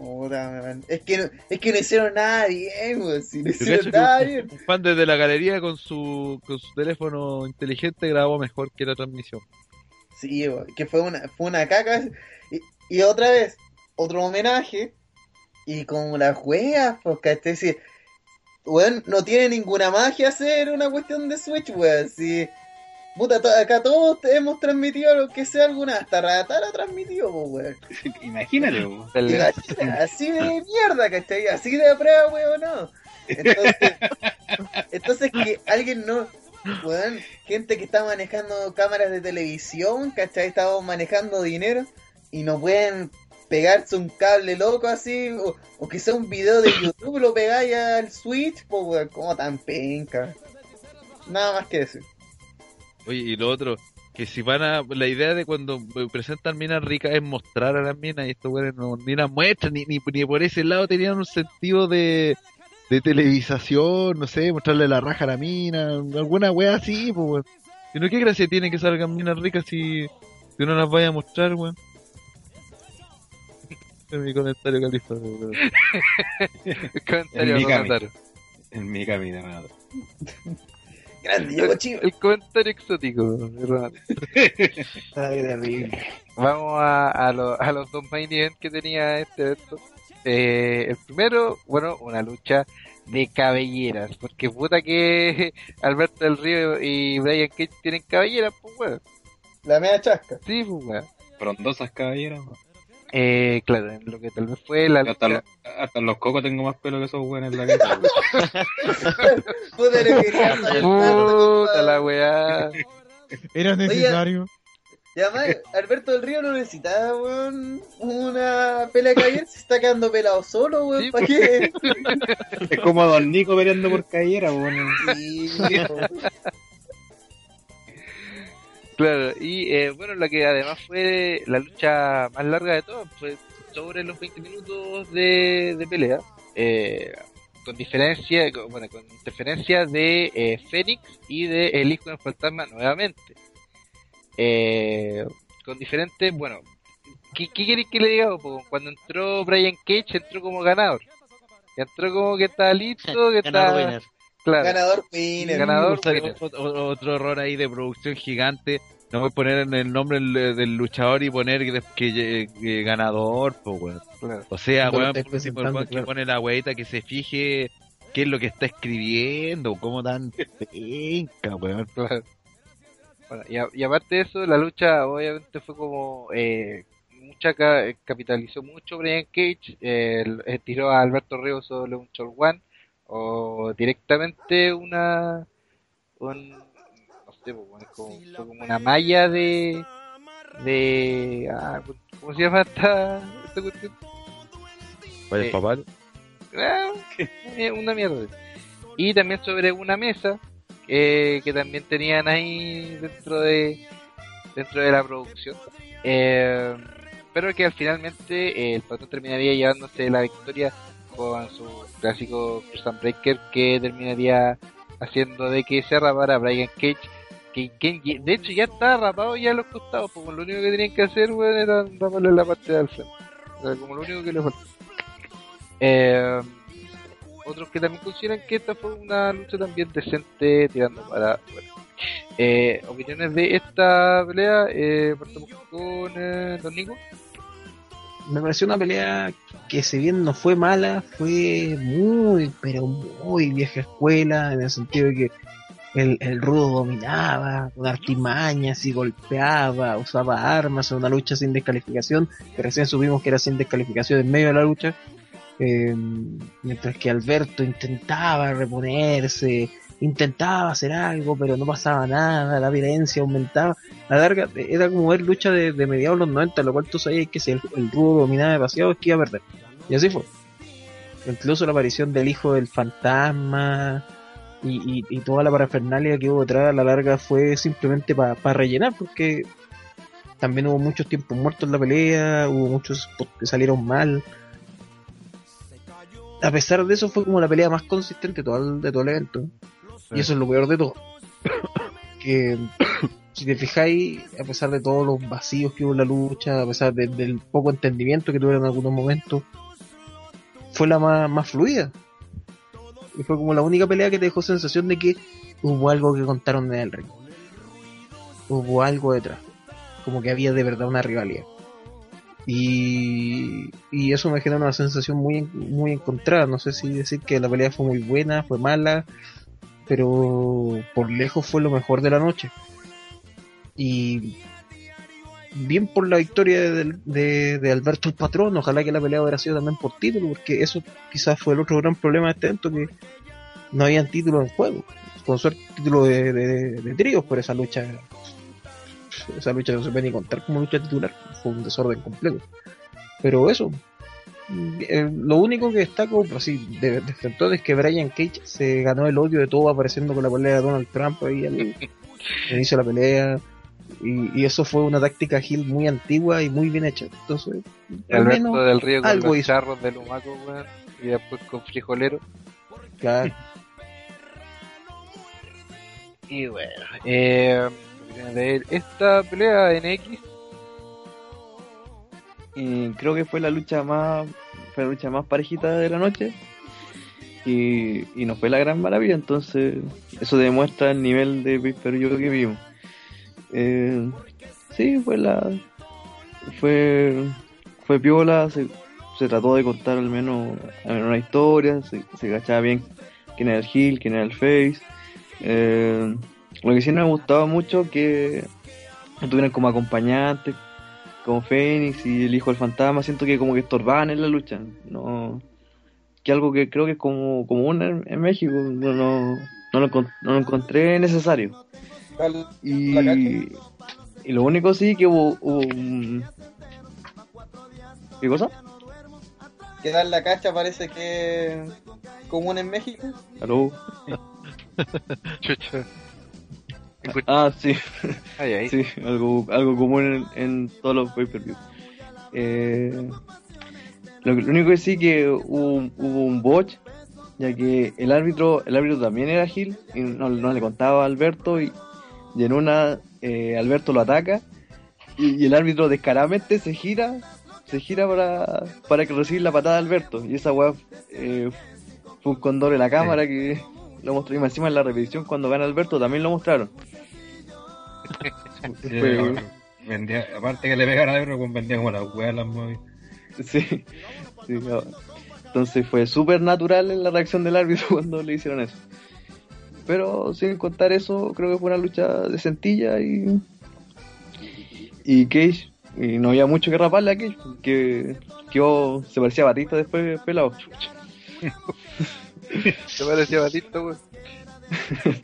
Puta, es que no, es que no hicieron nada bien, weón. Si no hicieron nada bien. Un fan desde la galería con su, con su teléfono inteligente grabó mejor que la transmisión. Sí, weón, que fue una, fue una caca. Y, y otra vez, otro homenaje. Y como las weas, pues, ¿cachai? Si, weón, no tiene ninguna magia hacer una cuestión de Switch, weón. Si, puta, to- acá todos hemos transmitido lo que sea alguna, hasta Ratar ha transmitido, pues, weón. Imagínate. Imagina, Así de mierda, ¿cachai? Así de prueba, weón, no. Entonces, entonces que alguien no, weón, gente que está manejando cámaras de televisión, ¿cachai? Estamos manejando dinero y no pueden pegarse un cable loco así, o, o que sea un video de YouTube, lo pegáis al Switch, pues, weón, como tan penca. Nada más que decir. Oye, y lo otro, que si van a. La idea de cuando presentan minas ricas es mostrar a las minas, y estos güeyes no ni las muestran, ni, ni, ni por ese lado tenían un sentido de, de televisación, no sé, mostrarle la raja a la mina, alguna wea así, pues, weón. Y no, ¿qué gracia tiene que salgan minas ricas si, si no las vaya a mostrar, weón? Es mi comentario, Califa. Comentario En mi Nataro. En mi camino. Grande, yo chivo. El comentario exótico, ¿verdad? Ay, terrible. Vamos a, a, lo- a los dos main event que tenía este evento. Eh, el primero, bueno, una lucha de cabelleras, porque puta que Alberto del Río y Brian Cage tienen cabelleras, pues weón. La media chasca. Sí, pues weón. Frondosas caballeras, weón. Eh, claro, en lo que tal vez fue la Hasta, los, hasta los cocos tengo más pelo que esos weones en la cabeza. weón. Puta, le quería saltar, Puta la weá. Era necesario. Y además, Alberto del Río no necesitaba, weón, una pelea de caballero, se está quedando pelado solo, weón, Sí, ¿para qué? Es como Don Nico peleando por Cayera, bueno. Sí, Claro, y eh, bueno, la que además fue la lucha más larga de todas, fue sobre los 20 minutos de, de pelea, eh, con diferencia, con- bueno, con interferencia de eh, Fénix y de El Hijo del Fantasma nuevamente. Eh, con diferentes, bueno, ¿qué, qué queréis que le diga? Cuando entró Brian Cage, entró como ganador. Entró como que está listo, que winner. Claro. ganador winner. Ganador. Winner. otro, otro error ahí de producción gigante. No voy a poner en el nombre del, del luchador y poner que, que- que ganador, pues, weón. Claro. O sea, weón, presentando, que claro. pone la weita que se fije qué es lo que está escribiendo, cómo tan penca, weón. Claro. Bueno, y, a- y aparte de eso, la lucha obviamente fue como eh, mucha ca- capitalizó mucho Brian Cage, eh, el- eh, tiró a Alberto Ríos sobre un Chol One o directamente una un, no sé, pues, bueno, es como, una malla de de ah, ¿cómo se llama esta, esta cuestión? Vaya Eh, papá. Ah, eh, una mierda. Y también sobre una mesa eh, que también tenían ahí dentro de dentro de la producción. Eh, pero que al finalmente el patrón terminaría llevándose la victoria con su clásico Cruzan Breaker que terminaría haciendo de que se rapara Brian Cage. Que, de hecho ya estaba rapado ya a los costados, porque lo único que tenían que hacer weón, era raparle la parte frente. Era como lo único que le faltaba. Eh, otros que también consideran que esta fue una lucha también decente tirando para bueno. Eh, opiniones de esta pelea eh, con eh, Nico Me pareció una pelea que si bien no fue mala, fue muy, pero muy vieja escuela, en el sentido de que el, el rudo dominaba, con artimañas y golpeaba, usaba armas en una lucha sin descalificación, que recién supimos que era sin descalificación en medio de la lucha, eh, mientras que Alberto intentaba reponerse, intentaba hacer algo, pero no pasaba nada, la violencia aumentaba. La larga, era como ver lucha de, mediados los 90, lo cual tú sabías que si el, el rudo dominaba demasiado es que iba a perder. Y así fue. Incluso la aparición del hijo del fantasma y, y, toda la parafernalia que hubo detrás a la larga fue simplemente para rellenar, porque también hubo muchos tiempos muertos en la pelea, hubo muchos que salieron mal. A pesar de eso fue como la pelea más consistente de de todo el evento. Y eso es lo peor de todo. que si te fijáis, a pesar de todos los vacíos que hubo en la lucha, a pesar de- del poco entendimiento que tuvieron en algunos momentos, fue la más, más fluida. Y fue como la única pelea que te dejó sensación de que hubo algo que contaron en el ring. Hubo algo detrás. Como que había de verdad una rivalidad. Y, y eso me genera una sensación muy, muy encontrada. No sé si decir que la pelea fue muy buena, fue mala, pero por lejos fue lo mejor de la noche. Y bien por la victoria de, Alberto Patrón, ojalá que la pelea hubiera sido también por título, porque eso quizás fue el otro gran problema de este evento, que no habían títulos en juego. Con suerte título de, de, de tríos por esa lucha. Esa lucha no se puede ni contar como lucha titular, fue un desorden completo. Pero eso, eh, lo único que destaco así de, de frente es que Brian Cage se ganó el odio de todo apareciendo con la pelea de Donald Trump ahí al, inicio de la pelea. Y, y eso fue una táctica Hill muy antigua y muy bien hecha. Entonces al menos del Río con algo los hizo. charros de Lumaco weón, y después con frijolero. Claro. Y bueno eh, esta pelea en X Y creo que fue la lucha más fue la lucha más parejita de la noche. Y, y no fue la gran maravilla entonces eso demuestra el nivel de pay-per-view que vimos. Eh, sí fue la fue fue piola se, se trató de contar al menos, al menos una historia se, se cachaba bien quién era el heel quién era el face. Eh, lo que sí me gustaba mucho que estuvieran como acompañantes como Fénix y el hijo del fantasma, siento que como que estorbaban en la lucha, no que algo que creo que es como común en, en México, no, no, no, lo, no lo encontré necesario. Y, y lo único sí que hubo, hubo un... ¿Qué cosa? Que dar la cacha parece que es común en México. ¿Aló? Chucha. Ah, sí. Ay, ay. Sí, algo, algo común en, en todos los pay-per-view. Eh, lo, lo único que sí que hubo, un- hubo un botch, ya que el árbitro, el árbitro también era Gil y no, no le contaba a Alberto y, y en una eh, Alberto lo ataca y, y el árbitro descaradamente se gira, se gira para, para que reciba la patada de Alberto y esa weá eh, fue un condor en la cámara que lo mostró y más encima en la repetición cuando gana Alberto también lo mostraron. Fue- vendía, aparte que le pegaron a Ebro, pues vendía como las weas las movidas. Sí, sí, no. entonces fue súper natural en la reacción del árbitro cuando le hicieron eso. Pero sin contar eso, creo que fue una lucha de centilla y. Y Cage, y no había mucho que raparle a Cage, que quedó, se parecía a Batista después pelado. Se parecía Batista, weón.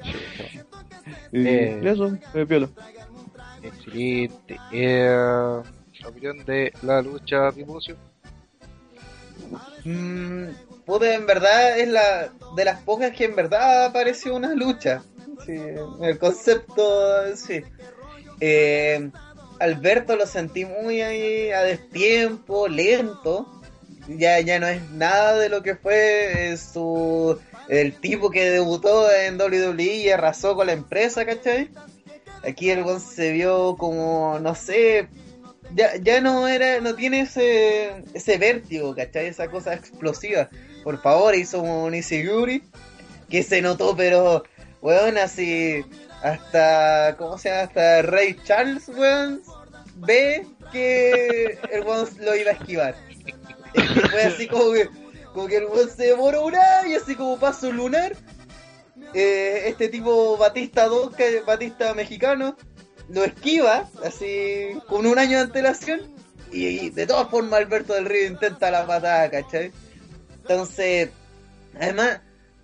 Y Eh. eso, fue piola. Excelente. Eh, opinión de la lucha Tiburcio. Mm, puta, en verdad es la de las pocas que en verdad apareció una lucha. Sí, el concepto, sí. Eh, Alberto lo sentí muy ahí a destiempo, lento. Ya, ya no es nada de lo que fue su el tipo que debutó en WWE y arrasó con la empresa, ¿cachai? Aquí el weón se vio como, no sé, ya, ya no era, no tiene ese, ese vértigo, ¿cachai? Esa cosa explosiva. Por favor, hizo un Isiguri que se notó, pero, weón, así, hasta, ¿cómo se llama? Hasta Ray Charles, weón, ve que el weón lo iba a esquivar. Fue así como que, como que el weón se demoró un año, y así como paso lunar. eh, este tipo Batista 2, que- Batista mexicano, lo esquiva, así, con un año de antelación, y, y de todas formas Alberto del Río intenta la patada, ¿cachai? Entonces, además,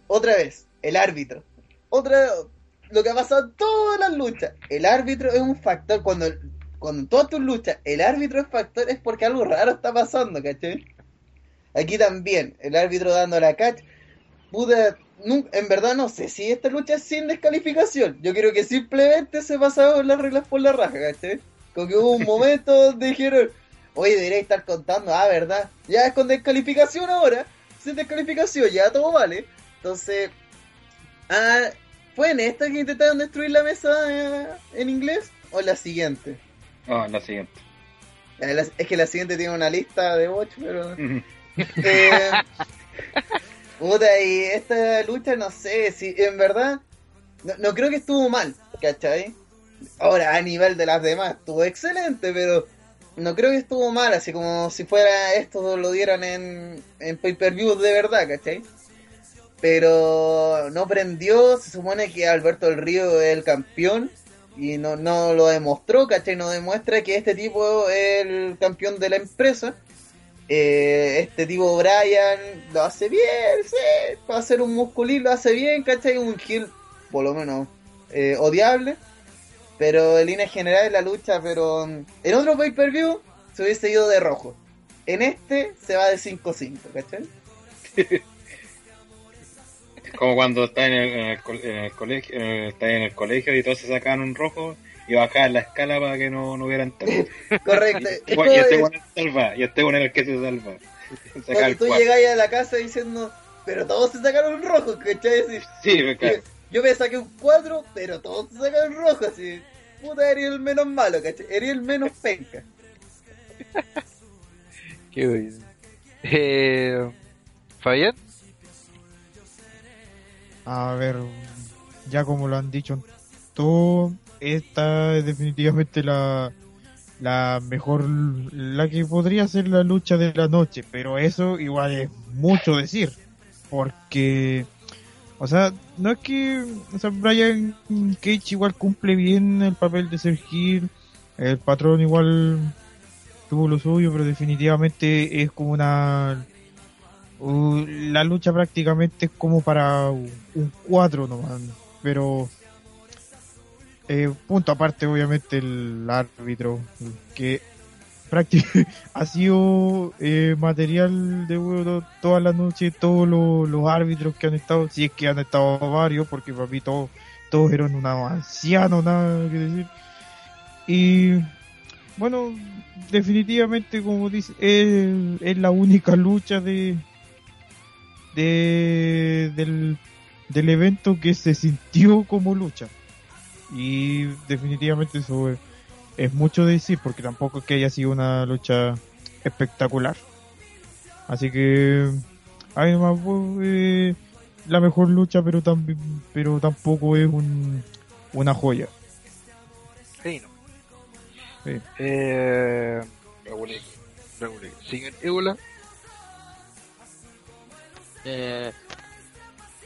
otra vez, el árbitro. Otra, lo que ha pasado en todas las luchas, el árbitro es un factor, cuando, cuando en todas tus luchas el árbitro es factor, es porque algo raro está pasando, ¿cachai? Aquí también, el árbitro dando la catch, puta, en verdad no sé si esta lucha es sin descalificación. Yo creo que simplemente se pasaron las reglas por la raja, ¿cachai? Como que hubo un momento donde dijeron, oye, debería estar contando, ah, ¿verdad? Ya es con descalificación ahora, sin descalificación, ya todo vale. Entonces, ah, ¿fue en esta que intentaron destruir la mesa eh, en inglés? ¿O en la siguiente? No, la siguiente. Es que la siguiente tiene una lista de 8, pero... Eh, puta, y esta lucha no sé si en verdad no, creo que estuvo mal, ¿cachai? Ahora, a nivel de las demás, estuvo excelente, pero no creo que estuvo mal, así como si fuera esto lo dieran en, en pay-per-view de verdad, ¿cachai? Pero no prendió, se supone que Alberto del Río es el campeón y no, no lo demostró, ¿cachai? No demuestra que este tipo es el campeón de la empresa. Eh, este tipo Brian lo hace bien, sí, para hacer un musculín lo hace bien, ¿cachai? Un kill, por lo menos, eh, odiable. Pero en línea general la lucha, pero en otro pay-per-view se hubiese ido de rojo. En este se va de 5-5, ¿cachai? Es como cuando está en el, colegio, eh, está en el colegio y todos se sacaban un rojo y bajaban la escala para que no, no hubieran tanto. Correcto. Es y como este bueno se salva, y este bueno es el que se salva. El tú llegáis a la casa diciendo, pero todos se sacaron un rojo, ¿cachai? Así, Sí, yo, yo me saqué un 4, pero todos se sacaron rojo, así. Puta, eres el menos malo, ¿cachai? Eres el menos penca. Qué bueno. Eh, Fabián. A ver, ya como lo han dicho todo, esta es definitivamente la, la mejor, la que podría ser la lucha de la noche, pero eso igual es mucho decir, porque, o sea, no es que, o sea, Brian Cage igual cumple bien el papel de ser el patrón igual tuvo lo suyo, pero definitivamente es como una Uh, la lucha prácticamente es como para un 4 nomás, pero eh, punto aparte, obviamente, el árbitro, que prácticamente ha sido eh, material de bueno, toda la noche, todos los, árbitros que han estado, si es que han estado varios, porque para mí todos, todos eran unos ancianos, nada que decir. Y bueno, definitivamente, como dice, es, la única lucha de, de del, del evento que se sintió como lucha. Y definitivamente eso es, es mucho decir, porque tampoco es que haya sido una lucha espectacular. Así que, además, pues, eh, la mejor lucha, pero, también pero tampoco es un, una joya. Sí, no. Sí. Eh, regulé, regulé. Señor Ébola, Eh,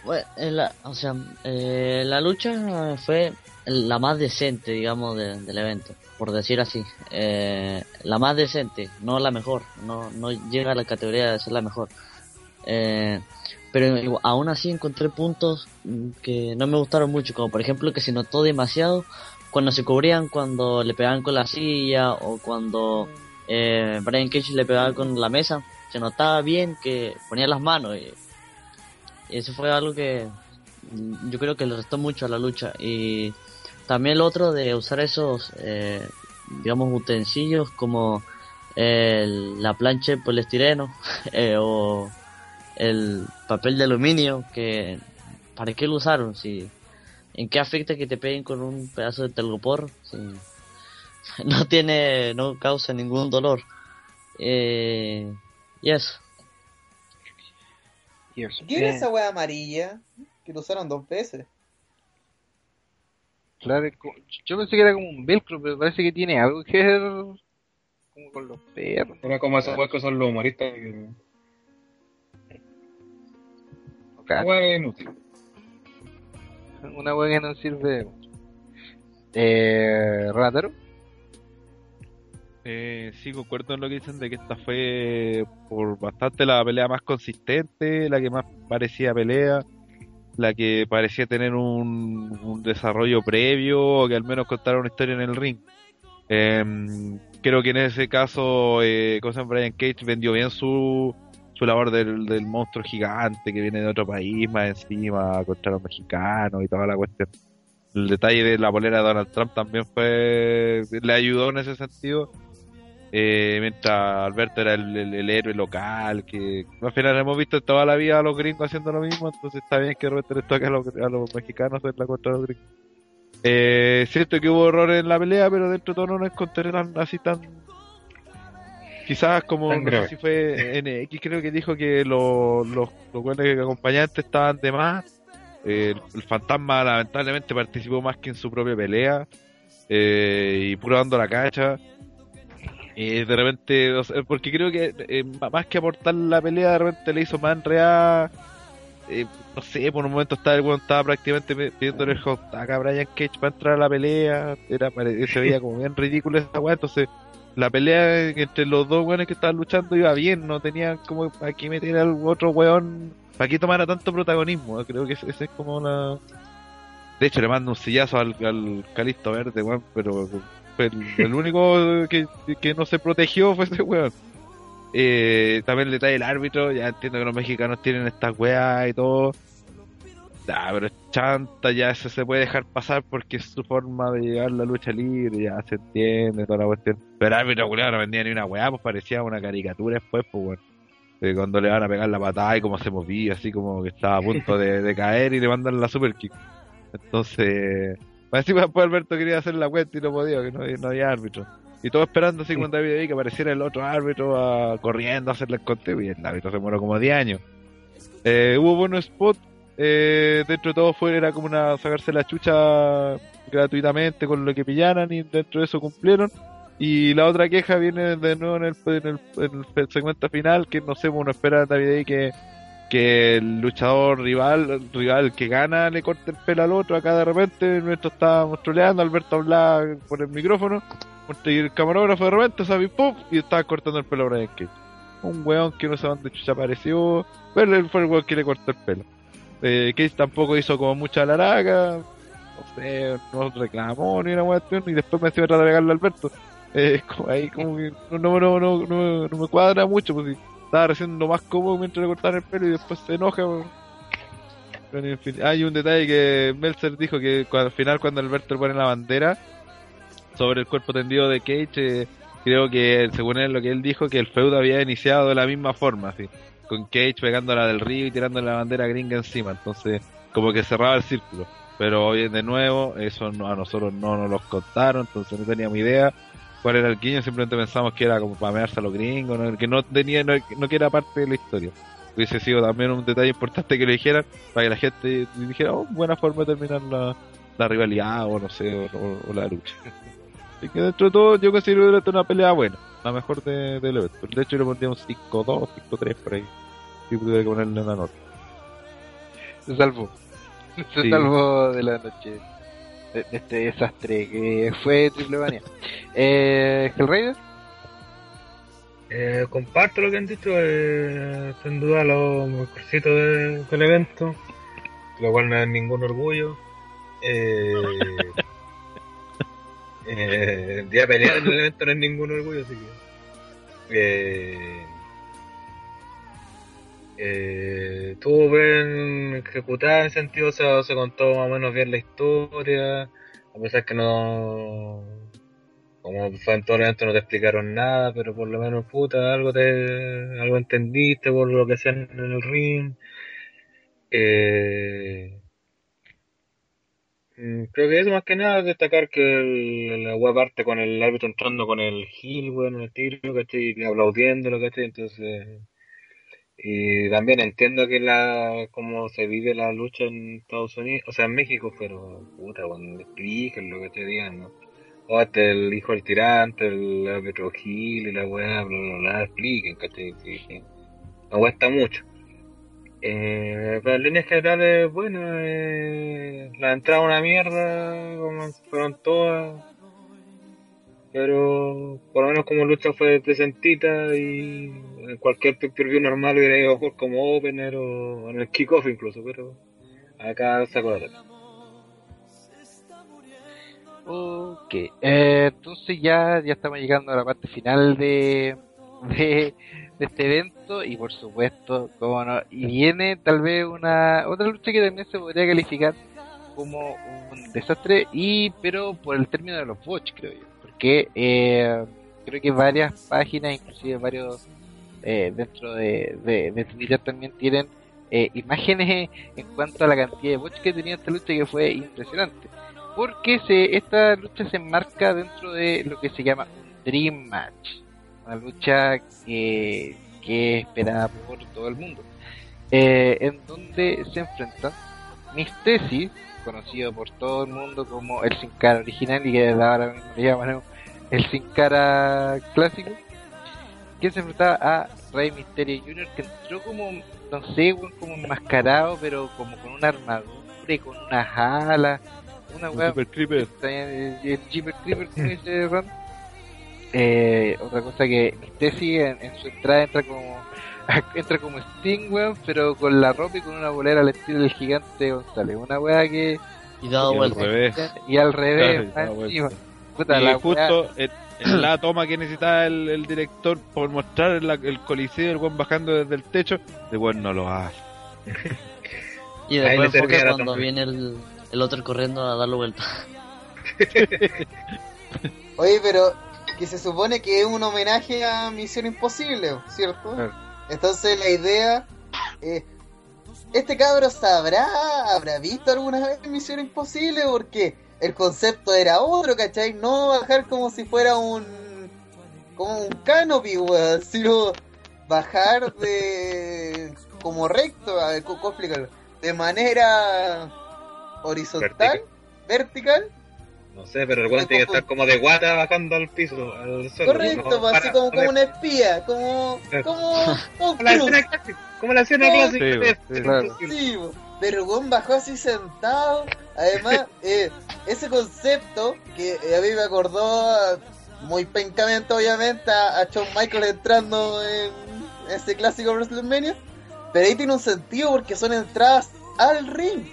bueno, en la, o sea, eh, la lucha fue la más decente, digamos, de- del evento, por decir así. Eh, la más decente, no la mejor, no, no llega a la categoría de ser la mejor. Eh, pero aún así encontré puntos mm, que no me gustaron mucho, como por ejemplo que se notó demasiado cuando se cubrían, cuando le pegaban con la silla o cuando eh, Brian Cage le pegaba con la mesa. Se notaba bien que ponía las manos y y eso fue algo que mm, yo creo que le restó mucho a la lucha. Y también el otro de usar esos, eh, digamos, utensilios como el- la plancha de poliestireno eh, o el papel de aluminio, que ¿para qué lo usaron? Si, ¿En qué afecta que te peguen con un pedazo de telgopor? Si no tiene, no causa ningún dolor. Eh, y eso. ¿Qué era esa wea amarilla? Que lo usaron dos veces. Claro, yo pensé que era como un velcro, pero parece que tiene algo que ver como con los perros. Era como esos que son los humoristas. que- Una wea inútil. una wea que no sirve. Eh, Rataro, Eh, sí, concuerdo en lo que dicen de que esta fue por bastante la pelea más consistente, la que más parecía pelea, la que parecía tener un, un desarrollo previo o que al menos contara una historia en el ring. Em, creo que en ese caso, eh, cosa Brian Cage vendió bien su, su labor del, del monstruo gigante que viene de otro país más encima contra los mexicanos y toda la cuestión. El detalle de la bolera de Donald Trump también fue le ayudó en ese sentido. Eh, mientras Alberto era el, el- el héroe local, que al final hemos visto toda la vida a los gringos haciendo lo mismo, entonces está bien que de repente les toque a los, a los mexicanos hacer la contra los gringos. Eh, siento que hubo errores en la pelea, pero dentro de todo no lo encontré tan, así tan... Quizás como, Tan no sé si fue NX, creo que dijo que los, los, los acompañantes estaban de más. Eh, el, el fantasma lamentablemente participó más que en su propia pelea. eh, y puro dando la cacha. Y de repente, o sea, porque creo que eh, más que aportar la pelea, de repente le hizo más enredada. Eh, no sé, por un momento estaba el weón estaba prácticamente pidiéndole el hot tag a Brian Cage para entrar a la pelea. Era, se veía como bien ridículo esa weá. Entonces, la pelea entre los dos weones que estaban luchando iba bien. No tenían como aquí meter al otro weón para que tomara tanto protagonismo. Creo que ese, ese es como una. De hecho, le mando un sillazo al, al Calisto Verde, weón, pero el, el único que, que no se protegió fue ese weón. Eh, también el detalle del árbitro, ya entiendo que los mexicanos tienen estas weas y todo. Ah, pero chanta, ya eso se puede dejar pasar porque es su forma de llevar la lucha libre, ya se entiende toda la cuestión. Pero el árbitro culiao no vendía ni una weá, pues parecía una caricatura después, pues weón. De cuando le van a pegar la patada y cómo se movía, así como que estaba a punto de, de caer y le mandan la super kick. Entonces, encima después Alberto quería hacer la cuenta y no podía, que no, había- no había árbitro. Y todo esperando así con David que apareciera el otro árbitro ah, corriendo a hacerle el conteo y el árbitro se muere como 10 años. Eh, hubo buenos spots, eh, dentro de todo fue, era como una sacarse la chucha gratuitamente con lo que pillaran y dentro de eso cumplieron. Y la otra queja viene de nuevo en el, en el, en el segmento final, que no sé, uno espera a David ahí que, que el luchador rival, rival que gana le corte el pelo al otro, acá de repente nuestro estábamos troleando, Alberto hablaba por el micrófono, y el camarógrafo de repente sabe ¡pum! y estaba cortando el pelo a Brian Cage. Un weón que no sé dónde chucha apareció, pero él fue el weón que le cortó el pelo. Eh, Cage tampoco hizo como mucha laraca, no sé, no reclamó ni una cuestión y después me hacía tratar de a Alberto. Eh, como ahí como que no, no, no, no, me cuadra mucho, pues estaba recién lo más cómodo mientras le cortaban el pelo y después se enoja. hay un detalle que Meltzer dijo que al final cuando Alberto pone la bandera sobre el cuerpo tendido de Cage, eh, creo que según él lo que él dijo que el feudo había iniciado de la misma forma, así, con Cage pegándola del río y tirando la bandera gringa encima, entonces como que cerraba el círculo. Pero hoy de nuevo, eso no- a nosotros no nos los contaron, entonces no teníamos idea cuál era el guiño, simplemente pensamos que era como para mearse a los gringos, ¿no? que no tenía, no, no que era parte de la historia. Hubiese sido también un detalle importante que lo dijeran, para que la gente dijera, oh, buena forma de terminar la, la rivalidad, o no sé, o, o- o la lucha. Así que dentro de todo, yo considero que esta una pelea buena, la mejor de, del evento. De hecho, le pondría un 5-2, 5-3 por ahí. Si tuviera que ponerle una nota. Se salvó. Se Sí. salvó de la noche. De, este desastre que fue Triple eh, Hellraider. Eh, comparto lo que han dicho, eh, sin duda lo mejorcito de- del evento, lo cual no es ningún orgullo. Eh, eh, de pelear en el evento no es ningún orgullo, así que. Eh, eh, estuvo bien ejecutada en sentido, se, se contó más o menos bien la historia, a pesar que no, como fue en todo el evento no te explicaron nada, pero por lo menos puta, algo te, algo entendiste por lo que hacían en el ring. Eh, mm, creo que eso más que nada destacar que el- la web parte con el árbitro entrando con el heel, weón, en el tiro, ¿cachai? Aplaudiéndolo, ¿cachai? Entonces, y también entiendo que la, cómo se vive la lucha en Estados Unidos, o sea, en México, pero puta, cuando expliquen lo que te digan, ¿no? O este el hijo del tirante, el árbitro Gil y la weá, bla, bla, bla, expliquen, ¿cachai? Sí, cuesta mucho. Eh, pero en líneas generales, bueno, eh, la entrada una mierda, como fueron todas. Pero por lo menos como lucha fue presentita y en cualquier pay-per-view normal hubiera ido mejor como opener o en el kickoff incluso, pero acá sacó la tela. Ok, eh, entonces ya, ya estamos llegando a la parte final de, de, de este evento y por supuesto, como no, y viene tal vez una otra lucha que también se podría calificar como un desastre y pero por el término de los bots creo yo, porque eh, creo que varias páginas, inclusive varios eh, dentro de, de, de Twitter también tienen eh, imágenes en cuanto a la cantidad de bots que tenía esta lucha que fue impresionante. Porque se, esta lucha se enmarca dentro de lo que se llama un Dream Match, una lucha que, que es esperada por todo el mundo, eh, en donde se enfrentan Miss Tesis, conocido por todo el mundo como el Sin Cara original y que ahora mismo le llaman el Sin Cara clásico, que se enfrentaba a Rey Mysterio Jr. que entró como, no sé, como enmascarado, pero como con una armadura y con unas alas una Un weá Super Creeper. el, el Jeeper Creeper como dice Ron eh, otra cosa que Stacy en, en su entrada entra como entra como Sting weón pero con la ropa y con una bolera al estilo del gigante González una weá que Y dado Y al revés. y al revés Claro, y. Puta, y la justo en, en la toma que necesitaba el, el director por mostrar la- el coliseo, el buen bajando desde el techo, el buen no lo hace. Y después enfoca cuando viene el, el otro corriendo a darle vuelta. Oye, pero que se supone que es un homenaje a Misión Imposible, ¿cierto? Claro. Entonces la idea es, ¿este cabro sabrá, habrá visto alguna vez Misión Imposible? Porque el concepto era otro, ¿cachai? No bajar como si fuera un, como un canopy, weón, sino bajar de, como recto, a ver, ¿cómo cómo explicarlo? De manera horizontal, vertical, No sé, pero el weón tiene que estar como de guata bajando al piso, al suelo. correcto, no pues, así como, como una espía, como, como Como la escena clásica, como la escena clásica sí, pero el weón bajó así sentado. Además, eh, ese concepto que eh, a mí me acordó muy pencamente, obviamente, a, a Shawn Michaels entrando en ese clásico WrestleMania. Pero ahí tiene un sentido porque son entradas al ring.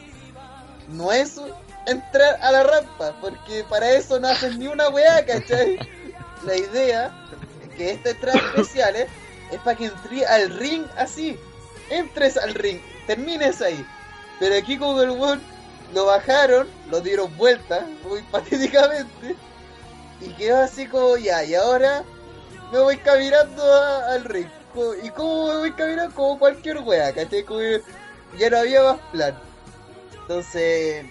No es entrar a la rampa, porque para eso no hacen ni una weá, ¿cachai? La idea es que estas entradas especiales es para que entres al ring así. Entres al ring, termines ahí. Pero aquí como el weón lo bajaron, lo dieron vuelta, muy patéticamente, y quedó así como ya, y ahora me voy caminando a- al ring. ¿Y cómo me voy caminando? Como cualquier wea, ¿cachai? Como ya no había más plan. Entonces,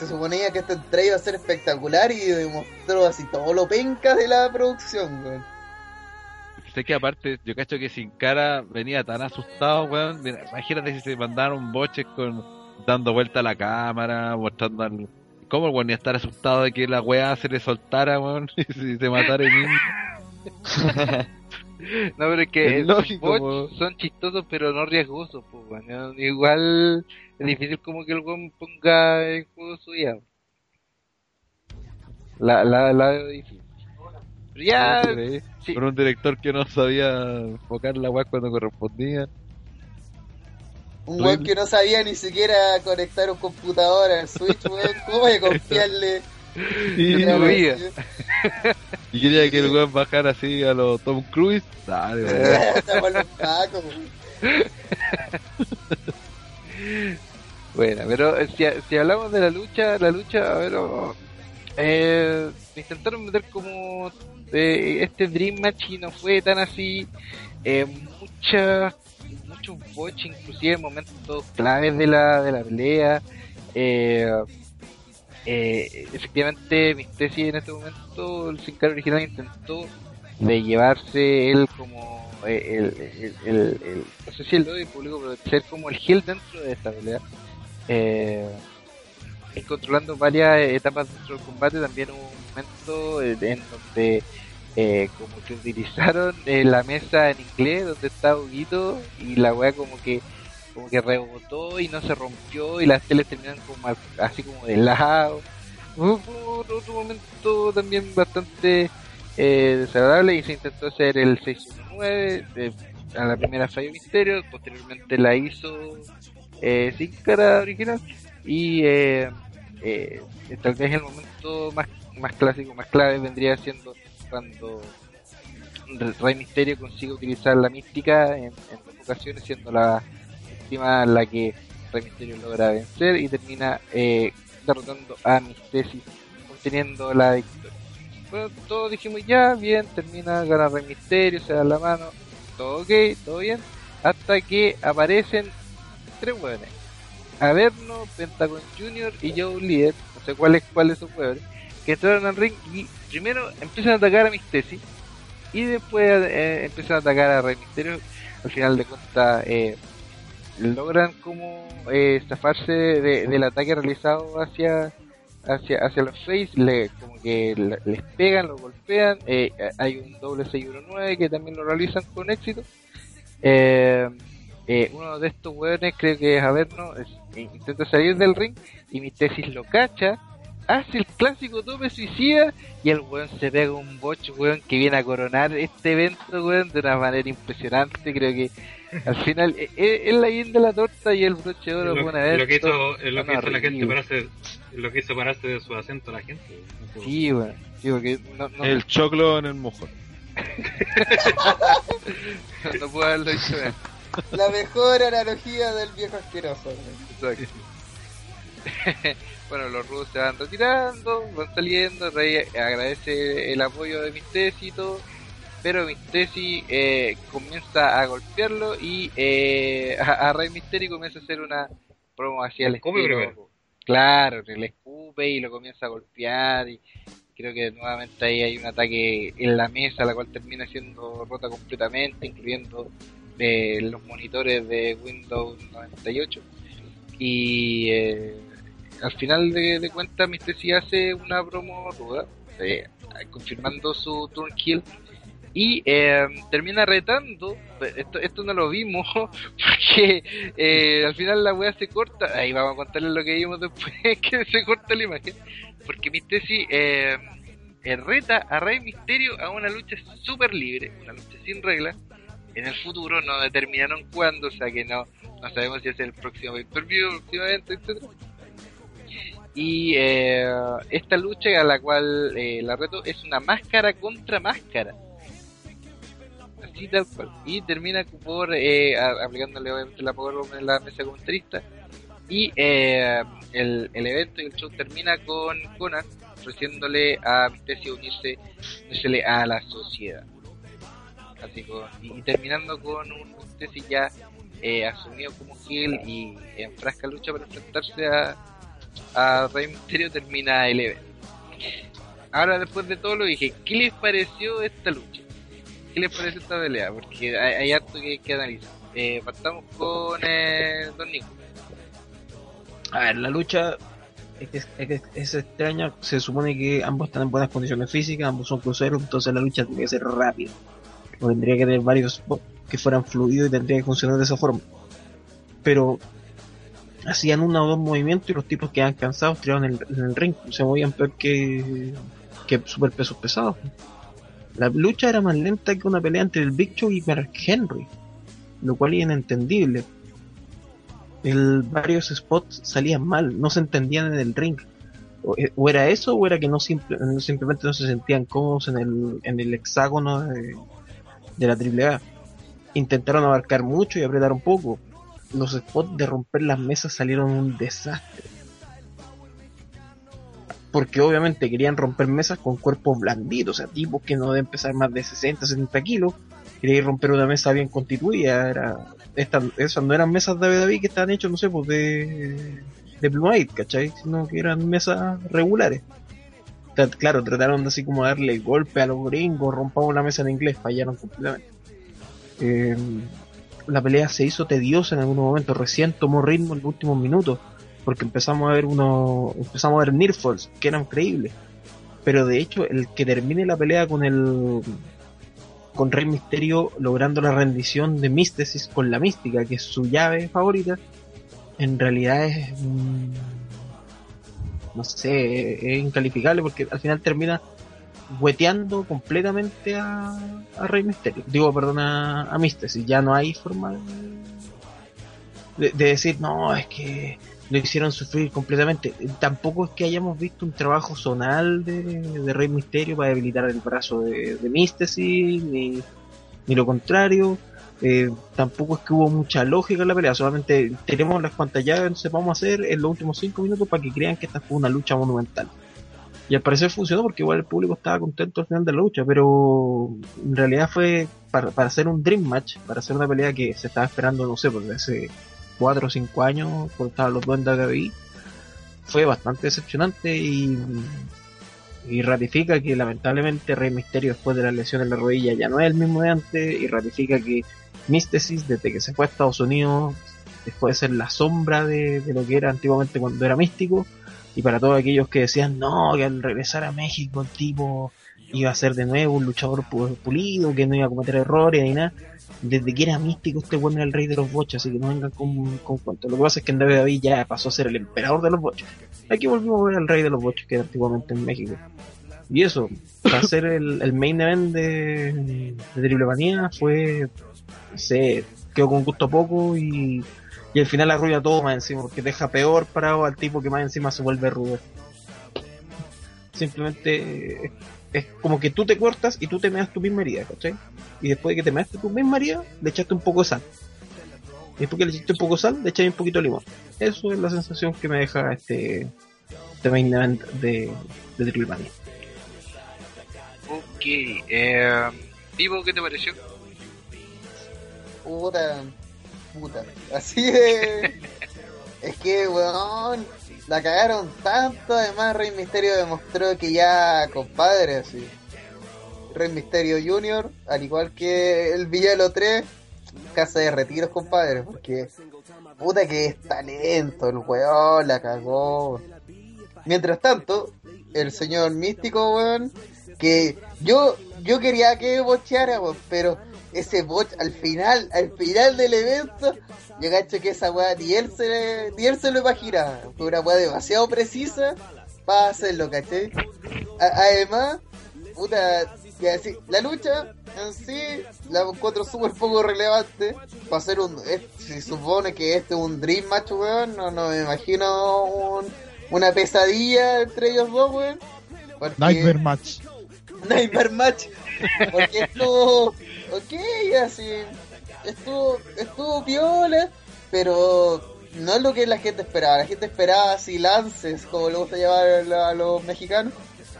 se suponía que esta entrega iba a ser espectacular y demostró así todo lo penca de la producción, weón. Sé que aparte, yo cacho que sin cara venía tan asustado, weón. Mira, imagínate si se mandaron boches con dando vuelta a la cámara, mostrando al... ¿Cómo el weón iba a estar asustado de que la weá se le soltara, weón? Y si se matara el mismo. No, pero es que Es lógico, son chistosos, pero no riesgosos, pues, weón. Igual es difícil como que el weón ponga en juego su vida. La, la, la veo difícil. Pero ya, ¿Sí? Con un director que no sabía enfocar la weá cuando correspondía. Un weón que no sabía ni siquiera conectar un computador al Switch, weón. ¿Cómo voy a confiarle? Y, weón? y quería que el weón bajara así a los Tom Cruise. Dale, weón. Bueno, pero eh, si, si hablamos de la lucha, la lucha, a ver, oh, eh, intentaron meter como eh, este Dream Match y no fue tan así. Eh, muchas, muchos botches, inclusive en momentos claves de la, de la pelea. Eh, eh, efectivamente, mis tesis en este momento, el Sin original intentó de llevarse él como el, el, no sé si el odio público, pero ser como el heel dentro de esta pelea. Eh, controlando varias etapas dentro del combate, también hubo un momento eh, en donde eh, como que utilizaron eh, la mesa en inglés donde estaba Huguito y la wea como que como que rebotó y no se rompió y las teles terminan como así como de lado. Fue otro, momento también bastante eh, desagradable y se intentó hacer el 619 eh, a la primera Fallo Misterio, posteriormente la hizo eh, sin cara original y eh, eh, tal vez el momento más, más clásico, más clave vendría siendo cuando Rey Misterio consigue utilizar la mística en, dos ocasiones siendo la última la que Rey Misterio logra vencer y termina eh, derrotando a Mistesis obteniendo la victoria. Bueno, todos dijimos ya, bien, termina, gana Rey Misterio, se da la mano, todo ok, todo bien, hasta que aparecen tres hueones. Averno, Pentagon Junior y Joe Líder, no sé cuáles cuáles son hueones, que entraron al ring y primero empiezan a atacar a Mistesis y después eh, empiezan a atacar a Rey Misterio. Al final de cuentas, eh, logran como eh, zafarse de- del ataque realizado hacia hacia hacia los face le, como que le- les pegan los golpean eh, hay un doble 619 que también lo realizan con éxito eh, eh, uno de estos hueones creo que es Averno es- intenta salir del ring y mi tesis lo cacha hace el clásico tope suicida y el weón se pega un botch weón que viene a coronar este evento weón de una manera impresionante creo que al final eh, eh, es la guinda de la torta y el broche de oro fue es lo que hizo, es lo que hizo la gente pararse, lo que hizo pararse de su acento la gente. Sí, weón. Sí, porque no, no, El choclo en el mojón. no puedo haberlo dicho bien. La mejor analogía del viejo asqueroso. Exacto. bueno, los rudos se van retirando, van saliendo, Rey agradece el apoyo de Mistesi y todo, pero Mistesi eh, comienza a golpearlo y eh, a, a Rey Mysterio comienza a hacer una promo hacia el primero. Claro, le escupe y lo comienza a golpear y creo que nuevamente ahí hay un ataque en la mesa, la cual termina siendo rota completamente, incluyendo eh, los monitores de Windows 98 y eh, al final de, de cuentas Mr. C hace una promo ruda eh, confirmando su turn kill y eh, termina retando esto, esto no lo vimos porque eh, al final la wea se corta ahí vamos a contarles lo que vimos después que se corta la imagen porque Mr. C reta a Rey Misterio a una lucha súper libre una lucha sin reglas en el futuro no determinaron cuándo, o sea que no, no sabemos si es el próximo pay-per-view, evento, etcétera Y eh, esta lucha a la cual eh, la reto es una máscara contra máscara. Así tal cual. Y termina por eh, aplicándole obviamente la power en la mesa comentarista. Y eh, el, el evento y el show termina con Conan ofreciéndole a Mistesio unirse, a la sociedad. Y, terminando con un Mistesio ya eh, asumido como heel y en frasca lucha para enfrentarse a, Rey Misterio termina el. Ahora después de todo lo dije, ¿qué les pareció esta lucha? ¿Qué les pareció esta pelea? Porque hay, hay harto que, que analizar. Eh, partamos con eh, Don Nico. A ver, la lucha es, es, es extraña. Se supone que ambos están en buenas condiciones físicas, ambos son cruceros, entonces la lucha tendría que ser rápida. O tendría que tener varios spots que fueran fluidos y tendría que funcionar de esa forma. Pero hacían uno o dos movimientos y los tipos quedaban cansados, tiraban en el, en el ring. Se movían peor que, que super pesos pesados. La lucha era más lenta que una pelea entre el Big Show y Mark Henry, lo cual es inentendible el, varios spots salían mal, no se entendían en el ring. O, eh, era eso o era que no- simplemente no se sentían cómodos en el, en el hexágono de, de la AAA. Intentaron abarcar mucho y apretar un poco. Los spots de romper las mesas salieron un desastre. Porque obviamente querían romper mesas con cuerpos blanditos, o sea, tipos que no deben pesar más de 60, 70 kilos. Querían romper una mesa bien constituida, era estas, esas no eran mesas de David que estaban hechas, no sé, pues de, de Knight, ¿cachai? Sino que eran mesas regulares. Claro, trataron de así como darle golpe a los gringos, rompamos la mesa en inglés, fallaron completamente. Eh, la pelea se hizo tediosa en algunos momentos, recién tomó ritmo en los últimos minutos, porque empezamos a ver uno, empezamos a ver Nearfalls, que eran creíbles. Pero de hecho, el que termine la pelea con el con Rey Misterio logrando la rendición de Místesis con la mística, que es su llave favorita, en realidad es. No sé, es incalificable porque al final termina hueteando completamente a, a Rey Misterio. Digo, perdón, a, a Místesis. Ya no hay forma de, de decir, no, es que lo hicieron sufrir completamente. Tampoco es que hayamos visto un trabajo zonal de, Rey Misterio para debilitar el brazo de, de ni, ni lo contrario. Eh, tampoco es que hubo mucha lógica en la pelea, solamente tenemos las llaves, entonces vamos a hacer en los últimos 5 minutos para que crean que esta fue una lucha monumental. Y al parecer funcionó porque igual el público estaba contento al final de la lucha, pero en realidad fue para, para hacer un Dream Match, para hacer una pelea que se estaba esperando, no sé, porque hace 4 o 5 años, porque estaban los dos en WWE, fue bastante decepcionante y, y ratifica que lamentablemente Rey Misterio después de la lesión en la rodilla ya no es el mismo de antes y ratifica que Místesis desde que se fue a Estados Unidos después de ser la sombra de, de lo que era antiguamente cuando era místico y para todos aquellos que decían no, que al regresar a México el tipo iba a ser de nuevo un luchador pu- pulido, que no iba a cometer errores ni nada. Desde que era místico este bueno era el rey de los bochos, así que no vengan con, con cuentos. Lo que pasa es que en WWE ya pasó a ser el emperador de los bochos. Aquí volvimos a ver al rey de los bochos que era antiguamente en México. Y eso, para ser el, el main event de, de Triple Manía fue, sé, quedó con gusto poco y, y al final arruina todo más encima, porque deja peor parado al tipo que más encima se vuelve rudo. Simplemente es, es como que tú te cortas y tú te meas tu misma herida, ¿cachai? Y después de que te measte tu misma herida, le echaste un poco de sal. Y después que le echaste un poco de sal, le echaste un poquito de limón. Eso es la sensación que me deja este, este main event de, de Triple Manía. Ok, eh, Vivo, ¿qué te pareció? Puta, puta. Así de. es que, weón, la cagaron tanto. Además, Rey Misterio demostró que ya, compadre, así. Rey Misterio Jr., al igual que el Villalo 3, casa de retiros, compadre. Porque, puta que es talento, el weón la cagó. Mientras tanto, el señor místico, weón, que yo yo quería que bocheara, weón, pero ese bot al final, al final del evento, yo cacho que esa weá ni él se, ni él se lo imagina. Fue una weá demasiado precisa para hacerlo, ¿cachai? Además, puta, ya decir, la lucha en sí la encuentro súper poco relevante. Para hacer un. es- se supone que este es un Dream Match, weón. No, no me imagino un, una pesadilla entre ellos dos, weón. Porque- Nightmare Match. Nightmare Match. Porque estuvo, ok, así, estuvo, estuvo viola, pero no es lo que la gente esperaba. La gente esperaba así lances, como le gusta llamar a lo- a los mexicanos,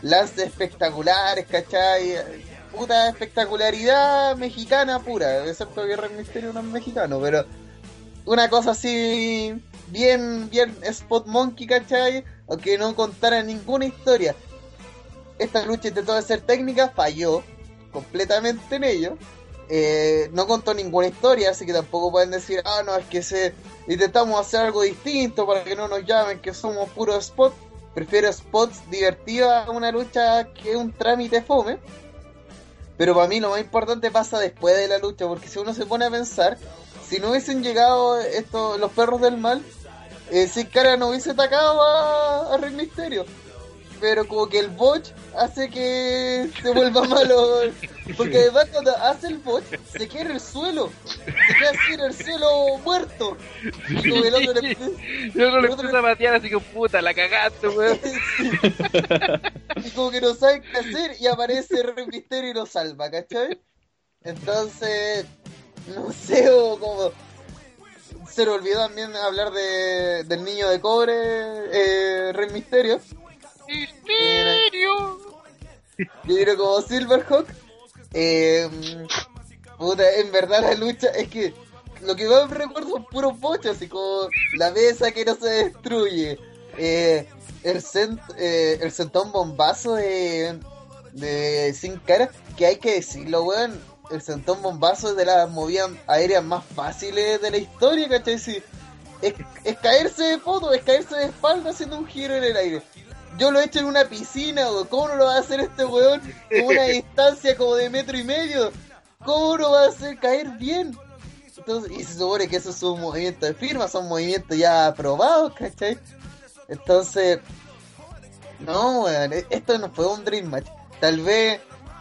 lances espectaculares, ¿cachai? Puta espectacularidad mexicana pura, excepto que Rey Misterio no es mexicano, pero una cosa así, bien, bien Spot Monkey, ¿cachai? Aunque no contara ninguna historia esta lucha intentó ser técnica, falló completamente en ello. Eh, no contó ninguna historia, así que tampoco pueden decir, ah, no, es que se intentamos hacer algo distinto para que no nos llamen que somos puro spot. Prefiero spots divertidos a una lucha que un trámite fome. Pero para mí lo más importante pasa después de la lucha, porque si uno se pone a pensar, si no hubiesen llegado estos los perros del mal, eh, Sin Cara no hubiese atacado a, a Rey Misterio pero como que el botch hace que se vuelva malo. Porque además cuando hace el botch, se queda en el suelo. Se queda así en el suelo muerto. Y como el otro le- Yo no el le puse a patear así que puta, la cagaste, weón. y como que no sabe qué hacer y aparece Rey Misterio y lo salva, ¿cachai? Entonces, no sé, o como... Se le olvidó también hablar de, del niño de cobre, eh, Rey Misterio. Yo digo como Silverhawk. Eh, puta, en verdad la lucha es que lo que más recuerdo son puros bochos, así como la mesa que no se destruye. Eh, el, cent, eh, sentón bombazo de, de Sin Cara, que hay que decirlo, weón. El sentón bombazo es de las movidas aéreas más fáciles de la historia, ¿cachai? Sí, es, es caerse de foto, es caerse de espalda haciendo un giro en el aire. Yo lo he hecho en una piscina, weón. ¿Cómo no lo va a hacer este weón en una distancia como de metro y medio? ¿Cómo no va a hacer caer bien? Entonces, y se supone que eso es un movimiento de firma, son movimientos ya aprobados, ¿cachai? Entonces, no, weón, e- esto no fue un Dream Match. Tal vez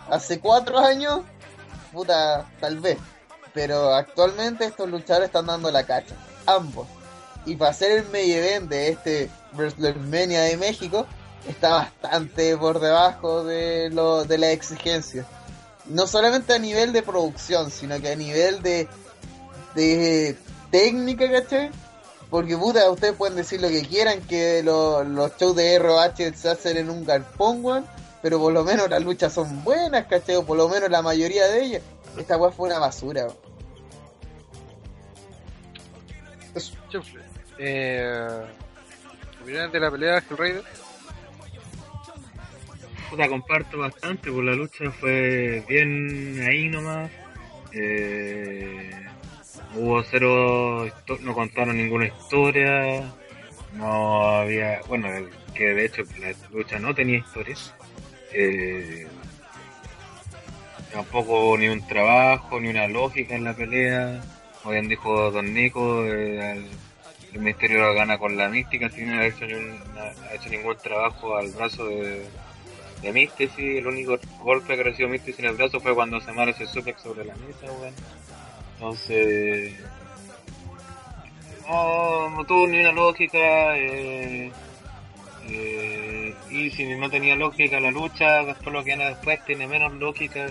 hace cuatro años, puta, tal vez. Pero actualmente estos luchadores están dando la cacha. Ambos. Y para ser el main event de este WrestleMania de México, está bastante por debajo de, lo, de la exigencia. No solamente a nivel de producción, sino que a nivel de, de técnica, ¿cachai? Porque puta, ustedes pueden decir lo que quieran, que lo- los shows de ROH se hacen en un galpón, weón, pero por lo menos las luchas son buenas, ¿cachai? O por lo menos la mayoría de ellas. Esta weá fue una basura, weón. Eh, ¿Opiniones de la pelea de Hellraider? Puta, comparto bastante, pues la lucha fue bien ahí nomás. Eh, hubo cero, no contaron ninguna historia. No había, bueno, que de hecho la lucha no tenía historia. Eh, tampoco ni un trabajo, ni una lógica en la pelea. Como bien dijo Don Nico, eh, el, el misterio gana con la mística sin haber hecho, ni un- ha hecho ningún trabajo al brazo de, de Místesi, el único golpe que recibió Místesi en el brazo fue cuando se ese suplex sobre la mesa, weón. Entonces, no, no tuvo ni una lógica, eh, eh, y si no tenía lógica la lucha, después lo que viene después tiene menos lógica.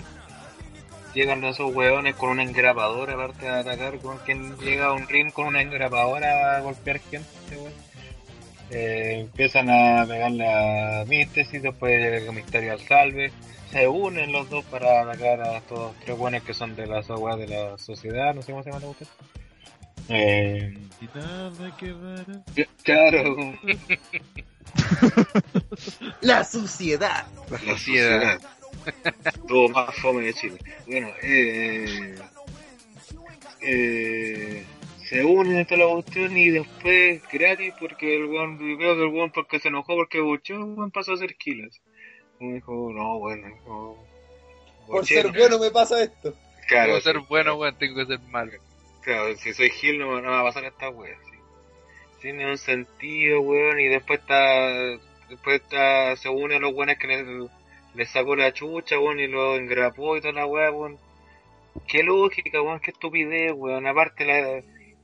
Llegan esos hueones con una engrapadora, aparte de atacar, con quien llega a un ring con una engrapadora a golpear gente, weón. Eh, empiezan a pegarle a Místesis, después llega el Misterio al salve. Se unen los dos para atacar a estos tres buenos que son de las aguas de la sociedad, no sé cómo se llaman ustedes. Eh, Y nada que ver. claro, La suciedad. la sociedad. Todo más fome de Chile. Bueno, eh, eh, se unen esta la cuestión y después gratis porque el weón, yo creo que el weón porque se enojó porque buchó, el weón pasó a hacer kilas. Me dijo, no, bueno, no. Por ser no". bueno me pasa esto. Claro, Tengo que ser bueno, weón, tengo que ser malo. Claro, si soy Gil no, no me va a pasar esta wea, sí. Tiene un sentido, weón, y después está, después está, se une a los weones que le, le sacó la chucha, weón, y lo engrapó y toda la wea, weón. Qué lógica, weón, qué estupidez, weón. Aparte la,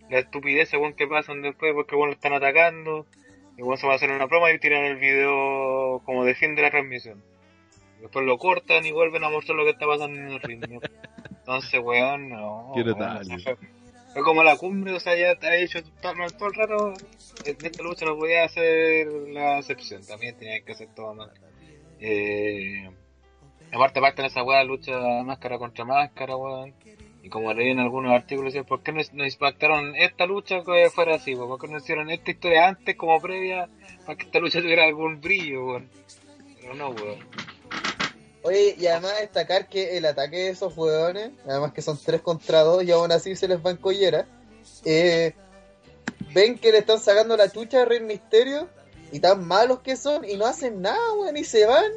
la estupidez, weón, que pasan después porque weón lo están atacando. Y bueno, se va a hacer una broma y tiran el video como de fin de la transmisión. Después lo cortan y vuelven a mostrar lo que está pasando en el ring. ¿no? Entonces, weón, no. Fue como la cumbre, o sea, ya está hecho todo, todo el rato. En esta lucha no podía hacer la excepción, también tenía que hacer todo mal. Eh, aparte, aparte en esa weá, lucha máscara contra máscara, weón. Y como leí en algunos artículos, decían, ¿por qué no, no impactaron esta lucha que fuera así? ¿Por qué no hicieron esta historia antes como previa para que esta lucha tuviera algún brillo, weón? Pero no, weón. Oye, y además destacar que el ataque de esos hueones, además que son 3 contra 2 y aún así se les va en collera, eh, ven que le están sacando la chucha a Rey Misterio y tan malos que son y no hacen nada, weón, y se van.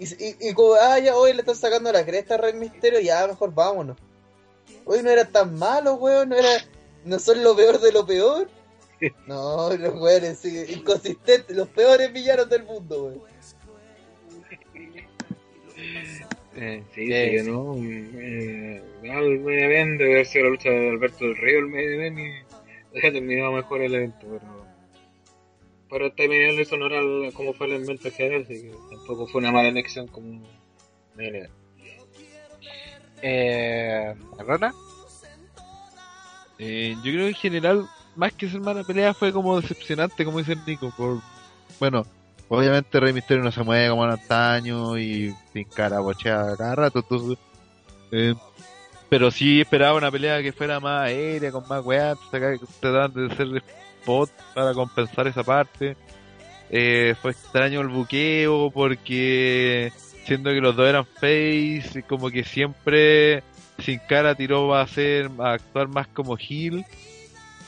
Y, y, y como, ah, ya hoy le están sacando la cresta a Rey Misterio, ya mejor vámonos. Hoy no era tan malo, weón, no era, no son lo peor de lo peor. No, los weones, sí, inconsistentes, los peores villanos del mundo, weón. Eh, sí, sí, que no. Eh, el medio event debe haber sido la lucha de Alberto del Río, el medio event, y había terminado mejor el evento, pero. Pero este medio le al como fue el evento general, así que tampoco fue una mala elección como main. Eh. Eh, yo creo que en general, más que ser mala pelea, fue como decepcionante, como dice el Nico. Por, bueno, obviamente Rey Misterio no se mueve como en antaño y sin cara bocheada cada rato. entonces, eh, pero sí esperaba una pelea que fuera más aérea, con más weá. Trataban de hacer spot para compensar esa parte. Eh, fue extraño el buqueo porque siendo que los dos eran face, como que siempre sin cara tiró a hacer a actuar más como heel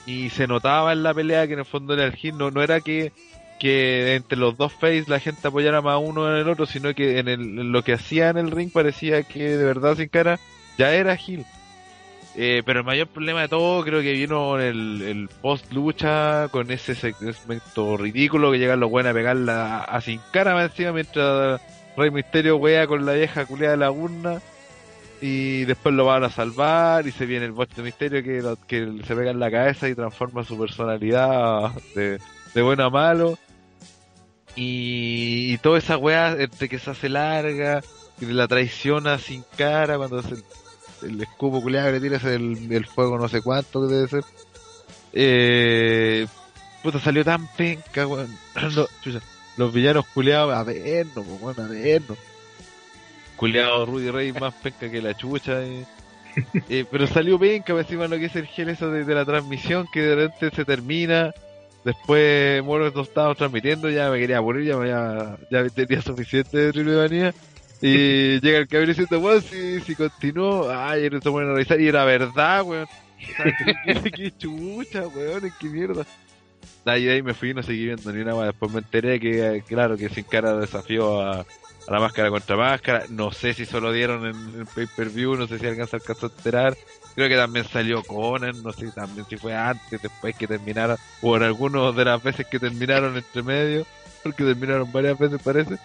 y se notaba en la pelea que en el fondo era el heel, no, no era que, que entre los dos face la gente apoyara más uno en el otro, sino que en, el, lo que hacía en el ring parecía que de verdad sin cara ya era heel. Eh, pero el mayor problema de todo creo que vino el, el post lucha con ese segmento ridículo que llegan los buenos a pegarla a, sin cara encima mientras Rey Misterio wea con la vieja culiada de la urna y después lo van a salvar y se viene el boss de Misterio que, lo- que se pega en la cabeza y transforma su personalidad de, de bueno a malo. Y, y toda esa weá entre que se hace larga y la traiciona sin cara cuando se, el escupo culiado que le tira es el, el fuego no sé cuánto que debe ser. Eh, puta salió tan penca weón. No, chucha, los villanos culiados a vernos pues, weón, a vernos culiado Rudy Rey más penca que la chucha eh. Eh, pero salió penca pues, encima lo que es el gel eso de, de la transmisión que de repente se termina después bueno no estábamos transmitiendo ya me quería morir ya, había- ya tenía suficiente de triple manía y llega el cabrón diciendo weón si, si continuó ay no se ponen a revisar y era verdad weón qué, chucha weón qué mierda ahí, de ahí me fui y no seguí viendo ni una más. Después me enteré que, claro, que Sin Cara desafió a, la máscara contra máscara. No sé si solo dieron en, en pay-per-view, no sé si alcanza alcanzó a enterar. Creo que también salió Conan, no sé también si fue antes, después que terminara, o en algunas de las veces que terminaron entre medio, porque terminaron varias veces parece.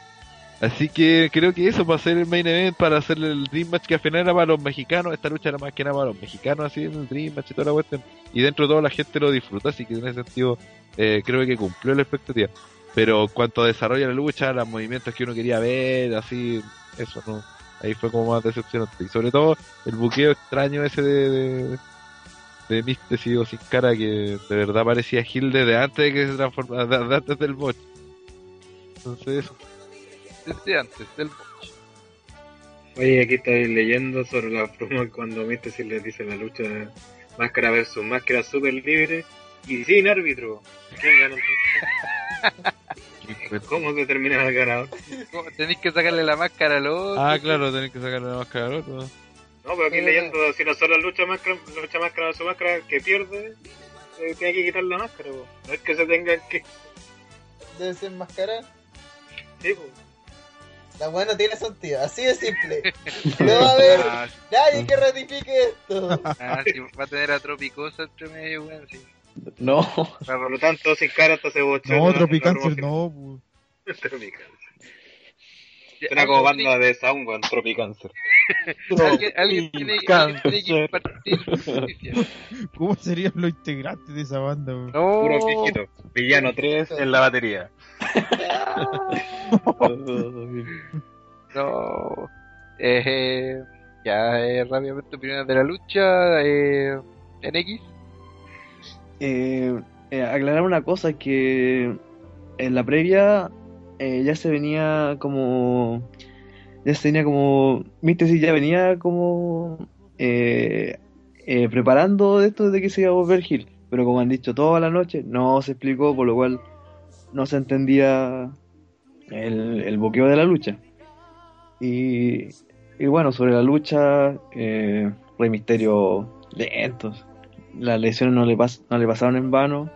Así que creo que eso para hacer el main event, para hacer el Dream Match, que al final era para los mexicanos, esta lucha era más que nada para los mexicanos, así en el Dream Match y toda la cuestión. Y dentro de todo la gente lo disfruta, así que en ese sentido eh, creo que cumplió la expectativa. Pero cuanto a desarrollo de la lucha, los movimientos que uno quería ver, así, eso no. Ahí fue como más decepcionante. Y sobre todo el buqueo extraño ese de, de, de Místico sin cara que de verdad parecía Gil desde antes de que se transformara, desde antes del bot. Entonces eso. Desde antes del Oye, aquí estoy leyendo sobre la promo cuando Místico le dice la lucha máscara versus máscara super libre y sin árbitro. ¿Quién gana? ¿Cómo se termina el ganador? Tenéis que sacarle la máscara al otro. Ah, claro, tenés que sacarle la máscara al otro. No, pero aquí leyendo, si no solo lucha máscara, lucha máscara versus máscara, que pierde, eh, tiene que quitar la máscara, po. no es que se tengan que... Debe ser máscara. Sí, po. La weá no tiene sentido, así de simple. No va a haber Ah, nadie que ratifique esto. ah, sí, va a tener a Tropicosa entre medio, weón. Sí. No. Por lo tanto, sin cara hasta se bochó. No, Tropicancer no. Tropicancer. Suena como banda de Sound, weón, Tropicáncer. Alguien, alguien tiene, alguien tiene que impartir justicia. ¿Cómo serían los integrantes de esa banda? weón? Puro viejito. Villano 3 en la batería. No. Eh, ya, eh, rápidamente opiniones de la lucha. Eh, en X. Eh, eh, aclarar una cosa que en la previa eh, ya se venía como ya se venía como Místesis ya venía como eh, eh, preparando esto de que se iba a volver Gil. Pero como han dicho toda la noche no se explicó por lo cual no se entendía el, el boqueo de la lucha. Y, y bueno sobre la lucha eh, Rey Misterio lentos las lesiones no le, pas- no le pasaron en vano.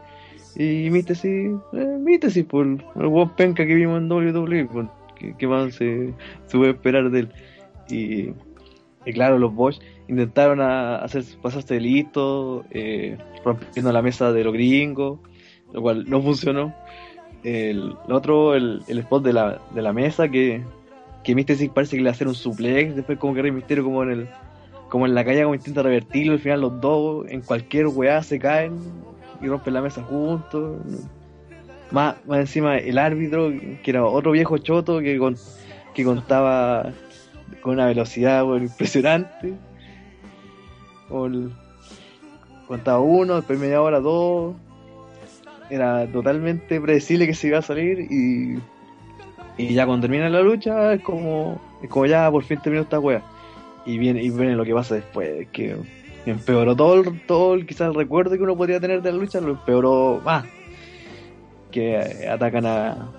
Y Mítesis, eh, Mítesis, por el buen penca que vimos en WWE, por, que, que más se, se puede esperar de él. Y, claro, los Bosch intentaron a- hacer pasarse de listo, eh, rompiendo la mesa de los gringos, lo cual no funcionó. El, otro, el, el spot de la, de la mesa, que, que parece que le hacer un suplex, después como que Rey Misterio como en el como en la calle como intenta revertirlo, al final los dos en cualquier weá se caen y rompen la mesa juntos. Más, más encima el árbitro, que era otro viejo choto que, con- que contaba con una velocidad impresionante. Contaba uno, después media hora dos. Era totalmente predecible que se iba a salir y, y ya cuando termina la lucha es como, es como ya por fin terminó esta wea y viene, y viene lo que pasa después, que empeoró todo el, todo el, quizás el recuerdo que uno podría tener de la lucha, lo empeoró más. Que eh, atacan a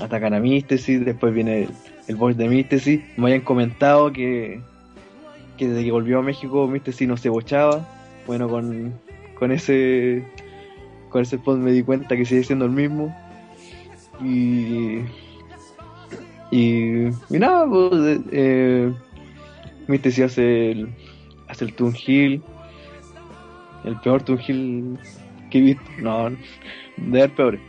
atacan a Místesis, después viene el, el voice de Místesis, me habían comentado que, que desde que volvió a México Místesis no se bochaba, bueno con, con ese con ese post me di cuenta que sigue siendo el mismo. Y y, y nada pues, eh, Místesis hace el hace el Toon Hill el peor Toon Hill que he visto no de haber peores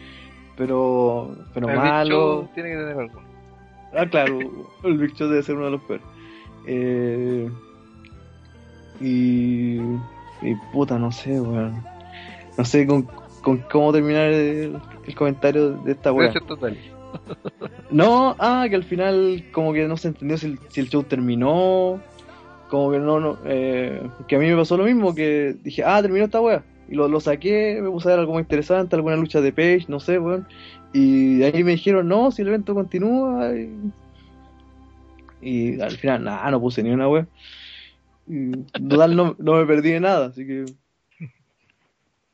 pero pero El Big malo Show tiene que tener algo. Ah, claro, el Big Show debe ser uno de los peores. Eh, y, y puta, no sé, weón. No sé con, con cómo terminar el, el comentario de esta weá. Total. No, ah, que al final como que no se entendió si el, si el show terminó. Como que no, no, eh, que a mí me pasó lo mismo, que dije, ah, terminó esta weá. Y lo, lo saqué, me puse a ver algo más interesante, alguna lucha de Page, no sé, weón. Y ahí me dijeron, no, si el evento continúa. Y, al final, nada, no puse ni una weá. Y, Total, no, no me perdí de nada, así que.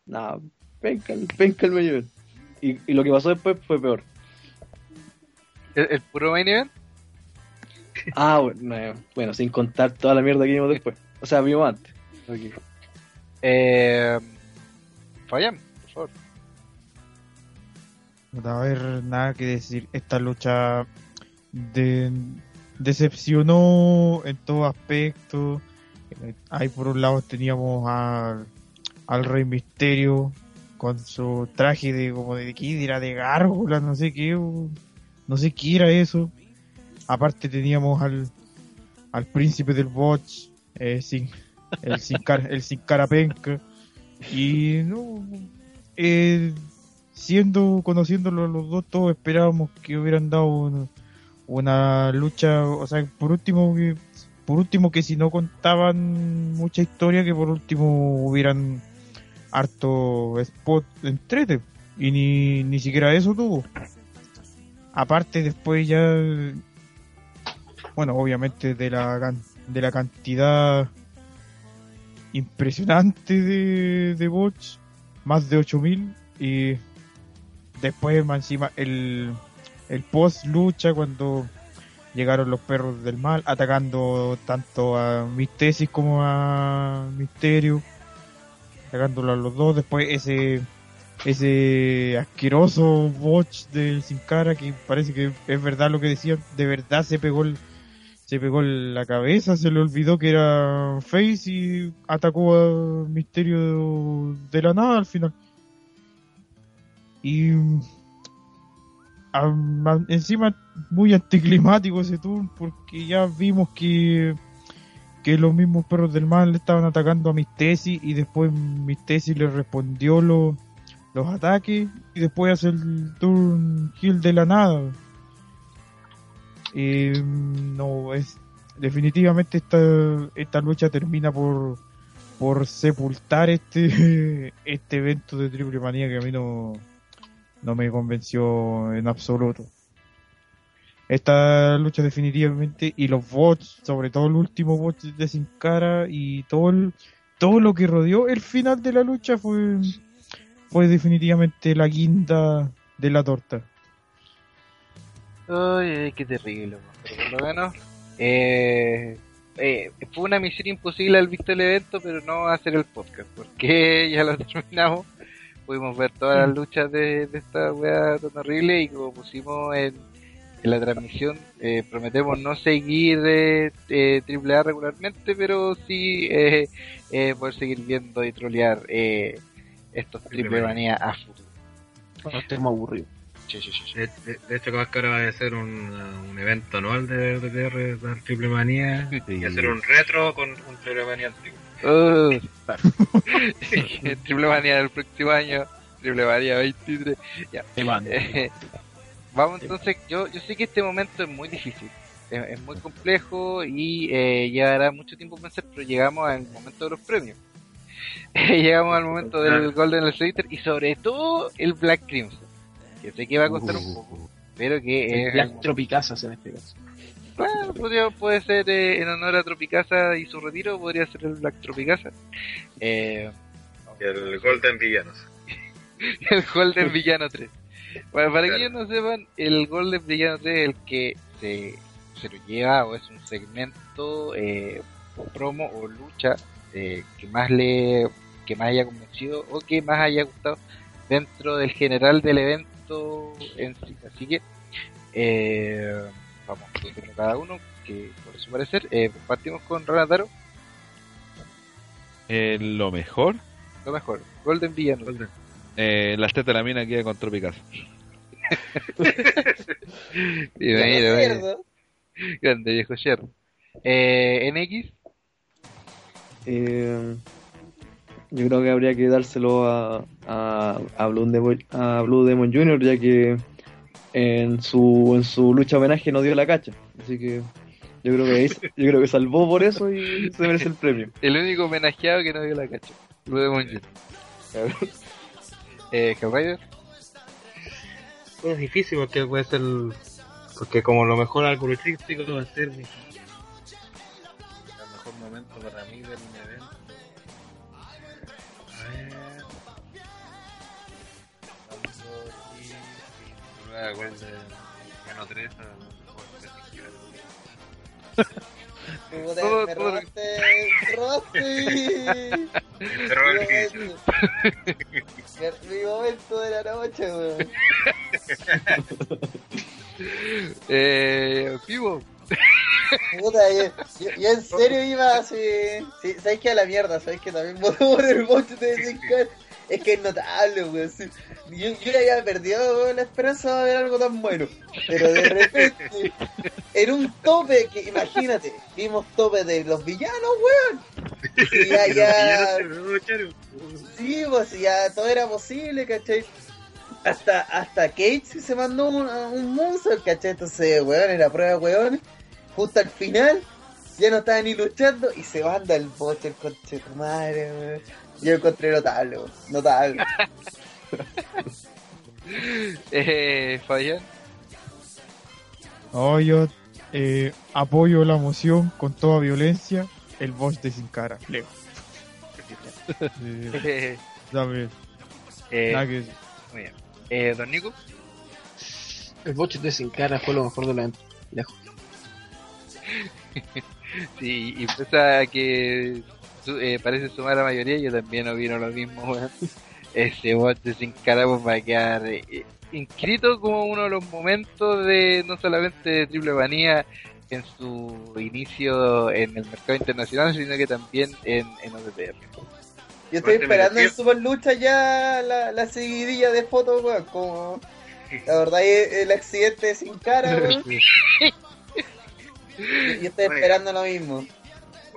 Nada, penca, penca el medio event. Y, y lo que pasó después fue peor. ¿El, el puro main event? Ah, bueno, eh, bueno, sin contar toda la mierda que vimos después. O sea, vimos antes. Eh, Fabián, por favor. No va a haber nada que decir. Esta lucha de, decepcionó en todo aspecto. Eh, Ahí por un lado teníamos al, al Rey Misterio con su traje de como de qué era de gárgola, no sé qué, no sé qué era eso. Aparte teníamos al, al príncipe del botch, eh, sin, el sin cara, el sin cara penca. Y no, eh, siendo, conociéndolo los dos, todos esperábamos que hubieran dado una, una lucha, o sea, por último, que, por último que si no contaban mucha historia, que por último hubieran harto spot entrete, y ni, ni siquiera eso tuvo. Aparte después ya, bueno, obviamente de la, de la cantidad impresionante de, de bots, más de 8000 y después más encima el, el post lucha cuando llegaron los perros del mal atacando tanto a Mistesis como a Misterio atacándolo a los dos. Después ese ese asqueroso botch del Sin Cara que parece que es verdad lo que decían de verdad se pegó el, se pegó la cabeza, se le olvidó que era Face y atacó a Misterio de la nada al final. Y am- am- encima muy anticlimático ese tour porque ya vimos que que los mismos perros del mal le estaban atacando a mis tesis y después mis tesis le respondió los los ataques y después hace el turn kill de la nada Eh, no es definitivamente esta esta lucha termina por por sepultar este este evento de triple manía que a mí no no me convenció en absoluto. Esta lucha definitivamente y los bots, sobre todo el último bot de Sin Cara y todo el- todo lo que rodeó el final de la lucha fue fue definitivamente la guinda de la torta. Ay, qué terrible, pero por lo menos eh, eh, fue una misión imposible al visto el evento, pero no hacer el podcast, porque ya lo terminamos. Pudimos ver todas las luchas de, de esta wea tan horrible y como pusimos en, en la transmisión, eh, prometemos no seguir eh, eh, AAA regularmente, pero sí eh, poder seguir viendo y trolear eh, estos triple manía a futuro. Cuando estemos aburridos. Sí, sí, sí, sí. De, de- de hecho, ahora va a ser un, uh, un evento anual de DTR, de Triple Manía, y hacer un retro con un Triple Manía antiguo. Uh, triple manía del próximo año, triple manía 23. Ya. Eh, vamos entonces, yo, yo sé que este momento es muy difícil, es, es muy complejo y eh, llevará mucho tiempo pensar, pero llegamos al momento de los premios. llegamos al momento del Golden Illustrator y sobre todo el Black Crimson, que sé que va a costar un poco, pero que es... Black Tropicazas en este caso. Bueno, podría- puede ser eh, en honor a Tropicasa y su retiro, podría ser el Black Tropicasa. Eh, Y el Golden Villanos. el Golden Villano 3. Bueno, para que ellos no sepan, el Golden Villano 3 es el que se, se lo lleva o es un segmento eh, promo o lucha eh, que más le que más haya convencido o que más haya gustado dentro del general del evento en sí. Así que eh, vamos cada uno que por su parecer eh, partimos con Renataro, Eh, lo mejor, lo mejor, Golden Villano. eh, las tetas de la mina queda con mira. Grande viejo Sher. Eh, NX, Eh, yo creo que habría que dárselo a, a, a, Blue Demon, a Blue Demon Jr., ya que en su, en su lucha homenaje no dio la cacha. Así que yo creo que, ahí- yo creo que salvó por eso y se merece el premio. el único homenajeado que no dio la cacha. Lo de Monjin. Eh, Hellraider, Es difícil porque puede ser. Porque como lo mejor algo luchístico va a ser. mi- El mejor momento para mí del. Igual de. Puta, Todo- me todo- robaste, me robaste. Robé el Mi momento. Mi- Mi momento de la noche, weón. eh, Pivo, Puta, yo, yo, en serio iba así. Sí, ¿Sabes qué? A la mierda, ¿sabes que También por el bote de Zincar. Es que es notable, weón. sí. Yo, yo ya había perdido la esperanza de ver algo tan bueno. Pero de repente, en un tope que, imagínate, vimos tope de los villanos, weón. Y ya, ya. Sí, pues ya todo era posible, ¿cachai? Hasta, hasta Cage se mandó un, un moonsault, ¿cachai? Entonces, weón, era prueba, weón. Justo al final, ya no estaban ni luchando y se manda el boche, el coche madre, weón. Yo lo encontré notable. Notable. eh, Fabián, No, yo eh, apoyo la moción con toda violencia. El boss de Sin Cara, Leo. Eh, eh, dame, eh, nada que decir. muy bien. Eh, Don Nico, El boche de Sin Cara fue lo mejor del evento. Lejos. sí, y pese a que eh, parece sumar la mayoría, yo también opino lo mismo, weón. Ese bot de sin cara pues, va a quedar eh, inscrito como uno de los momentos de no solamente de Triple Manía en su inicio en el mercado internacional, sino que también en, en OTTR. Yo estoy esperando en. Super Lucha ya la, la seguidilla de fotos, weón. Como, La verdad, el, el accidente sin cara, weón. Yo estoy esperando lo mismo.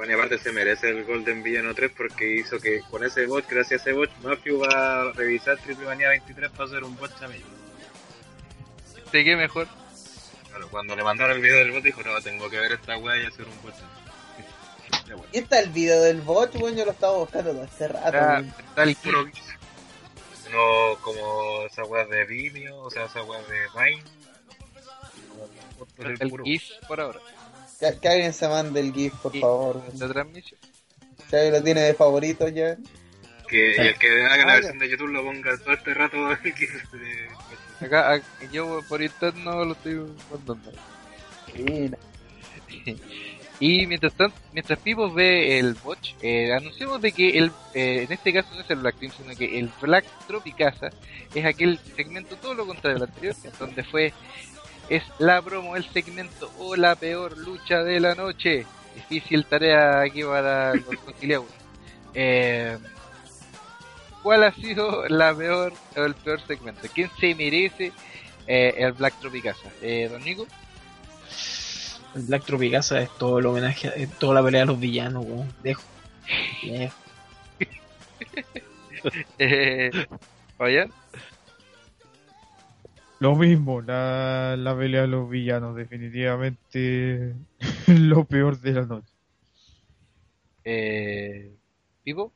Bueno, y aparte se merece el Golden Villano 3 porque hizo que con ese bot, gracias a ese bot, Mafio va a revisar Triple Manía 23 para hacer un bot también. ¿De qué mejor? Claro, cuando le mandaron el video del bot dijo, no, tengo que ver esta weá y hacer un bot. Bueno. Y está el video del bot, weón, yo lo estaba buscando hace rato, Está, weón. está el Puro. No como esa weá de Vimeo, o sea, esa weá de Vine. El puro. GIF por ahora. Que, que alguien se mande el GIF, por favor. La transmisión. Si alguien lo tiene de favorito ya. Que el que haga la Ah, versión de YouTube lo ponga todo este rato el GIF de- Acá, acá- yo por interno lo estoy mandando. Mira. Y mientras tanto, mientras Pipo ve el botch, eh, anunciamos de que el, eh, en este caso no es el Black Team, sino que el Black Tropicasa es aquel segmento todo lo contrario del anterior, donde fue, es la promo, el segmento o la peor lucha de la noche. Difícil tarea aquí para los conciliados. Eh, ¿Cuál ha sido la peor o el peor segmento? ¿Quién se merece eh, el Black Tropicasa? Eh, ¿Don Nico? El Black Tropicasa es todo el homenaje, a- es toda la pelea de los villanos, weón. Dejo. Dejo. Eh, ¿Fabián? Lo mismo, la, la pelea de los villanos, definitivamente lo peor de la noche. Eh, ¿Pipo?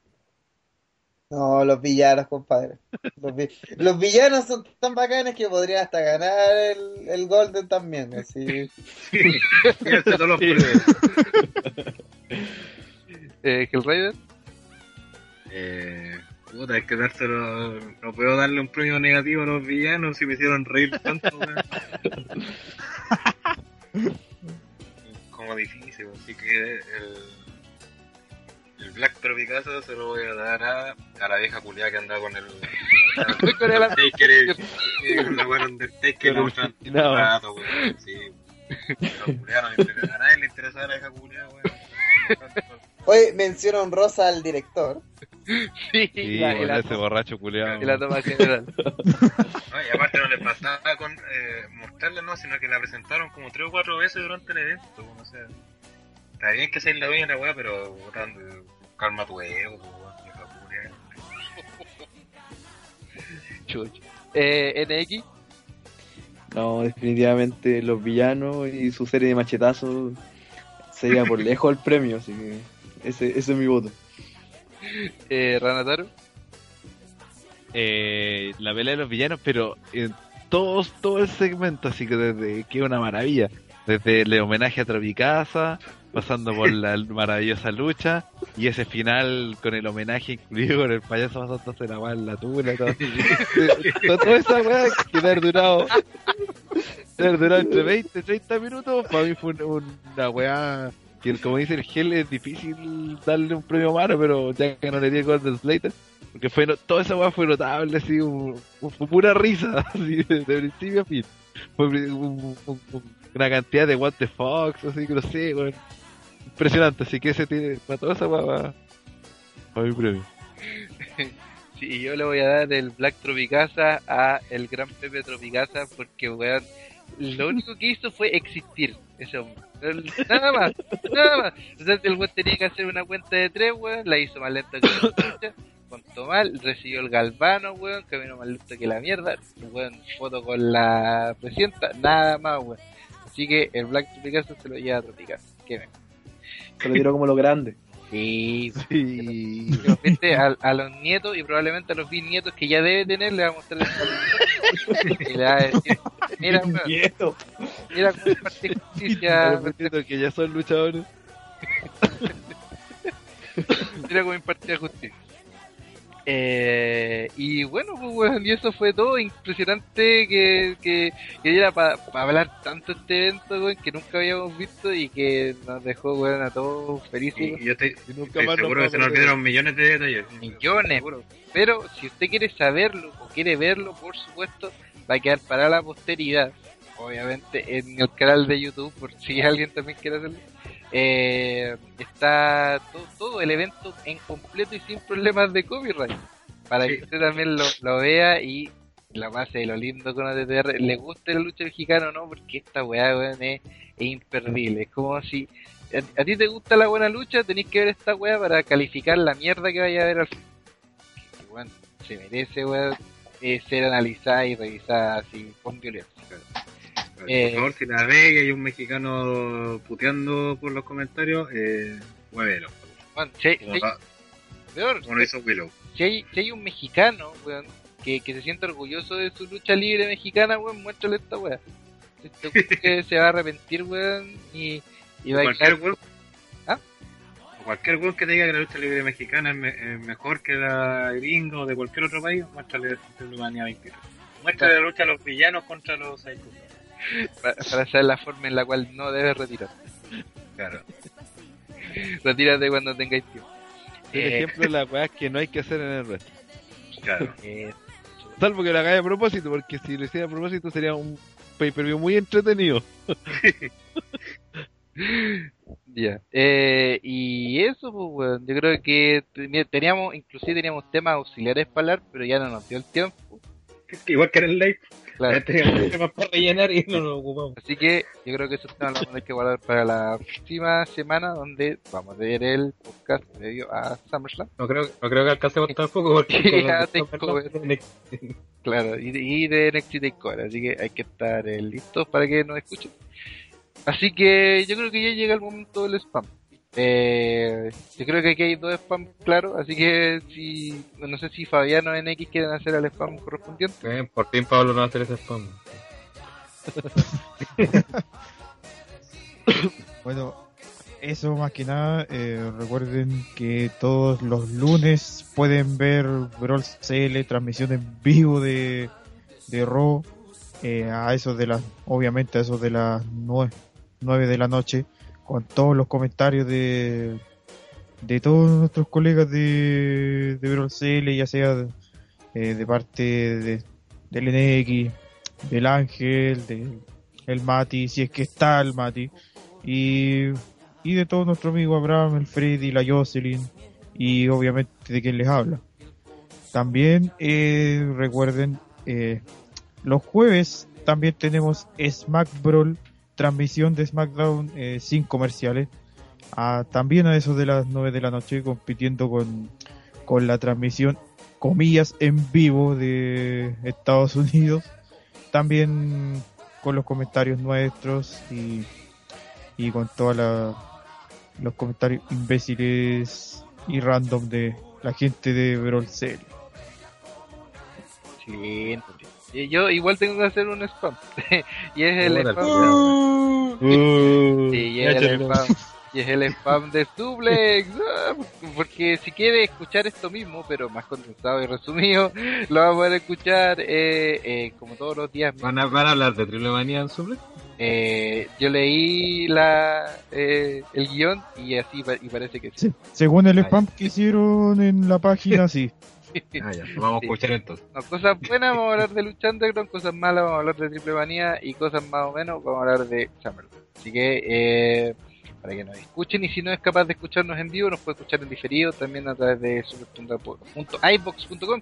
No, los villanos, compadre. Los, vi- los villanos son tan bacanes que podrían hasta ganar el, el Golden también. Así. Fíjense todos los. Eh, ¿Hellraider? Eh, puta, hay que dárselo. No puedo darle un premio negativo a los villanos si me hicieron reír tanto, weón. Como difícil, así que el. El Black Tropicasa se lo voy a dar a, a la vieja culiada que anda con el. Con el- Undertaker la weá Undertaker fascinado. rato, weón. Sí. La culiada no le interesa, a nadie le interesa a la vieja culiada, weón. Oye, menciona honrosa al director. Sí, Sí, la, la, ese borracho culiado. y la toma general. No, y aparte no les bastaba con eh, mostrarla, no, sino que la presentaron como tres o cuatro veces durante el evento. bueno, O sea, está bien que seas la dueña de la weá, pero eh, calma tu ego. Chucho. Eh, NX, No, definitivamente los villanos y su serie de machetazos sería por lejos el premio, así que ese, ese es mi voto. eh, Ranataro, eh, la pelea de los villanos, pero en todos, todo el segmento, así que desde que una maravilla. Desde el homenaje a Tropicasa, pasando por la maravillosa lucha, y ese final con el homenaje incluido con el payaso pasándose la mano en la tula, todo. Todo- toda esa weá que debe haber durado, debe haber durado entre 20 y 30 minutos, para mí fue un- una weá que como dice el Gel es difícil darle un premio malo, pero ya que no le di el Golden Slater, porque fue no- toda esa weá fue notable, así, un- pura risa, así, de, principio a fin. Fue un- un- un- una cantidad de what the fox, así que no sé, weón. Impresionante, así que ese tiene, para toda esa weá va mi premio. sí, yo le voy a dar el Black Tropicasa a el Gran Pepe Tropicasa porque, weón, lo único que hizo fue existir ese hombre. Nada más, nada más. O sea, el weón tenía que hacer una cuenta de tres, weón, la hizo más lenta que la chucha, contó mal, recibió el galvano, weón, caminó más lento que la mierda, weón, foto con la presidenta, nada más, weón. Así que el Black Tropicasa se lo lleva a Tropicasa. Qué mejor. Se lo tiró como lo grande. Sí, Sí. Pero, viste, a, a los nietos y probablemente a los bisnietos que ya debe tener le va a mostrar el y le va a decir mira Nieto. mira cómo imparte justicia que ya son luchadores. mira cómo imparte justicia eh, y bueno pues weón, y eso fue todo impresionante que, que, que era para hablar tanto este evento que nunca habíamos visto y que nos dejó weón, a todos felices Y, y yo estoy, Y nunca estoy más nos seguro que se nos olvidaron millones de detalles. millones. Pero si usted quiere saberlo o quiere verlo, por supuesto, va a quedar para la posteridad. Obviamente en el canal de YouTube, por si alguien también quiere hacerlo. Eh, está todo, todo el evento en completo y sin problemas de copyright. Para Sí. que usted también lo, lo vea y la base de lo lindo con ATTR, le gusta la lucha mexicana o no, porque esta weá, weón, es, es imperdible. Es como si a, a ti te gusta la buena lucha, tenés que ver esta weá para calificar la mierda que vaya a ver al final. Que, weón, se merece, weón, eh, ser analizada y revisada así con violencia. Eh, favor, si la ve y hay un mexicano puteando por los comentarios, eh, muévelo. Si hay- si Como, hay- va- peor, como lo hizo Willow. si hay, si hay un mexicano, weón, que, que se siente orgulloso de su lucha libre mexicana, weón, muéstrale esta weá. Este se va a arrepentir, weón, y, y va a cualquier caer- weón ¿Ah? cualquier weón que te diga que la lucha libre mexicana es, me- es mejor que la gringa o de cualquier otro país, muéstrale Manía 23. Muéstrale la lucha a los villanos contra los. Para, para saber la forma en la cual no debes retirar. Claro. Retírate cuando tengáis tiempo. El Eh, ejemplo de las weas que no hay que hacer en el resto. Claro. eh, Salvo que lo hagáis a propósito, porque si lo hiciera a propósito sería un pay-per-view muy entretenido. Ya. Eh, y eso, pues, weón, yo creo que te- teníamos, inclusive teníamos temas auxiliares para hablar, pero ya no nos dio el tiempo. Igual que en el live, Claro. ya teníamos temas para rellenar y no lo ocupamos. Así que yo creo que esos temas los vamos a tener que guardar para la próxima semana, donde vamos a ver el podcast previo a SummerSlam. No creo, no creo que alcancemos tampoco porque Claro, y de, y de NXT TakeOver, así que hay que estar eh, listos para que nos escuchen. Así que yo creo que ya llega el momento del spam. Eh, yo creo que aquí hay dos spam claros, así que si no sé si Fabiano o NX quieren hacer el spam correspondiente. Eh, por fin Pablo no va a hacer ese spam. Bueno, eso más que nada, eh, recuerden que todos los lunes pueden ver Brawl CL, transmisión en vivo de, de Raw, eh, a eso de las, obviamente a eso de las 9, de la noche, con todos los comentarios de, de todos nuestros colegas de, de CL, ya sea eh, de parte de, del NX, del Ángel, del el Mati, si es que está el Mati, y, y de todo nuestro amigo Abraham, el Freddy, la Jocelyn, y obviamente de quien les habla. También eh, recuerden, eh, los jueves también tenemos Smack Brawl, transmisión de SmackDown eh, sin comerciales, también a eso de las 9 de la noche, compitiendo con, con la transmisión, comillas, en vivo de Estados Unidos. También con los comentarios nuestros y, y con todos los comentarios imbéciles y random de la gente de Brawl CL. Sí. Y yo igual tengo que hacer un spam. y es el spam. Uh, Sí, y es el spam. Y es el spam de Suplex. Ah, Porque si quiere escuchar esto mismo, pero más condensado y resumido, lo va a poder escuchar eh, eh, como todos los días. ¿Van a, van a hablar de Triple Manía en Suplex? Eh, yo leí la eh, el guion y así pa- y parece que sí. Sí, según el spam que hicieron en la página, sí. Ah, ya, vamos a escuchar entonces. No, cosas buenas vamos a hablar de Lucha Underground, cosas malas vamos a hablar de Triple Manía y cosas más o menos vamos a hablar de SummerSlam. Así que eh, para que nos escuchen y si no es capaz de escucharnos en vivo nos puede escuchar en diferido también a través de super.ibox.com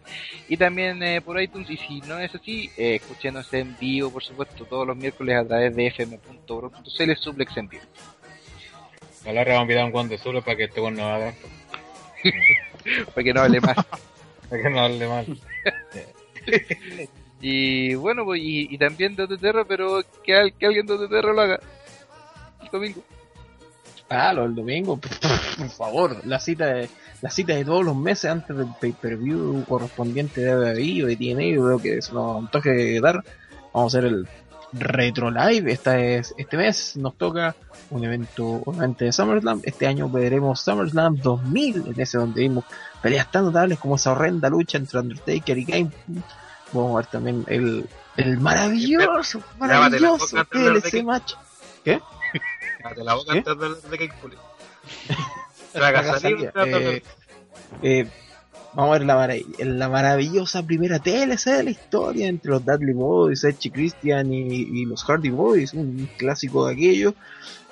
y también eh, por iTunes y si no es así eh, escúchenos en vivo por supuesto todos los miércoles a través de fm.bro.cl suplex en vivo. Ojalá le vamos a a un guan de Suplex para que este guan no haga para que no hable más. Para que no hable mal. Y bueno, pues, y, y también de OTTR, pero que, al- que alguien de OTTR lo haga el domingo. Ah, lo del domingo, por favor, la cita de la cita de todos los meses antes del pay-per-view correspondiente de WWE o de TNA, yo creo que se nos antoje dar. Vamos a hacer el Retro Live. Esta es, este mes nos toca un evento obviamente de SummerSlam. Este año veremos SummerSlam 2000, en ese donde vimos peleas tan notables como esa horrenda lucha entre Undertaker y Game. Vamos a ver también el, el maravilloso, maravilloso King. match. ¿Qué? Cállate la boca ¿Qué? antes de de Cake Pulley. Traga saliva, Eh, eh, vamos a ver la, marav- la maravillosa primera TLC de la historia entre los Dudley Boys, Edge y Christian y, y los Hardy Boys, un clásico de aquello.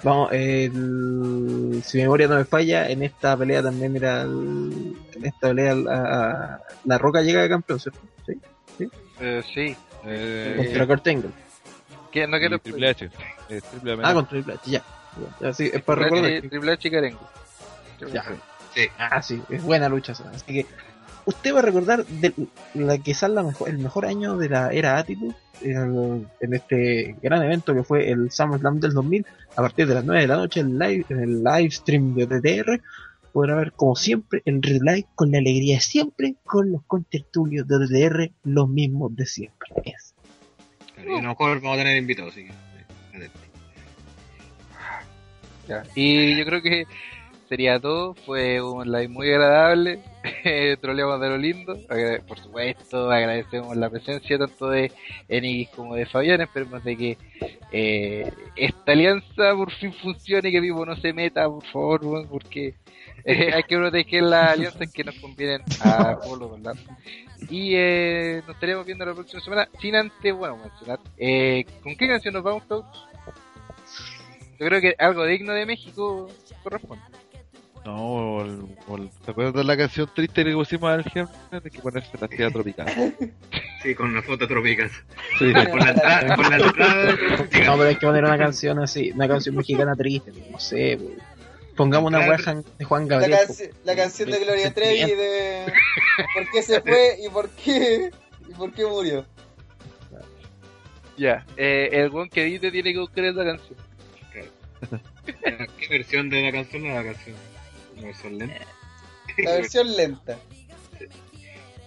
Vamos, el- si mi memoria no me falla, en esta pelea también era el- en esta pelea la, la Roca llega de campeón, ¿cierto? ¿Sí? Eh, sí. Eh, Contra Kurt Angle. No quiero Triple H. Eh, triple Ah, amenaza. contra Triple H, ya. Ya, sí, es para Triple recordar. H, Triple H y Carengo. Ya. Sí. Ah, sí, es buena lucha. Así que usted va a recordar de la quizás la mejor, el mejor año de la era Attitude en, en este gran evento que fue el SummerSlam del 2000 a partir de las 9 de la noche en, live, en el live stream de DTR podrá ver como siempre el relay con la alegría de siempre con los contertulios de DTR los mismos de siempre Es. Y a lo mejor vamos a tener invitados, así que. atento. Ya. Y yo creo que sería todo. Fue un live muy agradable. Troleamos de lo lindo. Por supuesto, agradecemos la presencia tanto de Enix como de Fabián. Esperemos de que eh, esta alianza por fin funcione y que Vivo no se meta, por favor, porque eh, hay que proteger las alianzas que nos convienen a todos, ¿verdad? Y eh, nos estaremos viendo la próxima semana. Sin antes, bueno, mencionar. Eh, ¿Con qué canción nos vamos, Coach? Yo creo que algo digno de México corresponde. No, o el- o el- ¿te acuerdas de la canción triste que pusimos al jefe? De que ponerse la ciudad tropical. Sí, con una foto tropical. Sí. Por la entrada, por la entrada. No, pero hay que poner una canción así, una canción mexicana triste, no sé. pues. Pongamos una Claro. weá de Juan La, Gabriel. canci- la canción de Gloria Trevi de por qué se fue y por qué y por qué murió. Ya, eh, el one que dice tiene que buscar esa canción. ¿Qué versión de la canción es la canción? ¿Una versión lenta? La versión lenta.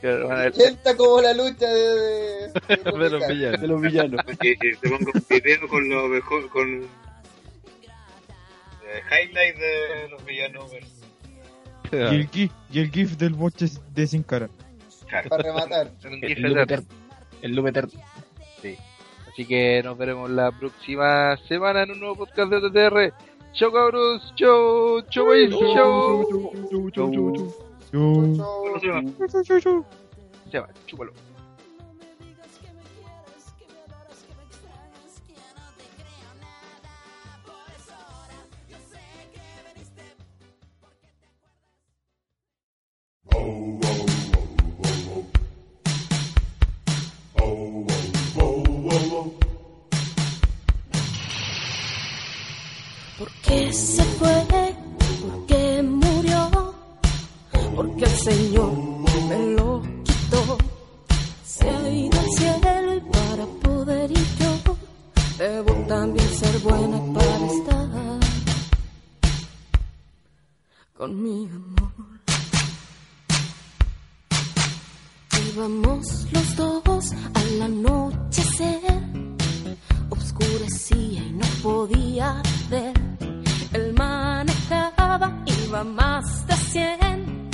Lenta como la lucha de, de, de de los villanos. De los villanos. Y te pongo un video con lo mejor, con... eh, highlight de los villanos. Y el gif, y el gif del boche de sin cara. Claro. Para rematar. El loop eterno. Así que nos veremos la próxima semana en un nuevo podcast de TTR. Chau cabros, chau, chau, chau. Bueno, se va. Se va, chúpalo. Qué se fue? ¿Por qué murió? Porque el Señor me lo quitó. Se ha ido al cielo para poder ir yo. Debo también ser buena para estar con mi amor. Íbamos los dos al anochecer oscurecía y no podía ver. Él manejaba, iba más de 100.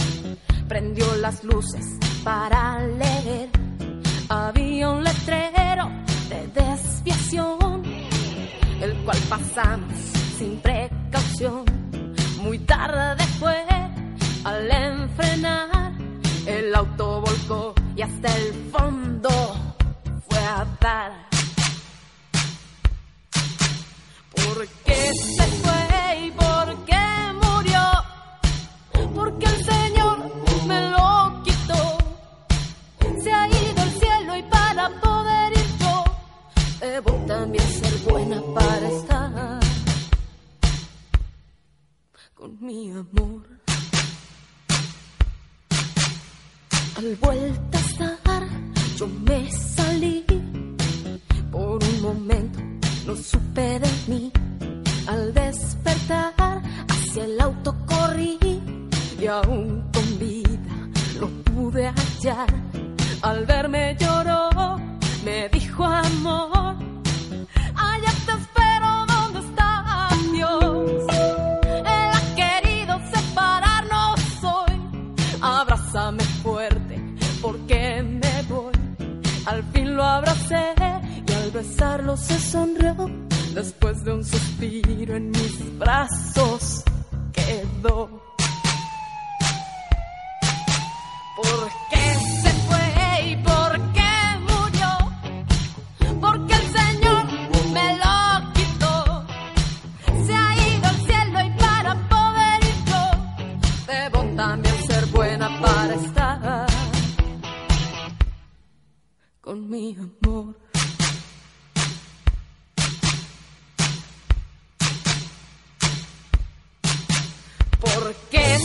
Prendió las luces para leer. Había un letrero de desviación, el cual pasamos sin precaución. Muy tarde fue al enfrenar, el auto volcó y hasta el fondo fue a dar. ¿Por qué se Porque el Señor me lo quitó. Se ha ido al cielo y para poder ir yo, debo también ser buena para estar con mi amor. Al vuelta a estar, yo me salí por un momento no supe de mí. Al despertar, hacia el auto corrí y aún con vida lo pude hallar. Al verme lloró, me dijo amor, allá te espero donde está Dios. Él ha querido separarnos hoy, abrázame fuerte porque me voy. Al fin lo abracé y al besarlo se sonrió. Después de un suspiro en mis brazos quedó. ¿Por qué se fue y por qué murió? Porque el Señor me lo quitó. Se ha ido al cielo y para poder ir yo, debo también ser buena para estar con mi amor. ¿Por qué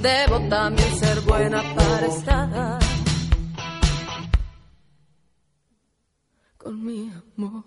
debo también ser buena para estar con mi amor.